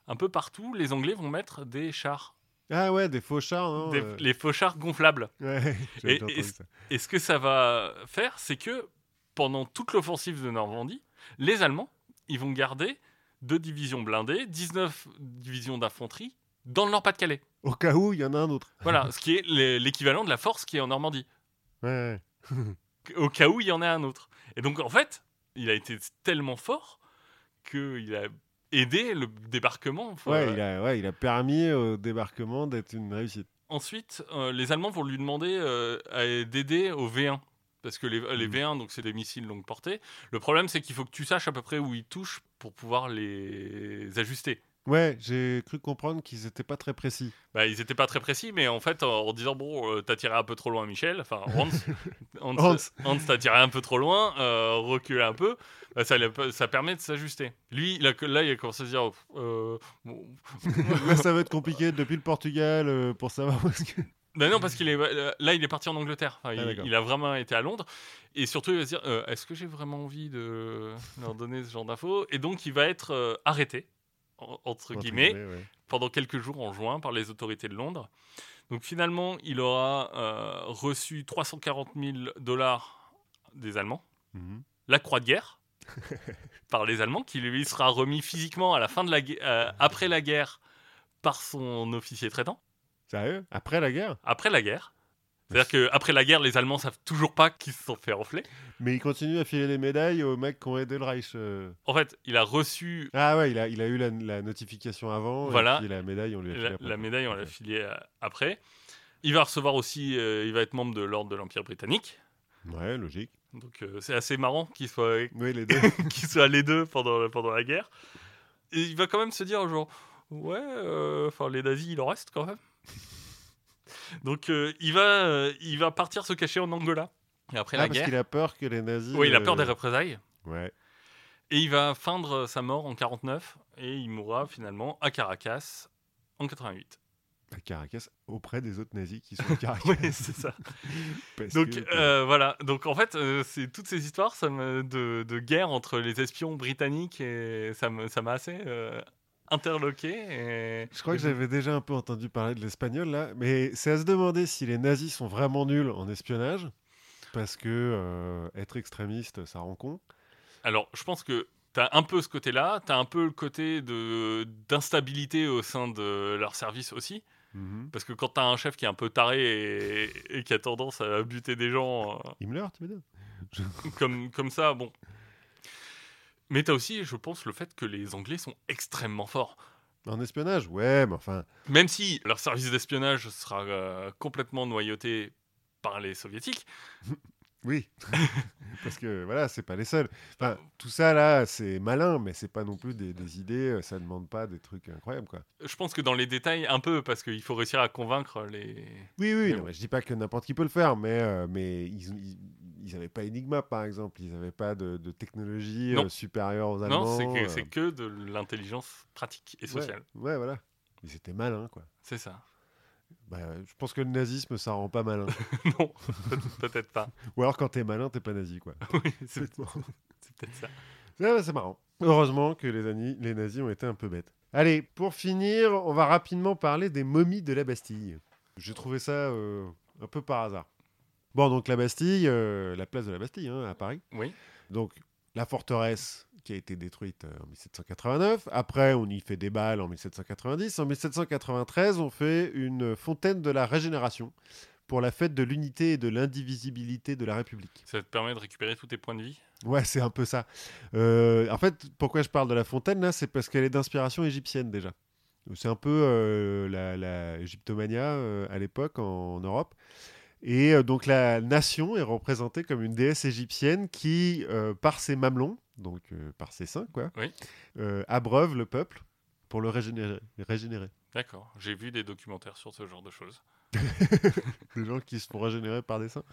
un peu partout, les Anglais vont mettre des chars, Ah ouais, des faux chars, non des- les faux chars gonflables. Ouais, Et- et entendu ça. Et ce que ça va faire, c'est que pendant toute l'offensive de Normandie, les Allemands, ils vont garder deux divisions blindées, 19 divisions d'infanterie dans le Nord-Pas-de-Calais. Au cas où, il y en a un autre. Voilà, ce qui est l'é- l'équivalent de la force qui est en Normandie, Ouais, ouais. Au cas où il y en a un autre. Et donc, en fait, il a été tellement fort qu'il a aidé le débarquement. Enfin, Ouais, il a, ouais, il a permis au débarquement d'être une réussite. Ensuite, euh, les Allemands vont lui demander euh, d'aider au V1. Parce que les, les Mhm. V1, donc c'est des missiles longue portée. Le problème, c'est qu'il faut que tu saches à peu près où ils touchent pour pouvoir les ajuster. Ouais, j'ai cru comprendre qu'ils étaient pas très précis. Bah, ils étaient pas très précis, mais en fait, en, en disant bon, euh, t'as tiré un peu trop loin, Michel. Enfin, Hans, Hans, Hans. Hans, t'as tiré un peu trop loin, euh, recule un peu. Bah, ça, permet de s'ajuster. Lui, là, il a commencé à se dire euh, bon, Là, ça va être compliqué depuis le Portugal pour savoir où est-ce que... Ben non, parce qu'il est là, il est parti en Angleterre. Enfin, Ah, il a vraiment été à Londres. Et surtout, il va se dire euh, est-ce que j'ai vraiment envie de leur donner ce genre d'infos? Et donc, il va être euh, arrêté en- entre Entre guillemets, ouais. pendant quelques jours en juin par les autorités de Londres. Donc finalement, il aura euh, reçu 340 000 dollars des Allemands, Mhm. la croix de guerre par les Allemands, qui lui sera remis physiquement à la fin de la euh, après la guerre par son officier traitant. Sérieux? Après la guerre? Après la guerre. C'est-à-dire qu'après la guerre, les Allemands savent toujours pas qu'ils se sont fait enfler. Mais il continue à filer les médailles aux mecs qui ont aidé le Reich. euh. En fait, il a reçu Ah ouais, il a, il a eu la, la notification avant. Voilà. Et puis la médaille, on lui a filé la, après. la médaille, on l'a filée euh, après. Il va recevoir aussi, euh, il va être membre de l'ordre de l'Empire britannique. Ouais, logique. Donc euh, c'est assez marrant qu'il soit, Oui, les deux. qu'ils soient les deux pendant, pendant la guerre. Et il va quand même se dire genre, ouais, enfin les nazis, il en reste quand même. Donc il, va, il va partir se cacher en Angola. Après Ah, la parce guerre, qu'il a peur que les nazis. oui, il a peur des représailles. Ouais. Et il va feindre sa mort en 49 et il mourra finalement à Caracas en 88. À Caracas, auprès des autres nazis qui sont à Caracas. Oui, c'est ça. Donc que- euh, voilà, donc en fait, euh, c'est toutes ces histoires ça me, de, de guerre entre les espions britanniques et ça m'a assez euh, interloqué. Et... Je crois que j'avais déjà un peu entendu parler de l'espagnol là, mais c'est à se demander si les nazis sont vraiment nuls en espionnage, parce que euh, être extrémiste, ça rend con. Alors, je pense que tu as un peu ce côté-là, tu as un peu le côté de d'instabilité au sein de leur service aussi. Mhm. Parce que quand tu as un chef qui est un peu taré et, et qui a tendance à buter des gens euh, Himmler, tu veux dire comme, comme ça, bon. Mais tu as aussi, je pense, le fait que les Anglais sont extrêmement forts. En espionnage, ouais, mais enfin, Même si leur service d'espionnage sera euh, complètement noyauté par les soviétiques, oui, parce que voilà, c'est pas les seuls. Enfin, tout ça là, c'est malin, mais c'est pas non plus des, des idées, euh, ça demande pas des trucs incroyables quoi. je pense que dans les détails, un peu, parce qu'il faut réussir à convaincre les. Oui, oui, Mais non, je dis pas que n'importe qui peut le faire, mais, euh, mais ils, ils, ils avaient pas Enigma par exemple, ils avaient pas de, de technologie euh, supérieure aux Allemands. non, c'est que, euh, de l'intelligence pratique et ouais, sociale. Ouais, voilà. Ils étaient malins quoi. C'est ça. Bah, je pense que le nazisme, ça rend pas malin. non, peut- peut-être pas. Ou alors quand t'es malin, t'es pas nazi quoi. Oui, c'est peut-être ça. Ouais, c'est marrant. Heureusement que les nazis ont été un peu bêtes. Allez, pour finir, on va rapidement parler des momies de la Bastille. J'ai trouvé ça euh, un peu par hasard. Bon, donc la Bastille, euh, la place de la Bastille, hein, à Paris. Oui. Donc la forteresse qui a été détruite euh, en 1789. Après, on y fait des balles en 1790. En 1793, on fait une fontaine de la régénération pour la fête de l'unité et de l'indivisibilité de la République. Ça te permet de récupérer tous tes points de vie? Ouais, c'est un peu ça. Euh, en fait, pourquoi je parle de la fontaine là, c'est parce qu'elle est d'inspiration égyptienne déjà. C'est un peu euh, la, la euh, à l'époque en, en Europe. Et euh, donc la nation est représentée comme une déesse égyptienne qui, euh, par ses mamelons, donc euh, par ses seins, quoi, Oui. euh, abreuve le peuple pour le régénérer. régénérer. D'accord. J'ai vu des documentaires sur ce genre de choses. Des gens qui se font régénérer par des seins.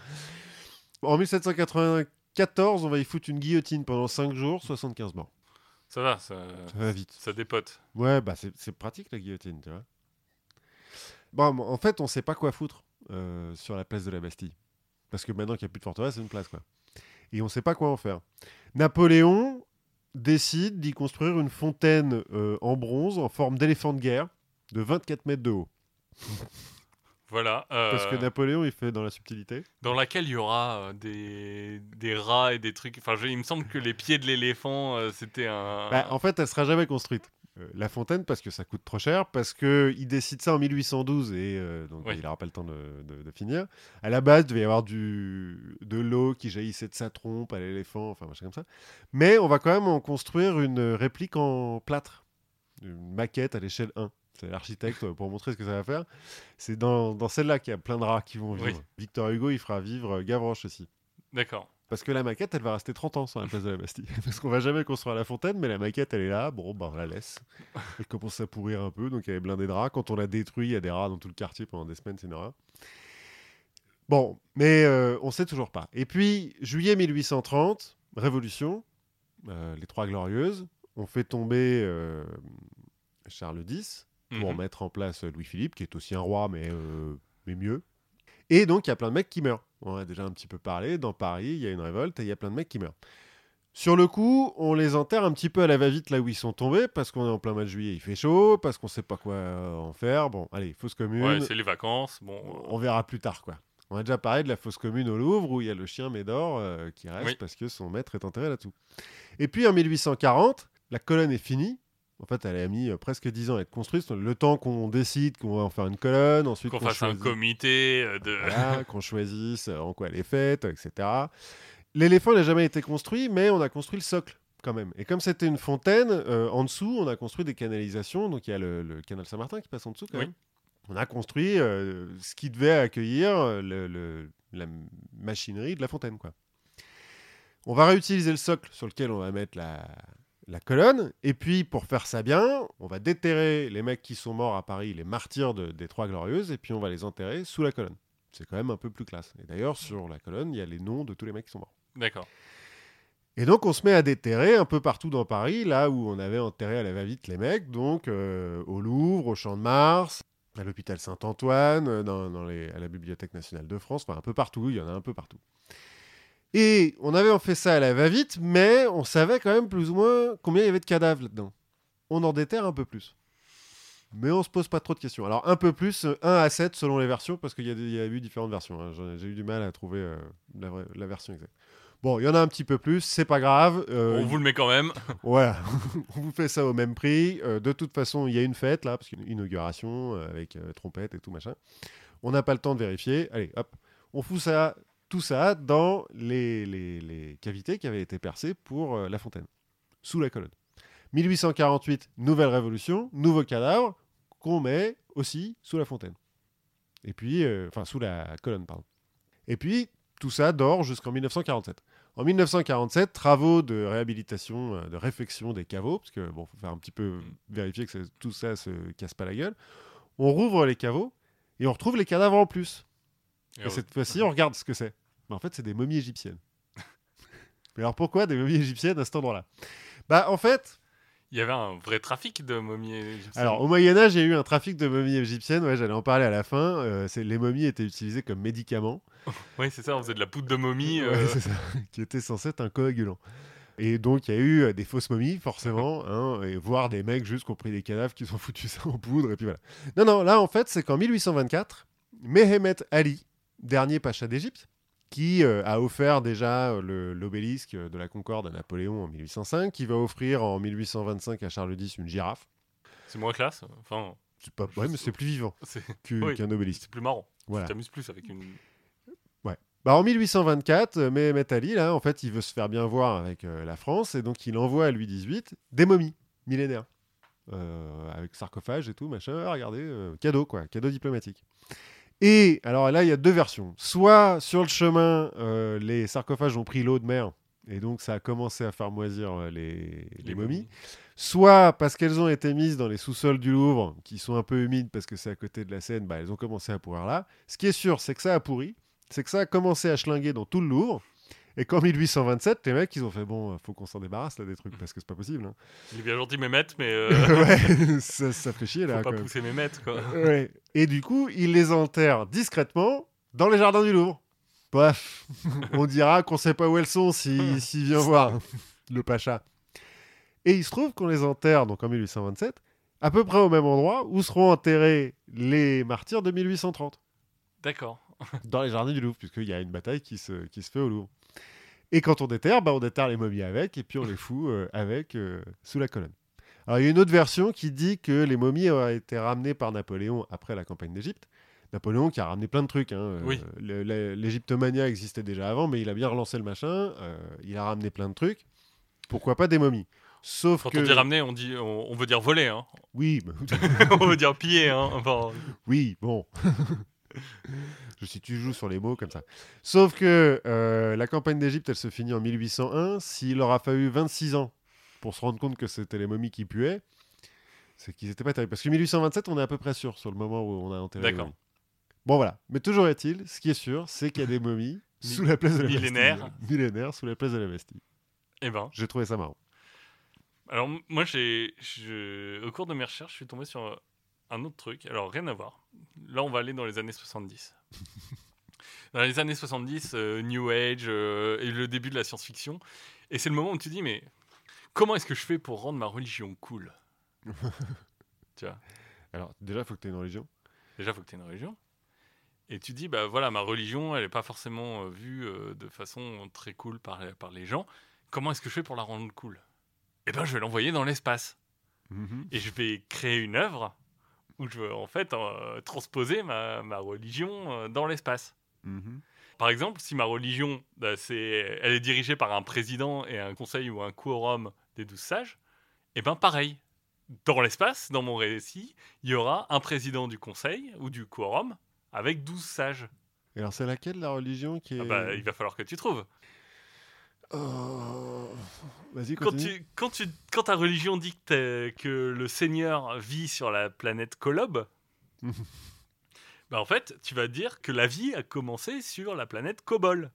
En 1794, on va y foutre une guillotine pendant 5 jours, 75 morts. Ça va, ça, Ça va vite. ça dépote. Ouais, bah c'est c'est pratique la guillotine, tu vois. Bon, en fait, on sait pas quoi foutre euh, sur la place de la Bastille. Parce que maintenant qu'il n'y a plus de forteresse, c'est une place, quoi. Et on sait pas quoi en faire. Napoléon décide d'y construire une fontaine euh, en bronze en forme d'éléphant de guerre de 24 mètres de haut. Voilà. euh, Parce que Napoléon, il fait dans la subtilité. dans laquelle il y aura euh, des, des rats et des trucs. Enfin, je- il me semble que les pieds de l'éléphant, euh, c'était un. Bah, en fait, elle sera jamais construite. Euh, la fontaine, parce que ça coûte trop cher, parce qu'il décide ça en 1812 et euh, donc Oui. il n'aura pas le temps de, de- de finir. À la base, il devait y avoir du, de l'eau qui jaillissait de sa trompe à l'éléphant, enfin machin comme ça. Mais on va quand même en construire une réplique en plâtre, une maquette à l'échelle 1. C'est l'architecte pour montrer ce que ça va faire. C'est dans, dans celle-là qu'il y a plein de rats qui vont vivre. Oui. Victor Hugo, il fera vivre Gavroche aussi. D'accord. Parce que la maquette, elle va rester 30 ans sur la place de la Bastille. Parce qu'on va jamais construire la fontaine, mais la maquette, elle est là. Bon, bah, on la laisse. Elle commence à pourrir un peu, donc elle est blindée de rats. Quand on la détruit, il y a des rats dans tout le quartier pendant des semaines, c'est une horreur. Bon, mais euh, on sait toujours pas. Et puis, juillet 1830, révolution, euh, les Trois Glorieuses, on fait tomber euh, Charles X pour Mhm. mettre en place Louis-Philippe, qui est aussi un roi, mais, euh, mais mieux. Et donc, il y a plein de mecs qui meurent. On a déjà un petit peu parlé. Dans Paris, il y a une révolte et il y a plein de mecs qui meurent. Sur le coup, on les enterre un petit peu à la va-vite là où ils sont tombés, parce qu'on est en plein mois de juillet, il fait chaud, parce qu'on sait pas quoi euh, en faire. Bon, allez, fosse commune, Ouais, c'est les vacances. Bon, on verra plus tard, quoi. On a déjà parlé de la fosse commune au Louvre, où il y a le chien Médor euh, qui reste Oui. parce que son maître est enterré là-dessous. Et puis en 1840, la colonne est finie. En fait, elle a mis euh, presque 10 ans à être construite. Le temps qu'on décide qu'on va en faire une colonne, ensuite qu'on fasse un comité euh, de. voilà, qu'on choisisse euh, en quoi elle est faite, etc. L'éléphant n'a jamais été construit, mais on a construit le socle quand même. Et comme c'était une fontaine, euh, en dessous, on a construit des canalisations. Donc il y a le, le canal Saint-Martin qui passe en dessous quand Oui. même. On a construit euh, ce qui devait accueillir le- le- la machinerie de la fontaine. Quoi. On va réutiliser le socle sur lequel on va mettre la, la colonne. Et puis, pour faire ça bien, on va déterrer les mecs qui sont morts à Paris, les martyrs de- des Trois Glorieuses, et puis on va les enterrer sous la colonne. C'est quand même un peu plus classe. Et d'ailleurs, sur la colonne, il y a les noms de tous les mecs qui sont morts. D'accord. Et donc, on se met à déterrer un peu partout dans Paris, là où on avait enterré à la va-vite les mecs, donc euh, au Louvre, au Champ de Mars, à l'hôpital Saint-Antoine, euh, dans, dans les- à la Bibliothèque nationale de France, enfin un peu partout, il y en a un peu partout. Et on avait fait ça à la va-vite, mais on savait quand même plus ou moins combien il y avait de cadavres là-dedans. On en déterre un peu plus. Mais on se pose pas trop de questions. Alors un peu plus, euh, 1 à 7 selon les versions, parce qu'il y, a y eu différentes versions. hein. J'ai eu du mal à trouver euh, la, vraie- la version exacte. Bon, il y en a un petit peu plus, c'est pas grave. euh, On vous le met quand même. voilà, on vous fait ça au même prix. Euh, de toute façon, il y a une fête là, parce qu'il y a une inauguration avec trompette et tout machin. On n'a pas le temps de vérifier. Allez, hop, on fout ça, tout ça dans les, les- les cavités qui avaient été percées pour euh, la fontaine, sous la colonne. 1848, nouvelle révolution, nouveau cadavre qu'on met aussi sous la fontaine. Et puis, euh, enfin, sous la colonne, pardon. Et puis, tout ça dort jusqu'en 1947. En 1947, travaux de réhabilitation, euh, de réfection des caveaux, parce que bon, faut faire un petit peu vérifier que ça- tout ça se casse pas la gueule. On rouvre les caveaux et on retrouve les cadavres en plus. Et, Et cette fois-ci, on regarde ce que c'est. Mais en fait, c'est des momies égyptiennes. Mais alors pourquoi des momies égyptiennes à cet endroit-là? Bah en fait, Il y avait un vrai trafic de momies égyptiennes. alors au Moyen Âge, il y a eu un trafic de momies égyptiennes. Ouais, j'allais en parler à la fin. Euh, les momies étaient utilisées comme médicaments. Oui, c'est ça, on faisait de la poudre de momie. Ouais, euh, c'est ça, qui était censé être un coagulant. Et donc, il y a eu euh, des fausses momies, forcément, hein, et voire des mecs juste qui ont pris des cadavres, qui ont foutu ça en poudre, et puis voilà. Non, non, là, en fait, c'est qu'en 1824, Mehemet Ali, dernier pacha d'Égypte, qui euh, a offert déjà euh, l'obélisque de la Concorde à Napoléon en 1805, qui va offrir en 1825 à Charles X une girafe. C'est moins classe. Enfin, C'est pas... Ouais, mais c'est plus vivant que- Oui. qu'un obélisque. c'est plus marrant. Voilà. Tu t'amuses plus avec une. Bah, en 1824, euh, Mehmet Ali, là, en fait, il veut se faire bien voir avec euh, la France, et donc il envoie à Louis XVIII des momies millénaires, euh, avec sarcophage et tout, machin. Ah, regardez, euh, cadeau, quoi, cadeau diplomatique. Et alors là, il y a deux versions. Soit sur le chemin, euh, les sarcophages ont pris l'eau de mer, et donc ça a commencé à faire moisir euh, les, les momies. Soit parce qu'elles ont été mises dans les sous-sols du Louvre, qui sont un peu humides parce que c'est à côté de la Seine, bah, elles ont commencé à pourrir là. Ce qui est sûr, c'est que ça a pourri, c'est que ça a commencé à schlinguer dans tout le Louvre. Et qu'en 1827, les mecs, ils ont fait bon, faut qu'on s'en débarrasse là des trucs parce que c'est pas possible. hein. Il est bien gentil, Mehmet, mais euh, ouais, ça, ça fait chier faut là. pas quand même. pousser Mehmet, quoi. Ouais. Et du coup, ils les enterrent discrètement dans les jardins du Louvre. Bref, on dira qu'on sait pas où elles sont s'il s'il vient voir le pacha. Et il se trouve qu'on les enterre donc en 1827 à peu près au même endroit où seront enterrés les martyrs de 1830 D'accord. dans les jardins du Louvre, puisqu'il y a une bataille qui se, qui se fait au Louvre. Et quand on déterre, bah, on déterre les momies avec, et puis on les fout euh, avec euh, sous la colonne. Alors il y a une autre version qui dit que les momies auraient été ramenées par Napoléon après la campagne d'Égypte. Napoléon qui a ramené plein de trucs. hein, euh, Oui. L'égyptomania existait déjà avant, mais il a bien relancé le machin. euh, il a ramené plein de trucs. Pourquoi pas des momies? Sauf Quand que... on dit ramener, on, dit, on, on veut dire voler. Hein. Oui, bah, on veut dire piller. Hein. Enfin, Oui, bon. Je suis tu joues sur les mots comme ça. Sauf que euh, la campagne d'Égypte, elle se finit en 1801. S'il leur a fallu 26 ans pour se rendre compte que c'était les momies qui puaient, c'est qu'ils n'étaient pas terribles. Parce que 1827, on est à peu près sûr sur le moment où on a enterré D'accord. Bon voilà. Mais toujours est-il, ce qui est sûr, c'est qu'il y a des momies sous la place de la millénaires. Bastille. Millénaires sous la place de la Bastille. eh ben. J'ai trouvé ça marrant. Alors, moi, j'ai, je- au cours de mes recherches, je suis tombé sur un autre truc. Alors, rien à voir. Là, on va aller dans les années 70. dans les années 70, euh, New Age euh, et le début de la science-fiction. Et c'est le moment où tu dis, mais comment est-ce que je fais pour rendre ma religion cool? Tu vois? Alors, déjà, il faut que tu aies une religion. Déjà, il faut que tu aies une religion. Et tu dis, bah voilà, ma religion, elle n'est pas forcément euh, vue de façon très cool par, par les gens. Comment est-ce que je fais pour la rendre cool? Eh ben, je vais l'envoyer dans l'espace. Mhm. Et je vais créer une œuvre où je veux en fait euh, transposer ma, ma religion euh, dans l'espace. Mhm. Par exemple, si ma religion, bah, c'est, elle est dirigée par un président et un conseil ou un quorum des douze sages, et ben pareil. Dans l'espace, dans mon récit, il y aura un président du conseil ou du quorum avec 12 sages. Et alors, c'est laquelle la religion qui est. Ah bah, il va falloir que tu trouves. Oh. Vas-y, Quand, tu, quand, tu, quand ta religion dit que, le Seigneur vit sur la planète Kolob, bah en fait, tu vas dire que la vie a commencé sur la planète Kobol,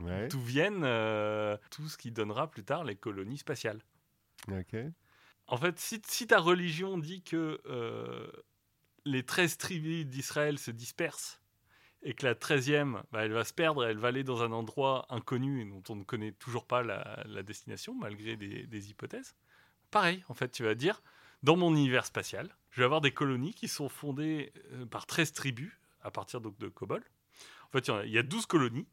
Ouais, d'où viennent euh, tout ce qui donnera plus tard les colonies spatiales. En fait, si, si ta religion dit que euh, les 13 tribus d'Israël se dispersent et que la 13e, bah, elle va se perdre, elle va aller dans un endroit inconnu et dont on ne connaît toujours pas la, la destination, malgré des, des hypothèses, pareil, en fait, tu vas dire, dans mon univers spatial, je vais avoir des colonies qui sont fondées euh, par 13 tribus, à partir donc de Kobol. En fait, il y a- il y, a 12 colonies,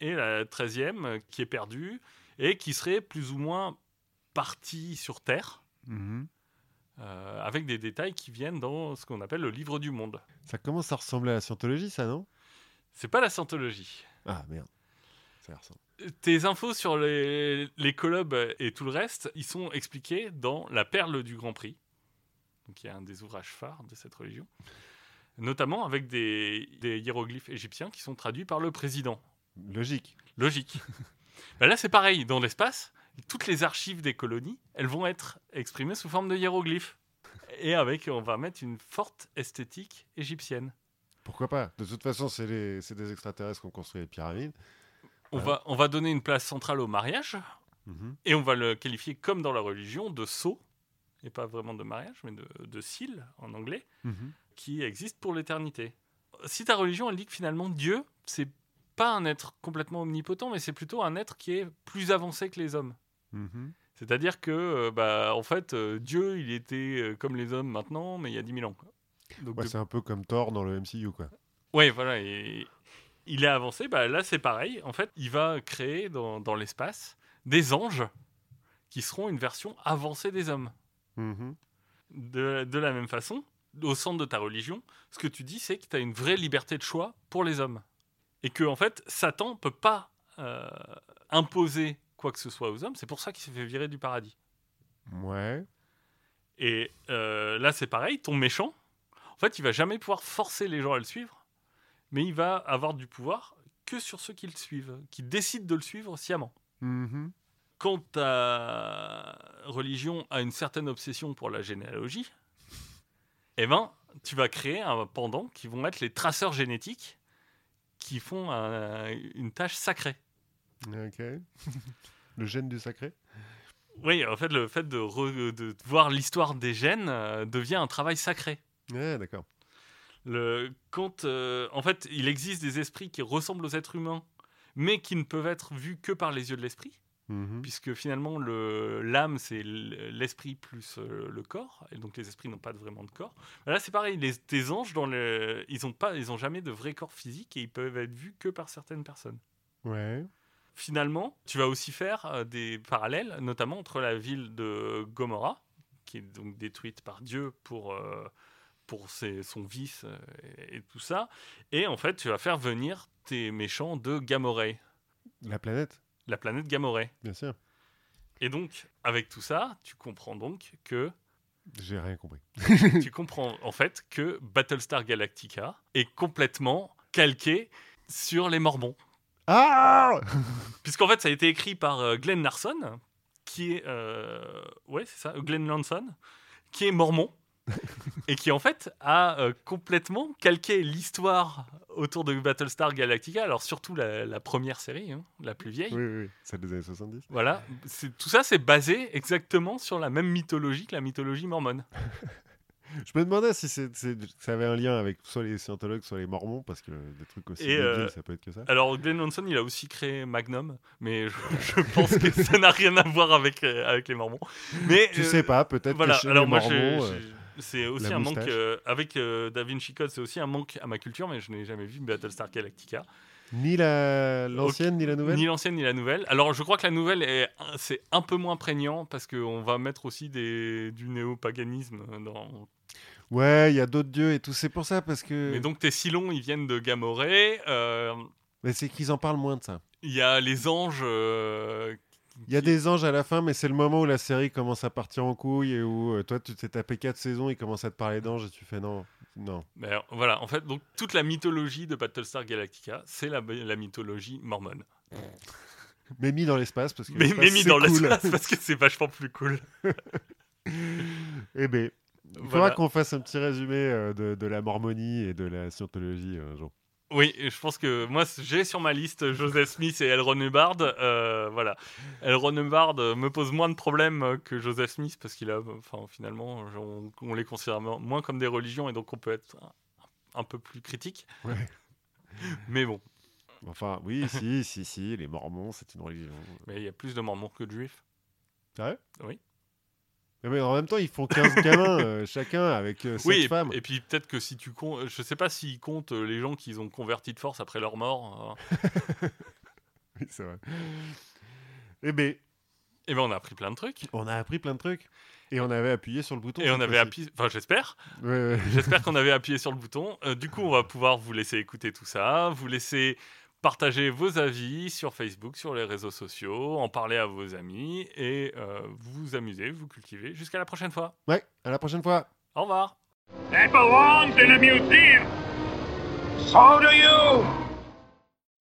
et la 13e euh, qui est perdue, et qui serait plus ou moins partie sur Terre, Mhm. euh, avec des détails qui viennent dans ce qu'on appelle le livre du monde. Ça commence à ressembler à la scientologie, ça, non? C'est pas la scientologie. Ah, merde. Ça y ressemble. Tes infos sur les, les collabs et tout le reste, ils sont expliqués dans La Perle du Grand Prix, y a un des ouvrages phares de cette religion, notamment avec des, des hiéroglyphes égyptiens qui sont traduits par le président. Logique. Logique. Ben là, c'est pareil. Dans l'espace, toutes les archives des colonies, elles vont être exprimées sous forme de hiéroglyphes. Et avec, on va mettre une forte esthétique égyptienne. Pourquoi pas? De toute façon, c'est des extraterrestres qui ont construit les pyramides. On, va, on va donner une place centrale au mariage Mhm. et on va le qualifier comme dans la religion de sceau, et pas vraiment de mariage, mais de, de seal en anglais, Mhm. qui existe pour l'éternité. Si ta religion, elle dit que finalement Dieu, c'est pas un être complètement omnipotent, mais c'est plutôt un être qui est plus avancé que les hommes. Mhm. C'est-à-dire que, euh, bah, en fait, euh, Dieu, il était euh, comme les hommes maintenant, mais il y a 10 000 ans. Donc, Ouais, de- c'est un peu comme Thor dans le MCU, quoi. Ouais, voilà. Et il est avancé. Bah, là, c'est pareil. En fait, il va créer dans, dans l'espace des anges qui seront une version avancée des hommes. Mhm. De, de la même façon, au centre de ta religion, ce que tu dis, c'est que tu as une vraie liberté de choix pour les hommes. Et que, en fait, Satan peut pas euh, imposer quoi que ce soit aux hommes. C'est pour ça qu'il s'est fait virer du paradis. Ouais. Et euh, là, c'est pareil, ton méchant, fait, il va jamais pouvoir forcer les gens à le suivre, mais il va avoir du pouvoir que sur ceux qui le suivent, qui décident de le suivre sciemment. Mhm. Quand ta religion a une certaine obsession pour la généalogie, eh ben, tu vas créer un pendant qui vont être les traceurs génétiques qui font un- une tâche sacrée. Ok. le gène du sacré? Oui, en fait, le fait de, re- de voir l'histoire des gènes euh, devient un travail sacré. Ouais, d'accord. Le, quand, euh, en fait, il existe des esprits qui ressemblent aux êtres humains, mais qui ne peuvent être vus que par les yeux de l'esprit, Mhm. puisque finalement, le- l'âme, c'est l'esprit plus euh, le corps, et donc les esprits n'ont pas vraiment de corps. Là, c'est pareil, les, tes anges, dans le, ils n'ont pas, ils ont jamais de vrai corps physique, et ils peuvent être vus que par certaines personnes. Ouais. Finalement, tu vas aussi faire euh, des parallèles, notamment entre la ville de Gomorrah, qui est donc détruite par Dieu pour, euh, pour ses- son vice euh, et, et tout ça, et en fait, tu vas faire venir tes méchants de Gamoré, La planète, la planète Gamoré. bien sûr. Et donc, avec tout ça, tu comprends donc que J'ai rien compris. tu comprends en fait que Battlestar Galactica est complètement calqué sur les Mormons. Ah Puisqu'en fait, ça a été écrit par euh, Glenn Larson, qui est. euh, ouais, c'est ça, Glenn Larson, qui est mormon. et qui en fait a euh, complètement calqué l'histoire autour de Battlestar Galactica, alors surtout la, la première série, hein, la plus vieille. Oui, oui, oui. Celle des années 70. Voilà, tout ça c'est basé exactement sur la même mythologie que la mythologie mormone. Je me demandais si ça avait un lien avec soit les scientologues, soit les mormons, parce que des trucs aussi débiles, euh, ça peut être que ça. Alors, Glenn Johnson, il a aussi créé Magnum, mais je, je pense que ça n'a rien à voir avec, euh, avec les Mormons. Mais, Tu euh, sais pas, peut-être Voilà, que chez alors les moi, mormons... c'est aussi la un manque. euh, avec euh, Da Vinci Code, c'est aussi un manque à ma culture, mais je n'ai jamais vu Battlestar Galactica. Ni la, l'ancienne, ni la nouvelle Ni l'ancienne ni la nouvelle. Alors je crois que la nouvelle est c'est un peu moins prégnant parce qu'on va mettre aussi des, du néo-paganisme dans. Ouais, il y a d'autres dieux et tout. C'est pour ça, parce que... Mais donc tes Silons ils viennent de Gamoré. euh, Mais c'est qu'ils en parlent moins de ça. Il y a les anges. euh, Il y a des anges à la fin, mais c'est le moment où la série commence à partir en couille et où euh, toi, tu t'es tapé 4 saisons, ils commencent à te parler d'anges et tu fais non, non. alors, voilà, en fait, donc toute la mythologie de Battlestar Galactica, c'est la, la mythologie mormone. Mais mis dans l'espace, parce que Mais, mais mis c'est dans cool. l'espace parce que c'est vachement plus cool. Eh ben, il faudra Voilà. qu'on fasse un petit résumé euh, de, de la mormonie et de la scientologie un jour. Oui, je pense que moi, j'ai sur ma liste Joseph Smith et Elron Hubbard. Euh, voilà. Elron Hubbard euh, me pose moins de problèmes que Joseph Smith parce qu'il a, enfin, finalement, on, on les considère mo- moins comme des religions et donc on peut être un, un peu plus critique. Ouais. Mais bon, Enfin, oui, si, si, si, les mormons, c'est une religion. mais il y a plus de mormons que de juifs. Vrai Oui. Mais, en même temps, ils font 15 gamins euh, chacun avec 7 Oui, et, femmes. et puis peut-être que si tu comptes, je sais pas s'ils comptent euh, les gens qu'ils ont convertis de force après leur mort. euh, Oui, c'est vrai. Eh ben, Eh ben, on a appris plein de trucs. on a appris plein de trucs. Et on avait appuyé sur le bouton. Et on avait appuyé, enfin j'espère, Ouais, ouais. J'espère qu'on avait appuyé sur le bouton. Euh, du coup, on va pouvoir vous laisser écouter tout ça, vous laisser partager vos avis sur Facebook, sur les réseaux sociaux, en parler à vos amis et euh, vous amuser, vous cultiver. Jusqu'à la prochaine fois. Ouais, à la prochaine fois. Au revoir. That belongs in a museum. So do you.